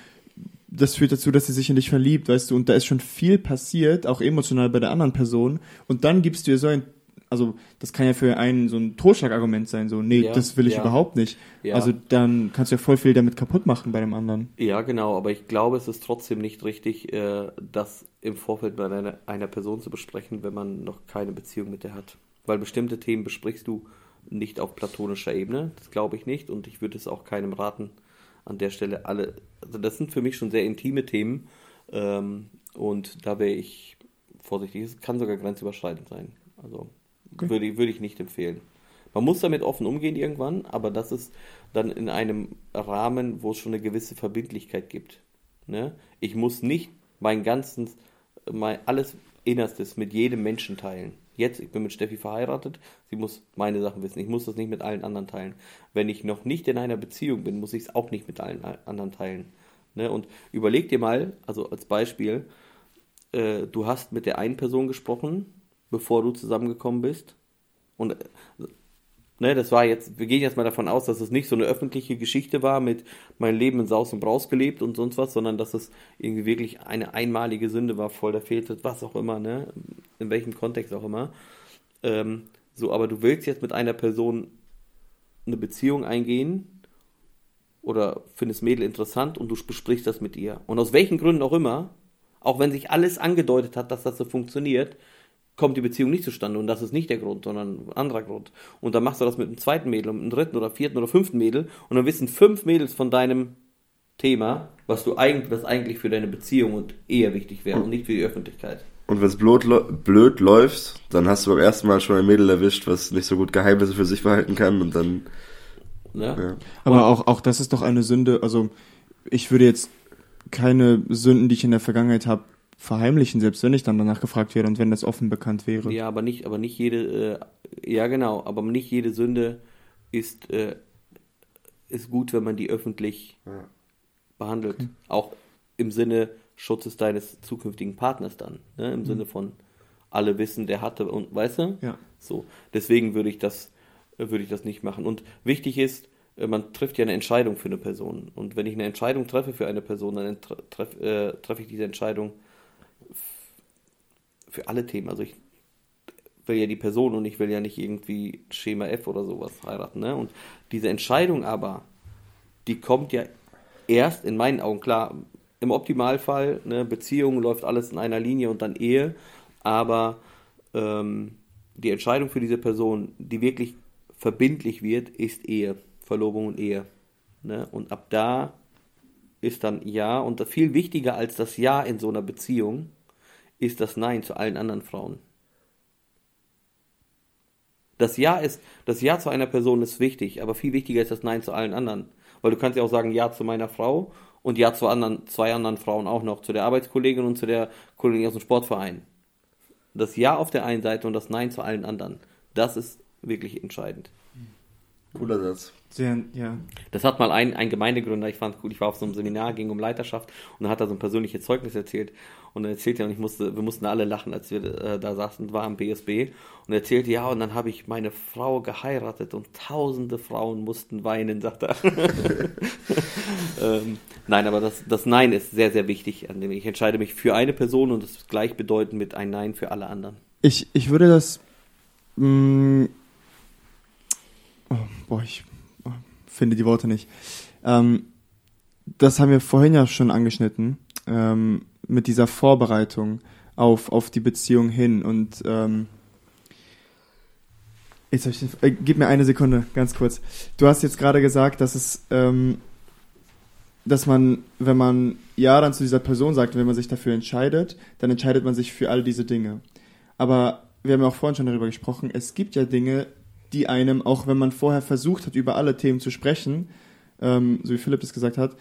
das führt dazu, dass sie sich in dich verliebt, weißt du, und da ist schon viel passiert, auch emotional bei der anderen Person, und dann gibst du ihr so ein, also das kann ja für einen so ein Totschlagargument sein, so, nee, Ja, das will ich ja. überhaupt nicht. Ja. Also dann kannst du ja voll viel damit kaputt machen bei dem anderen. Ja, genau, aber ich glaube, es ist trotzdem nicht richtig, äh, das im Vorfeld bei einer, einer Person zu besprechen, wenn man noch keine Beziehung mit der hat. Weil bestimmte Themen besprichst du nicht auf platonischer Ebene, das glaube ich nicht, und ich würde es auch keinem raten, an der Stelle alle, also das sind für mich schon sehr intime Themen, ähm, und da wäre ich vorsichtig, es kann sogar grenzüberschreitend sein, also Okay. würde, ich- würde ich nicht empfehlen. Man muss damit offen umgehen irgendwann, aber das ist dann in einem Rahmen, wo es schon eine gewisse Verbindlichkeit gibt. Ne? Ich muss nicht mein ganzes, mein alles Innerstes mit jedem Menschen teilen. Jetzt, ich bin mit Steffi verheiratet, sie muss meine Sachen wissen. Ich muss das nicht mit allen anderen teilen. Wenn ich noch nicht in einer Beziehung bin, muss ich es auch nicht mit allen anderen teilen. Ne? Und überleg dir mal, also als Beispiel, äh, du hast mit der einen Person gesprochen, bevor du zusammengekommen bist. Und ne, das war jetzt, wir gehen jetzt mal davon aus, dass es nicht so eine öffentliche Geschichte war mit mein Leben in Saus und Braus gelebt und sonst was, sondern dass es irgendwie wirklich eine einmalige Sünde war, voll der Fehltritt, was auch immer, ne, in welchem Kontext auch immer. Ähm, So, aber du willst jetzt mit einer Person eine Beziehung eingehen oder findest Mädel interessant und du besprichst das mit ihr. Und aus welchen Gründen auch immer, auch wenn sich alles angedeutet hat, dass das so funktioniert, kommt die Beziehung nicht zustande. Und das ist nicht der Grund, sondern ein anderer Grund. Und dann machst du das mit einem zweiten Mädel, mit einem dritten oder vierten oder fünften Mädel und dann wissen fünf Mädels von deinem Thema, was du eigentlich, was eigentlich für deine Beziehung und Ehe wichtig wäre und nicht für die Öffentlichkeit. Und wenn es blöd, blöd läuft, dann hast du beim ersten Mal schon ein Mädel erwischt, was nicht so gut Geheimnisse für sich behalten kann und dann. Ne? Ja. Aber auch, auch das ist doch eine Sünde. Also ich würde jetzt keine Sünden, die ich in der Vergangenheit habe, verheimlichen, selbst wenn ich dann danach gefragt werde und wenn das offen bekannt wäre. Ja, aber nicht, aber nicht jede, äh, ja genau, aber nicht jede Sünde ist, äh, ist gut, wenn man die öffentlich Ja. behandelt. Auch im Sinne Schutzes deines zukünftigen Partners dann. Ne? Im Sinne von alle wissen, der hatte und weißt du? Ja. So. Deswegen würde ich das, äh, würde ich das nicht machen. Und wichtig ist, äh, man trifft ja eine Entscheidung für eine Person. Und wenn ich eine Entscheidung treffe für eine Person, dann tre- treff, äh, treffe ich diese Entscheidung für alle Themen. Also ich will ja die Person und ich will ja nicht irgendwie Schema F oder sowas heiraten. Ne? Und diese Entscheidung aber, die kommt ja erst in meinen Augen, klar, im Optimalfall, ne, Beziehung läuft alles in einer Linie und dann Ehe, aber ähm, die Entscheidung für diese Person, die wirklich verbindlich wird, ist Ehe, Verlobung und Ehe. Ne? Und ab da ist dann Ja und viel wichtiger als das Ja in so einer Beziehung ist das Nein zu allen anderen Frauen. Das Ja ist, das Ja zu einer Person ist wichtig, aber viel wichtiger ist das Nein zu allen anderen. Weil du kannst ja auch sagen Ja zu meiner Frau und Ja zu anderen, zwei anderen Frauen auch noch, zu der Arbeitskollegin und zu der Kollegin aus dem Sportverein. Das Ja auf der einen Seite und das Nein zu allen anderen. Das ist wirklich entscheidend. Cooler Satz. Sehr, ja. Das hat mal ein, ein Gemeindegründer, ich fand gut, ich war auf so einem Seminar, ging um Leiterschaft und dann hat er so ein persönliches Zeugnis erzählt und er erzählte und ich musste, wir mussten alle lachen, als wir äh, da saßen, war am BSB und er erzählte, ja, und dann habe ich meine Frau geheiratet und tausende Frauen mussten weinen, sagt er. ähm, nein, aber das, das Nein ist sehr, sehr wichtig, ich entscheide mich für eine Person und das ist gleichbedeutend mit ein Nein für alle anderen. Ich, ich würde das. Mh, oh, boah, ich oh, finde die Worte nicht. Ähm, das haben wir vorhin ja schon angeschnitten, ähm, mit dieser Vorbereitung auf, auf die Beziehung hin. Und ähm, jetzt ich, äh, gib mir eine Sekunde, ganz kurz. Du hast jetzt gerade gesagt, dass es, ähm, dass man, wenn man ja dann zu dieser Person sagt, wenn man sich dafür entscheidet, dann entscheidet man sich für all diese Dinge. Aber wir haben ja auch vorhin schon darüber gesprochen, es gibt ja Dinge, die einem, auch wenn man vorher versucht hat, über alle Themen zu sprechen, ähm, so wie Philipp das gesagt hat,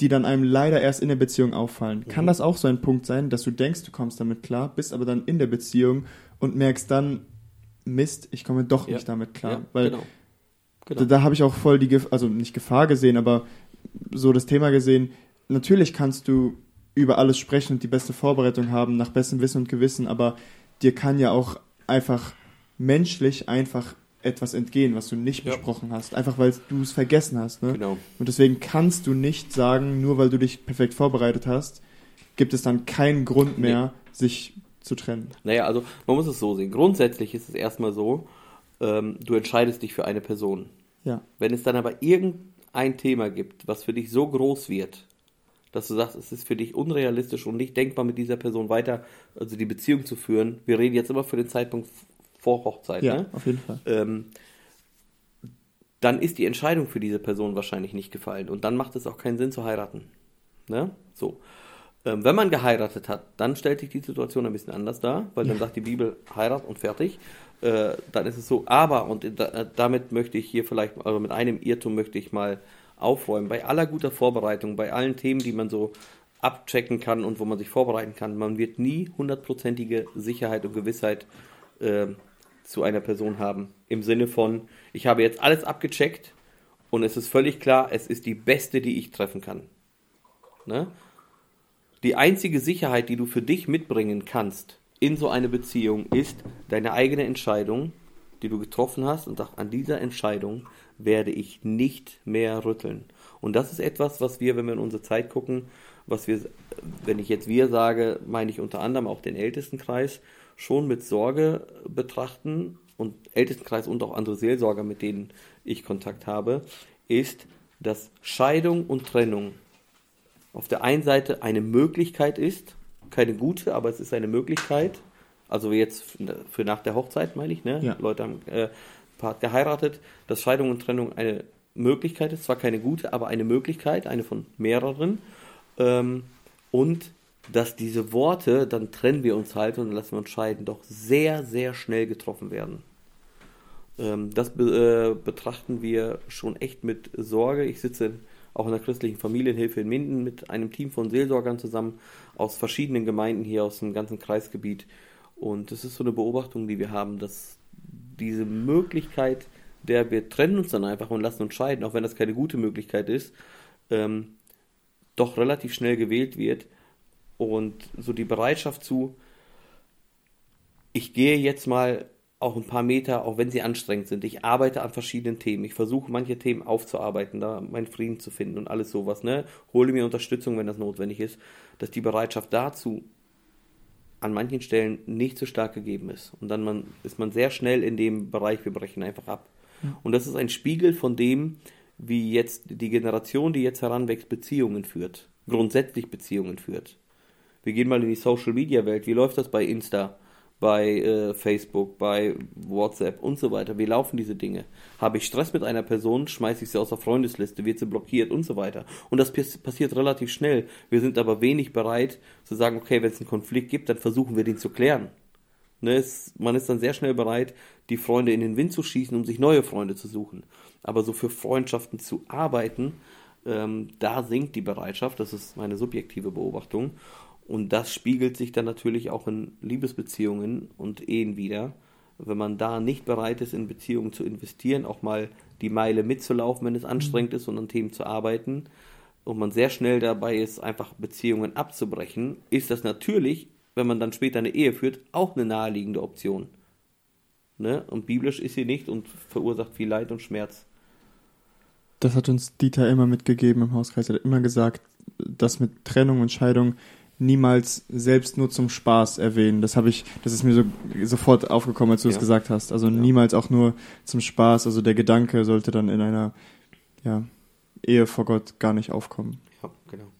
die dann einem leider erst in der Beziehung auffallen. Kann das auch so ein Punkt sein, dass du denkst, du kommst damit klar, bist aber dann in der Beziehung und merkst dann, Mist, ich komme doch Ja. nicht damit klar. Ja, Weil genau. da, genau. da habe ich auch voll die, Gef also nicht Gefahr gesehen, aber so das Thema gesehen. Natürlich kannst du über alles sprechen und die beste Vorbereitung haben, nach bestem Wissen und Gewissen, aber dir kann ja auch einfach menschlich einfach etwas entgehen, was du nicht Ja. besprochen hast, einfach weil du es vergessen hast. Ne? genau. Und deswegen kannst du nicht sagen, nur weil du dich perfekt vorbereitet hast, gibt es dann keinen Grund mehr, sich zu trennen. Naja, also man muss es so sehen. Grundsätzlich ist es erstmal so, ähm, du entscheidest dich für eine Person. Ja. Wenn es dann aber irgendein Thema gibt, was für dich so groß wird, dass du sagst, es ist für dich unrealistisch und nicht denkbar, mit dieser Person weiter, also die Beziehung zu führen. Wir reden jetzt immer für den Zeitpunkt vor Hochzeit, Ja, ne? auf jeden Fall. ähm, dann ist die Entscheidung für diese Person wahrscheinlich nicht gefallen. Und dann macht es auch keinen Sinn zu heiraten. Ne? So. Ähm, wenn man geheiratet hat, dann stellt sich die Situation ein bisschen anders dar, weil dann sagt die Bibel Heirat und fertig. Äh, dann ist es so, aber, und da, äh, damit möchte ich hier vielleicht, also mit einem Irrtum möchte ich mal aufräumen. Bei aller guter Vorbereitung, bei allen Themen, die man so abchecken kann und wo man sich vorbereiten kann, man wird nie hundertprozentige Sicherheit und Gewissheit äh, zu einer Person haben. Im Sinne von, ich habe jetzt alles abgecheckt und es ist völlig klar, es ist die beste, die ich treffen kann. Ne? Die einzige Sicherheit, die du für dich mitbringen kannst in so eine Beziehung, ist deine eigene Entscheidung, die du getroffen hast und sagst, an dieser Entscheidung werde ich nicht mehr rütteln. Und das ist etwas, was wir, wenn wir in unsere Zeit gucken, was wir, wenn ich jetzt wir sage, meine ich unter anderem auch den Ältestenkreis, schon mit Sorge betrachten und Ältestenkreis und auch andere Seelsorger, mit denen ich Kontakt habe, ist, dass Scheidung und Trennung auf der einen Seite eine Möglichkeit ist, keine gute, aber es ist eine Möglichkeit. Also jetzt für nach der Hochzeit, meine ich, ne? Ja. Leute haben äh, Part geheiratet, dass Scheidung und Trennung eine Möglichkeit ist, zwar keine gute, aber eine Möglichkeit, eine von mehreren. Ähm, und dass diese Worte, dann trennen wir uns halt und dann lassen wir uns scheiden, doch sehr, sehr schnell getroffen werden. Ähm, das be äh, betrachten wir schon echt mit Sorge. Ich sitze auch in der christlichen Familienhilfe in Minden mit einem Team von Seelsorgern zusammen aus verschiedenen Gemeinden hier aus dem ganzen Kreisgebiet. Und es ist so eine Beobachtung, die wir haben, dass diese Möglichkeit, der wir trennen uns dann einfach und lassen uns scheiden, auch wenn das keine gute Möglichkeit ist, ähm, doch relativ schnell gewählt wird. Und so die Bereitschaft zu, ich gehe jetzt mal auch ein paar Meter, auch wenn sie anstrengend sind. Ich arbeite an verschiedenen Themen. Ich versuche manche Themen aufzuarbeiten, da meinen Frieden zu finden und alles sowas. Ne? Hole mir Unterstützung, wenn das notwendig ist. Dass die Bereitschaft dazu an manchen Stellen nicht so stark gegeben ist. Und dann man, ist man sehr schnell in dem Bereich, wir brechen einfach ab. Und das ist ein Spiegel von dem, wie jetzt die Generation, die jetzt heranwächst, Beziehungen führt. Grundsätzlich Beziehungen führt. Wir gehen mal in die Social Media Welt. Wie läuft das bei Insta, bei äh, Facebook, bei WhatsApp und so weiter? Wie laufen diese Dinge? Habe ich Stress mit einer Person, schmeiße ich sie aus der Freundesliste, wird sie blockiert und so weiter. Und das pass- passiert relativ schnell. Wir sind aber wenig bereit zu sagen, okay, wenn es einen Konflikt gibt, dann versuchen wir den zu klären. Ne, es, man ist dann sehr schnell bereit, die Freunde in den Wind zu schießen, um sich neue Freunde zu suchen. Aber so für Freundschaften zu arbeiten, ähm, da sinkt die Bereitschaft. Das ist meine subjektive Beobachtung. Und das spiegelt sich dann natürlich auch in Liebesbeziehungen und Ehen wieder. Wenn man da nicht bereit ist, in Beziehungen zu investieren, auch mal die Meile mitzulaufen, wenn es anstrengend ist und an Themen zu arbeiten, und man sehr schnell dabei ist, einfach Beziehungen abzubrechen, ist das natürlich, wenn man dann später eine Ehe führt, auch eine naheliegende Option. Ne? Und biblisch ist sie nicht und verursacht viel Leid und Schmerz. Das hat uns Dieter immer mitgegeben im Hauskreis. Er hat immer gesagt, dass mit Trennung und Scheidung niemals selbst nur zum Spaß erwähnen. Das habe ich, das ist mir so sofort aufgekommen, als du es Ja. gesagt hast. Also niemals auch nur zum Spaß. Also der Gedanke sollte dann in einer ja, Ehe vor Gott gar nicht aufkommen. Ja, genau.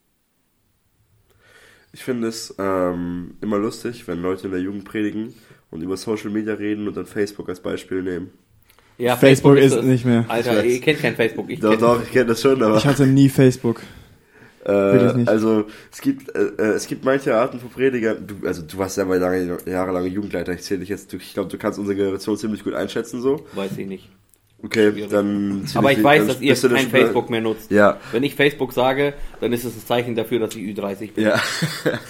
Ich finde es ähm, immer lustig, wenn Leute in der Jugend predigen und über Social Media reden und dann Facebook als Beispiel nehmen. Ja, Facebook ist es. nicht mehr. Alter, ihr kennt kein Facebook. Ich Doch, kenn, doch, ich kenne das schon, aber Ich hatte nie Facebook. Äh, nicht. also es gibt äh, äh, es gibt manche Arten von Predigern. Du, also du warst ja mal lange jahrelange Jugendleiter. Ich zähle dich jetzt. du- Ich glaube, du kannst unsere Generation ziemlich gut einschätzen so. Weiß ich nicht. Okay, Schwierig. dann. Aber ich weiß, dass ihr kein Facebook mehr nutzt. Ja, Wenn ich Facebook sage, dann ist es ein Zeichen dafür, dass ich Ü30 bin. Ja.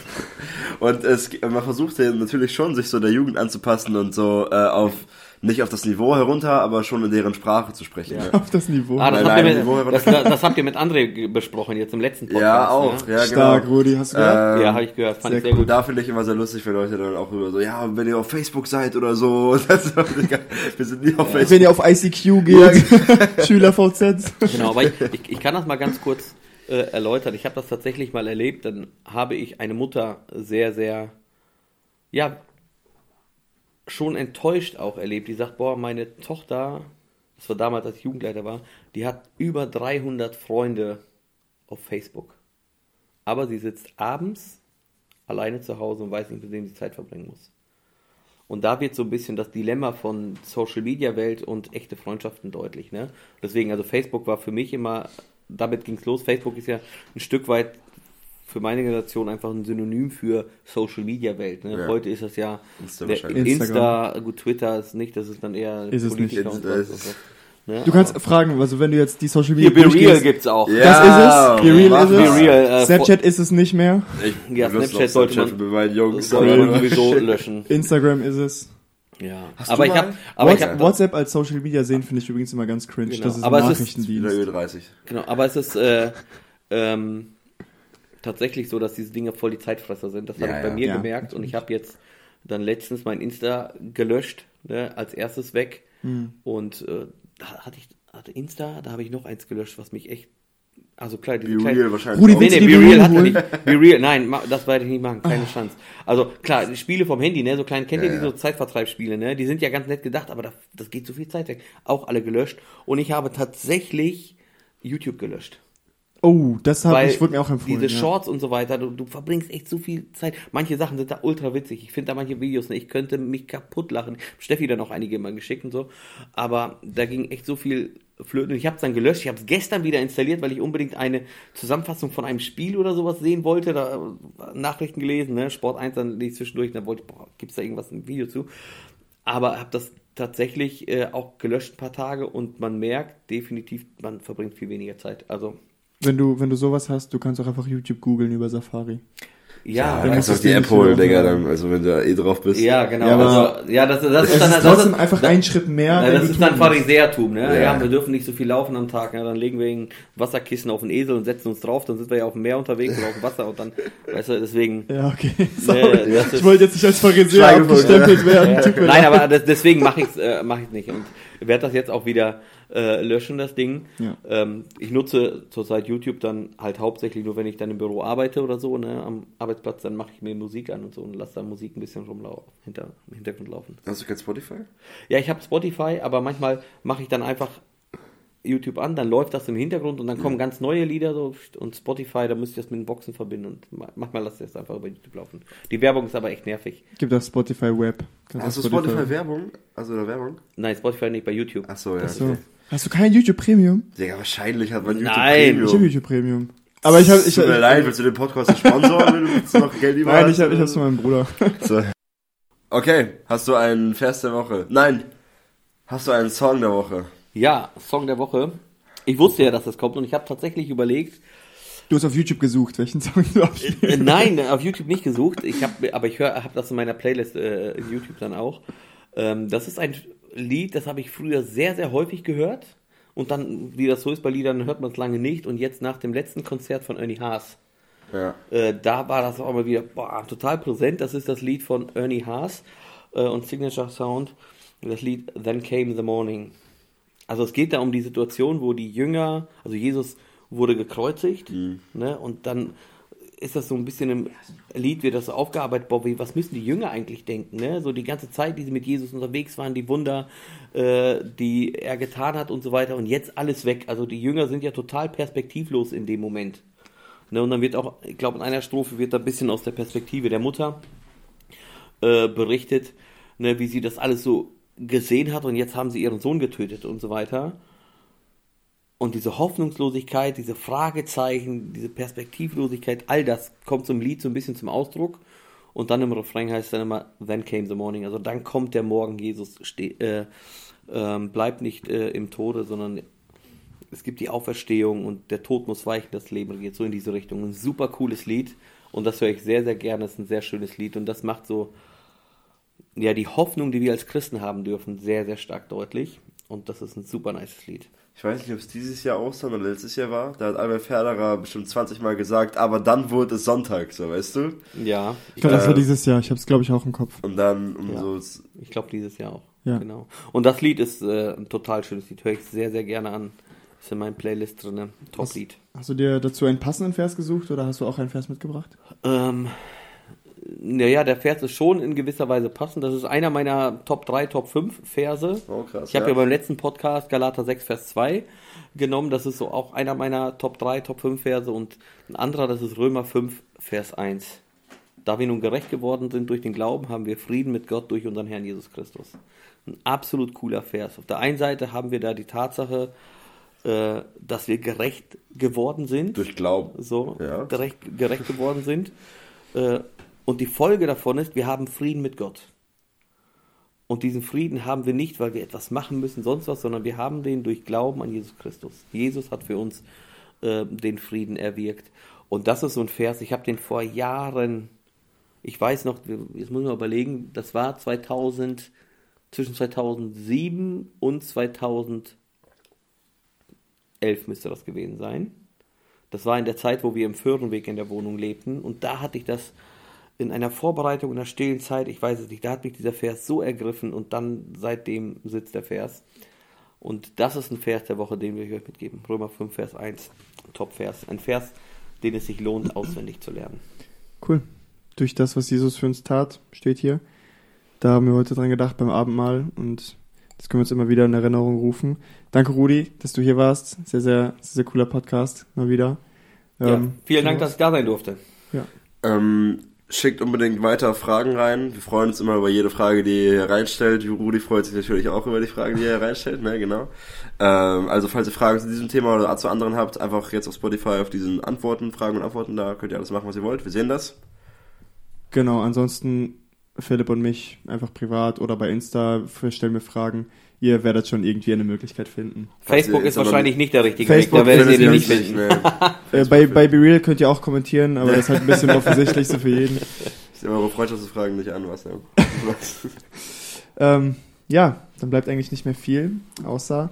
und es, man versucht ja natürlich schon, sich so der Jugend anzupassen und so äh, auf nicht auf das Niveau herunter, aber schon in deren Sprache zu sprechen. Ja. Auf das Niveau. Ah, das, habt ihr mit, Niveau herunter. das, das habt ihr mit André besprochen jetzt im letzten Podcast. ja auch, Ne? ja, Stark, genau. Rudi, hast du gehört? Ähm, Ja, habe ich gehört. Fand sehr ich sehr cool. gut. Da finde ich immer sehr lustig, wenn Leute dann auch über so, ja, wenn ihr auf Facebook seid oder so. Digga, Wir sind nie auf Wenn Facebook. ihr auf ICQ geht, SchülerVZ. Genau, aber ich, ich, ich kann das mal ganz kurz äh, erläutern. Ich habe das tatsächlich mal erlebt. Dann habe ich eine Mutter sehr, sehr, ja, schon enttäuscht auch erlebt. Die sagt, boah, meine Tochter, das war damals, als ich Jugendleiter war, die hat über 300 Freunde auf Facebook. Aber sie sitzt abends alleine zu Hause und weiß nicht, mit wem sie Zeit verbringen muss. Und da wird so ein bisschen das Dilemma von Social Media Welt und echte Freundschaften deutlich. Ne? Deswegen, also Facebook war für mich immer, damit ging es los. Facebook ist ja ein Stück weit für meine Generation einfach ein Synonym für Social Media Welt. Ne? Ja. Heute ist das ja Insta. Insta, gut, Twitter ist nicht, das ist dann eher Ist es nicht. und Insta was- ne? Du kannst fragen, also wenn du jetzt die Social Hier, Media Be Real durchgehst, gibt's auch. Ja, Das ist es. Be Real ist es. Be Real, äh, Snapchat ist es nicht mehr. Ich, Ja, Snapchat sollte Snapchat man- meine Jungs. Sollte man sowieso löschen. Instagram ist es. Ja. Hast aber du ich habe, aber ich WhatsApp, hab, WhatsApp als Social Media sehen finde ich übrigens immer ganz cringe. Genau. Das ist Aber ein es ist- Wieder Nachrichtendienst. Ö30. Genau, aber es ist äh, ähm, tatsächlich so, dass diese Dinge voll die Zeitfresser sind. Das habe Ja, ich bei ja. mir Ja, gemerkt und ich habe jetzt dann letztens mein Insta gelöscht, ne, als erstes weg. Hm. Und äh, da hatte ich hatte Insta, da habe ich noch eins gelöscht, was mich echt Also klar, diese Be Real wahrscheinlich Rudi. Nee, nee, Be Real hat er nicht. Be Real, nein, das werde ich nicht machen, keine Chance. Also klar, die Spiele vom Handy, ne, so klein, kennt ihr Ja, diese ja. so Zeitvertreibsspiele, ne? Die sind ja ganz nett gedacht, aber das, das geht so viel Zeit weg. Auch alle gelöscht. Und ich habe tatsächlich YouTube gelöscht. Oh, das habe Weil ich, wurde mir auch empfohlen. diese ja. Shorts und so weiter, du, du verbringst echt so viel Zeit. Manche Sachen sind da ultra witzig. Ich finde da manche Videos, ne, ich könnte mich kaputt lachen. Steffi dann auch einige mal geschickt und so. Aber da ging echt so viel flöten. Und Ich habe es dann gelöscht. Ich habe es gestern wieder installiert, weil ich unbedingt eine Zusammenfassung von einem Spiel oder sowas sehen wollte. Da äh, Nachrichten gelesen, ne? Sport 1 dann ich zwischendurch. Dann wollte ich, boah, gibt's da irgendwas ein Video zu? Aber habe das tatsächlich äh, auch gelöscht ein paar Tage und man merkt definitiv, man verbringt viel weniger Zeit. Also Wenn du, wenn du sowas hast, du kannst auch einfach YouTube googeln über Safari. ja, Dann musst kannst du auch die App holen, Digga, dann, also wenn du da eh drauf bist. Ja, genau. Ja, also, ja, das, das ist Es dann, ist das trotzdem ist, einfach ein Schritt mehr. Den das ist dann. Pharisäertum, ne? Ja. Ja. wir dürfen nicht so viel laufen am Tag, ne? Dann legen wir ein Wasserkissen auf den Esel und setzen uns drauf, dann sind wir ja auf dem Meer unterwegs oder auf dem Wasser und dann, weißt du, deswegen. Ja, okay. Nee, Sorry. das ist- ich wollte jetzt nicht als Pharisäer abgestempelt werden. Tut mir Nein, leid. aber das, deswegen mache ich es äh, mach nicht und werde das jetzt auch wieder äh, löschen, das Ding. Ja. Ähm, ich nutze zurzeit YouTube dann halt hauptsächlich nur, wenn ich dann im Büro arbeite oder so, ne? Am Arbeitsplatz, dann mache ich mir Musik an und so und lasse da Musik ein bisschen rumlaufen, hinter, im Hintergrund laufen. Hast du kein Spotify? Ja, ich habe Spotify, aber manchmal mache ich dann einfach YouTube an, dann läuft das im Hintergrund und dann kommen ganz neue Lieder so und Spotify, da müsste ich das mit den Boxen verbinden und ma- manchmal lasse ich das einfach über YouTube laufen. Die Werbung ist aber echt nervig. Gibt auch Spotify Web. Kannst Hast du auf Spotify Werbung? Also oder Werbung? Nein, Spotify nicht bei YouTube. Ach so, ja. So. Hast du kein YouTube Premium? Digga, wahrscheinlich hat man YouTube Nein. Premium. Ich habe YouTube Premium. Aber ich habe ich, Tut mir leid, willst du den Podcast sponsoren, wenn du noch Geld über Nein, ich habe ich hab's von meinem Bruder. So. Okay, hast du einen Vers der Woche? Nein. Hast du einen Song der Woche? Ja, Song der Woche. Ich wusste ja, dass das kommt und ich habe tatsächlich überlegt, Du hast auf YouTube gesucht, welchen Song du abspielst. äh, nein, auf YouTube nicht gesucht, ich habe aber ich höre habe das in meiner Playlist äh, in YouTube dann auch. Ähm, das ist ein Lied, das habe ich früher sehr sehr häufig gehört und dann wie das so ist bei Liedern hört man es lange nicht und jetzt nach dem letzten Konzert von Ernie Haas Ja. äh, da war das auch mal wieder boah, total präsent. Das ist das Lied von Ernie Haas äh, und Signature Sound. Das Lied Then Came the Morning. Also es geht da um die Situation, wo die Jünger, also Jesus wurde gekreuzigt, ne, und dann ist das so ein bisschen im Lied, wird das so aufgearbeitet, wie, was müssen die Jünger eigentlich denken, ne? So die ganze Zeit, die sie mit Jesus unterwegs waren, die Wunder, äh, die er getan hat und so weiter und jetzt alles weg. Also die Jünger sind ja total perspektivlos in dem Moment. Ne, und dann wird auch, ich glaube, in einer Strophe wird da ein bisschen aus der Perspektive der Mutter äh, berichtet, ne, wie sie das alles so gesehen hat und jetzt haben sie ihren Sohn getötet und so weiter. Und diese Hoffnungslosigkeit, diese Fragezeichen, diese Perspektivlosigkeit, all das kommt zum Lied so ein bisschen zum Ausdruck. Und dann im Refrain heißt es dann immer, then came the morning. Also dann kommt der Morgen, Jesus äh, ähm, bleibt nicht äh, im Tode, sondern es gibt die Auferstehung und der Tod muss weichen, das Leben geht so in diese Richtung. Ein super cooles Lied und das höre ich sehr, sehr gerne. Das ist ein sehr schönes Lied und das macht so, ja, die Hoffnung, die wir als Christen haben dürfen, sehr, sehr stark deutlich. Und das ist ein super nice Lied. Ich weiß nicht, ob es dieses Jahr Ostern oder letztes Jahr war. Da hat Albert Ferderer bestimmt 20 Mal gesagt, aber dann wurde es Sonntag, so weißt du? Ja, Ich glaube, das war Äh, dieses Jahr. Ich habe es, glaube ich, auch im Kopf. Und dann um Ja. so ich glaube dieses Jahr auch. Ja. Genau. Und das Lied ist äh, ein total schönes Lied. Höre ich sehr, sehr gerne an. Ist in meinem Playlist drin. Top-Lied. Hast du dir dazu einen passenden Vers gesucht oder hast du auch einen Vers mitgebracht? Ähm, naja, der Vers ist schon in gewisser Weise passend. Das ist einer meiner Top 3, Top 5 Verse. Oh, krass, ich habe ja. ja beim letzten Podcast Galater 6, Vers 2 genommen. Das ist so auch einer meiner Top 3, Top 5 Verse. Und ein anderer, das ist Römer 5, Vers 1. Da wir nun gerecht geworden sind durch den Glauben, haben wir Frieden mit Gott durch unseren Herrn Jesus Christus. Ein absolut cooler Vers. Auf der einen Seite haben wir da die Tatsache, äh, dass wir gerecht geworden sind durch Glauben. so Ja. gerecht, gerecht geworden sind. Und die Folge davon ist, wir haben Frieden mit Gott. Und diesen Frieden haben wir nicht, weil wir etwas machen müssen, sonst was, sondern wir haben den durch Glauben an Jesus Christus. Jesus hat für uns äh, den Frieden erwirkt. Und das ist so ein Vers, ich habe den vor Jahren, ich weiß noch, jetzt muss man überlegen, das war 2000, zwischen 2007 und 2011 müsste das gewesen sein. Das war in der Zeit, wo wir im Föhrenweg in der Wohnung lebten. Und da hatte ich das in einer Vorbereitung, in einer stillen Zeit, ich weiß es nicht, da hat mich dieser Vers so ergriffen und dann seitdem sitzt der Vers. Und das ist ein Vers der Woche, den wir euch mitgeben. Römer 5, Vers 1, Top-Vers. Ein Vers, den es sich lohnt, auswendig zu lernen. Cool. Durch das, was Jesus für uns tat, steht hier. Da haben wir heute dran gedacht beim Abendmahl und das können wir uns immer wieder in Erinnerung rufen. Danke, Rudi, dass du hier warst. Sehr, sehr, sehr, sehr cooler Podcast. Mal wieder. Ja, Ähm, vielen Dank, dass ich da sein durfte. Ähm, schickt unbedingt weiter Fragen rein. Wir freuen uns immer über jede Frage, die ihr reinstellt. Rudi freut sich natürlich auch über die Fragen, die er reinstellt, ne, genau. Ähm, also falls ihr Fragen zu diesem Thema oder zu anderen habt, einfach jetzt auf Spotify auf diesen Antworten, Fragen und Antworten, da könnt ihr alles machen, was ihr wollt. Wir sehen das. Genau, ansonsten Philipp und mich einfach privat oder bei Insta stellen mir Fragen. Ihr werdet schon irgendwie eine Möglichkeit finden. Facebook ist wahrscheinlich nicht der richtige Facebook Weg, da werdet ihr den nicht finden. ne. Äh, bei, bei BeReal könnt ihr auch kommentieren, aber das ist halt ein bisschen offensichtlich so für jeden. Ich nehme eure Freundschaftsfragen nicht an, was ja. Ähm, ja, dann bleibt eigentlich nicht mehr viel, außer,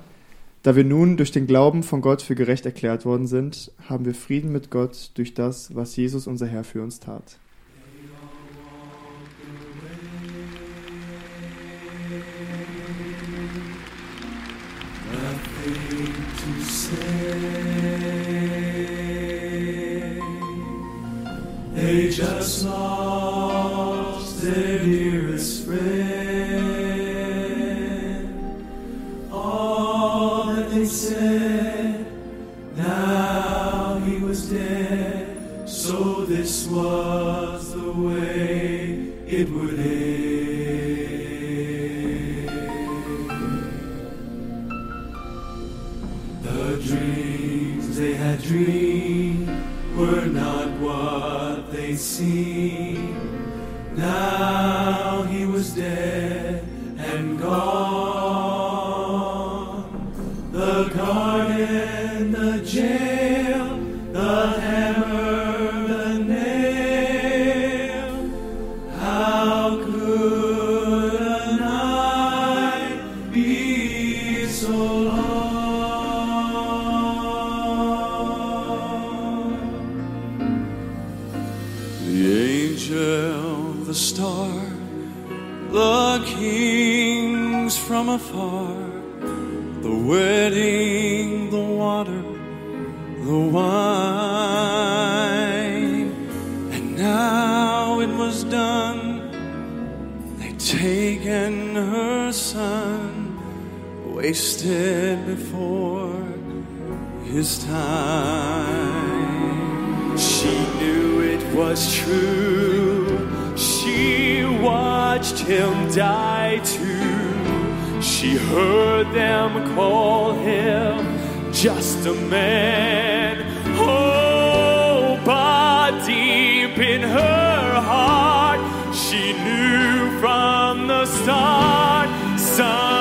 da wir nun durch den Glauben von Gott für gerecht erklärt worden sind, haben wir Frieden mit Gott durch das, was Jesus unser Herr für uns tat. They just lost their dearest friend. All that they said, now he was dead. So this was the way it would end. Dreamed were not what they seemed. Now he was dead wasted before his time. She knew it was true. She watched him die too. She heard them call him just a man. Oh, but deep in her heart, she knew from the start. Son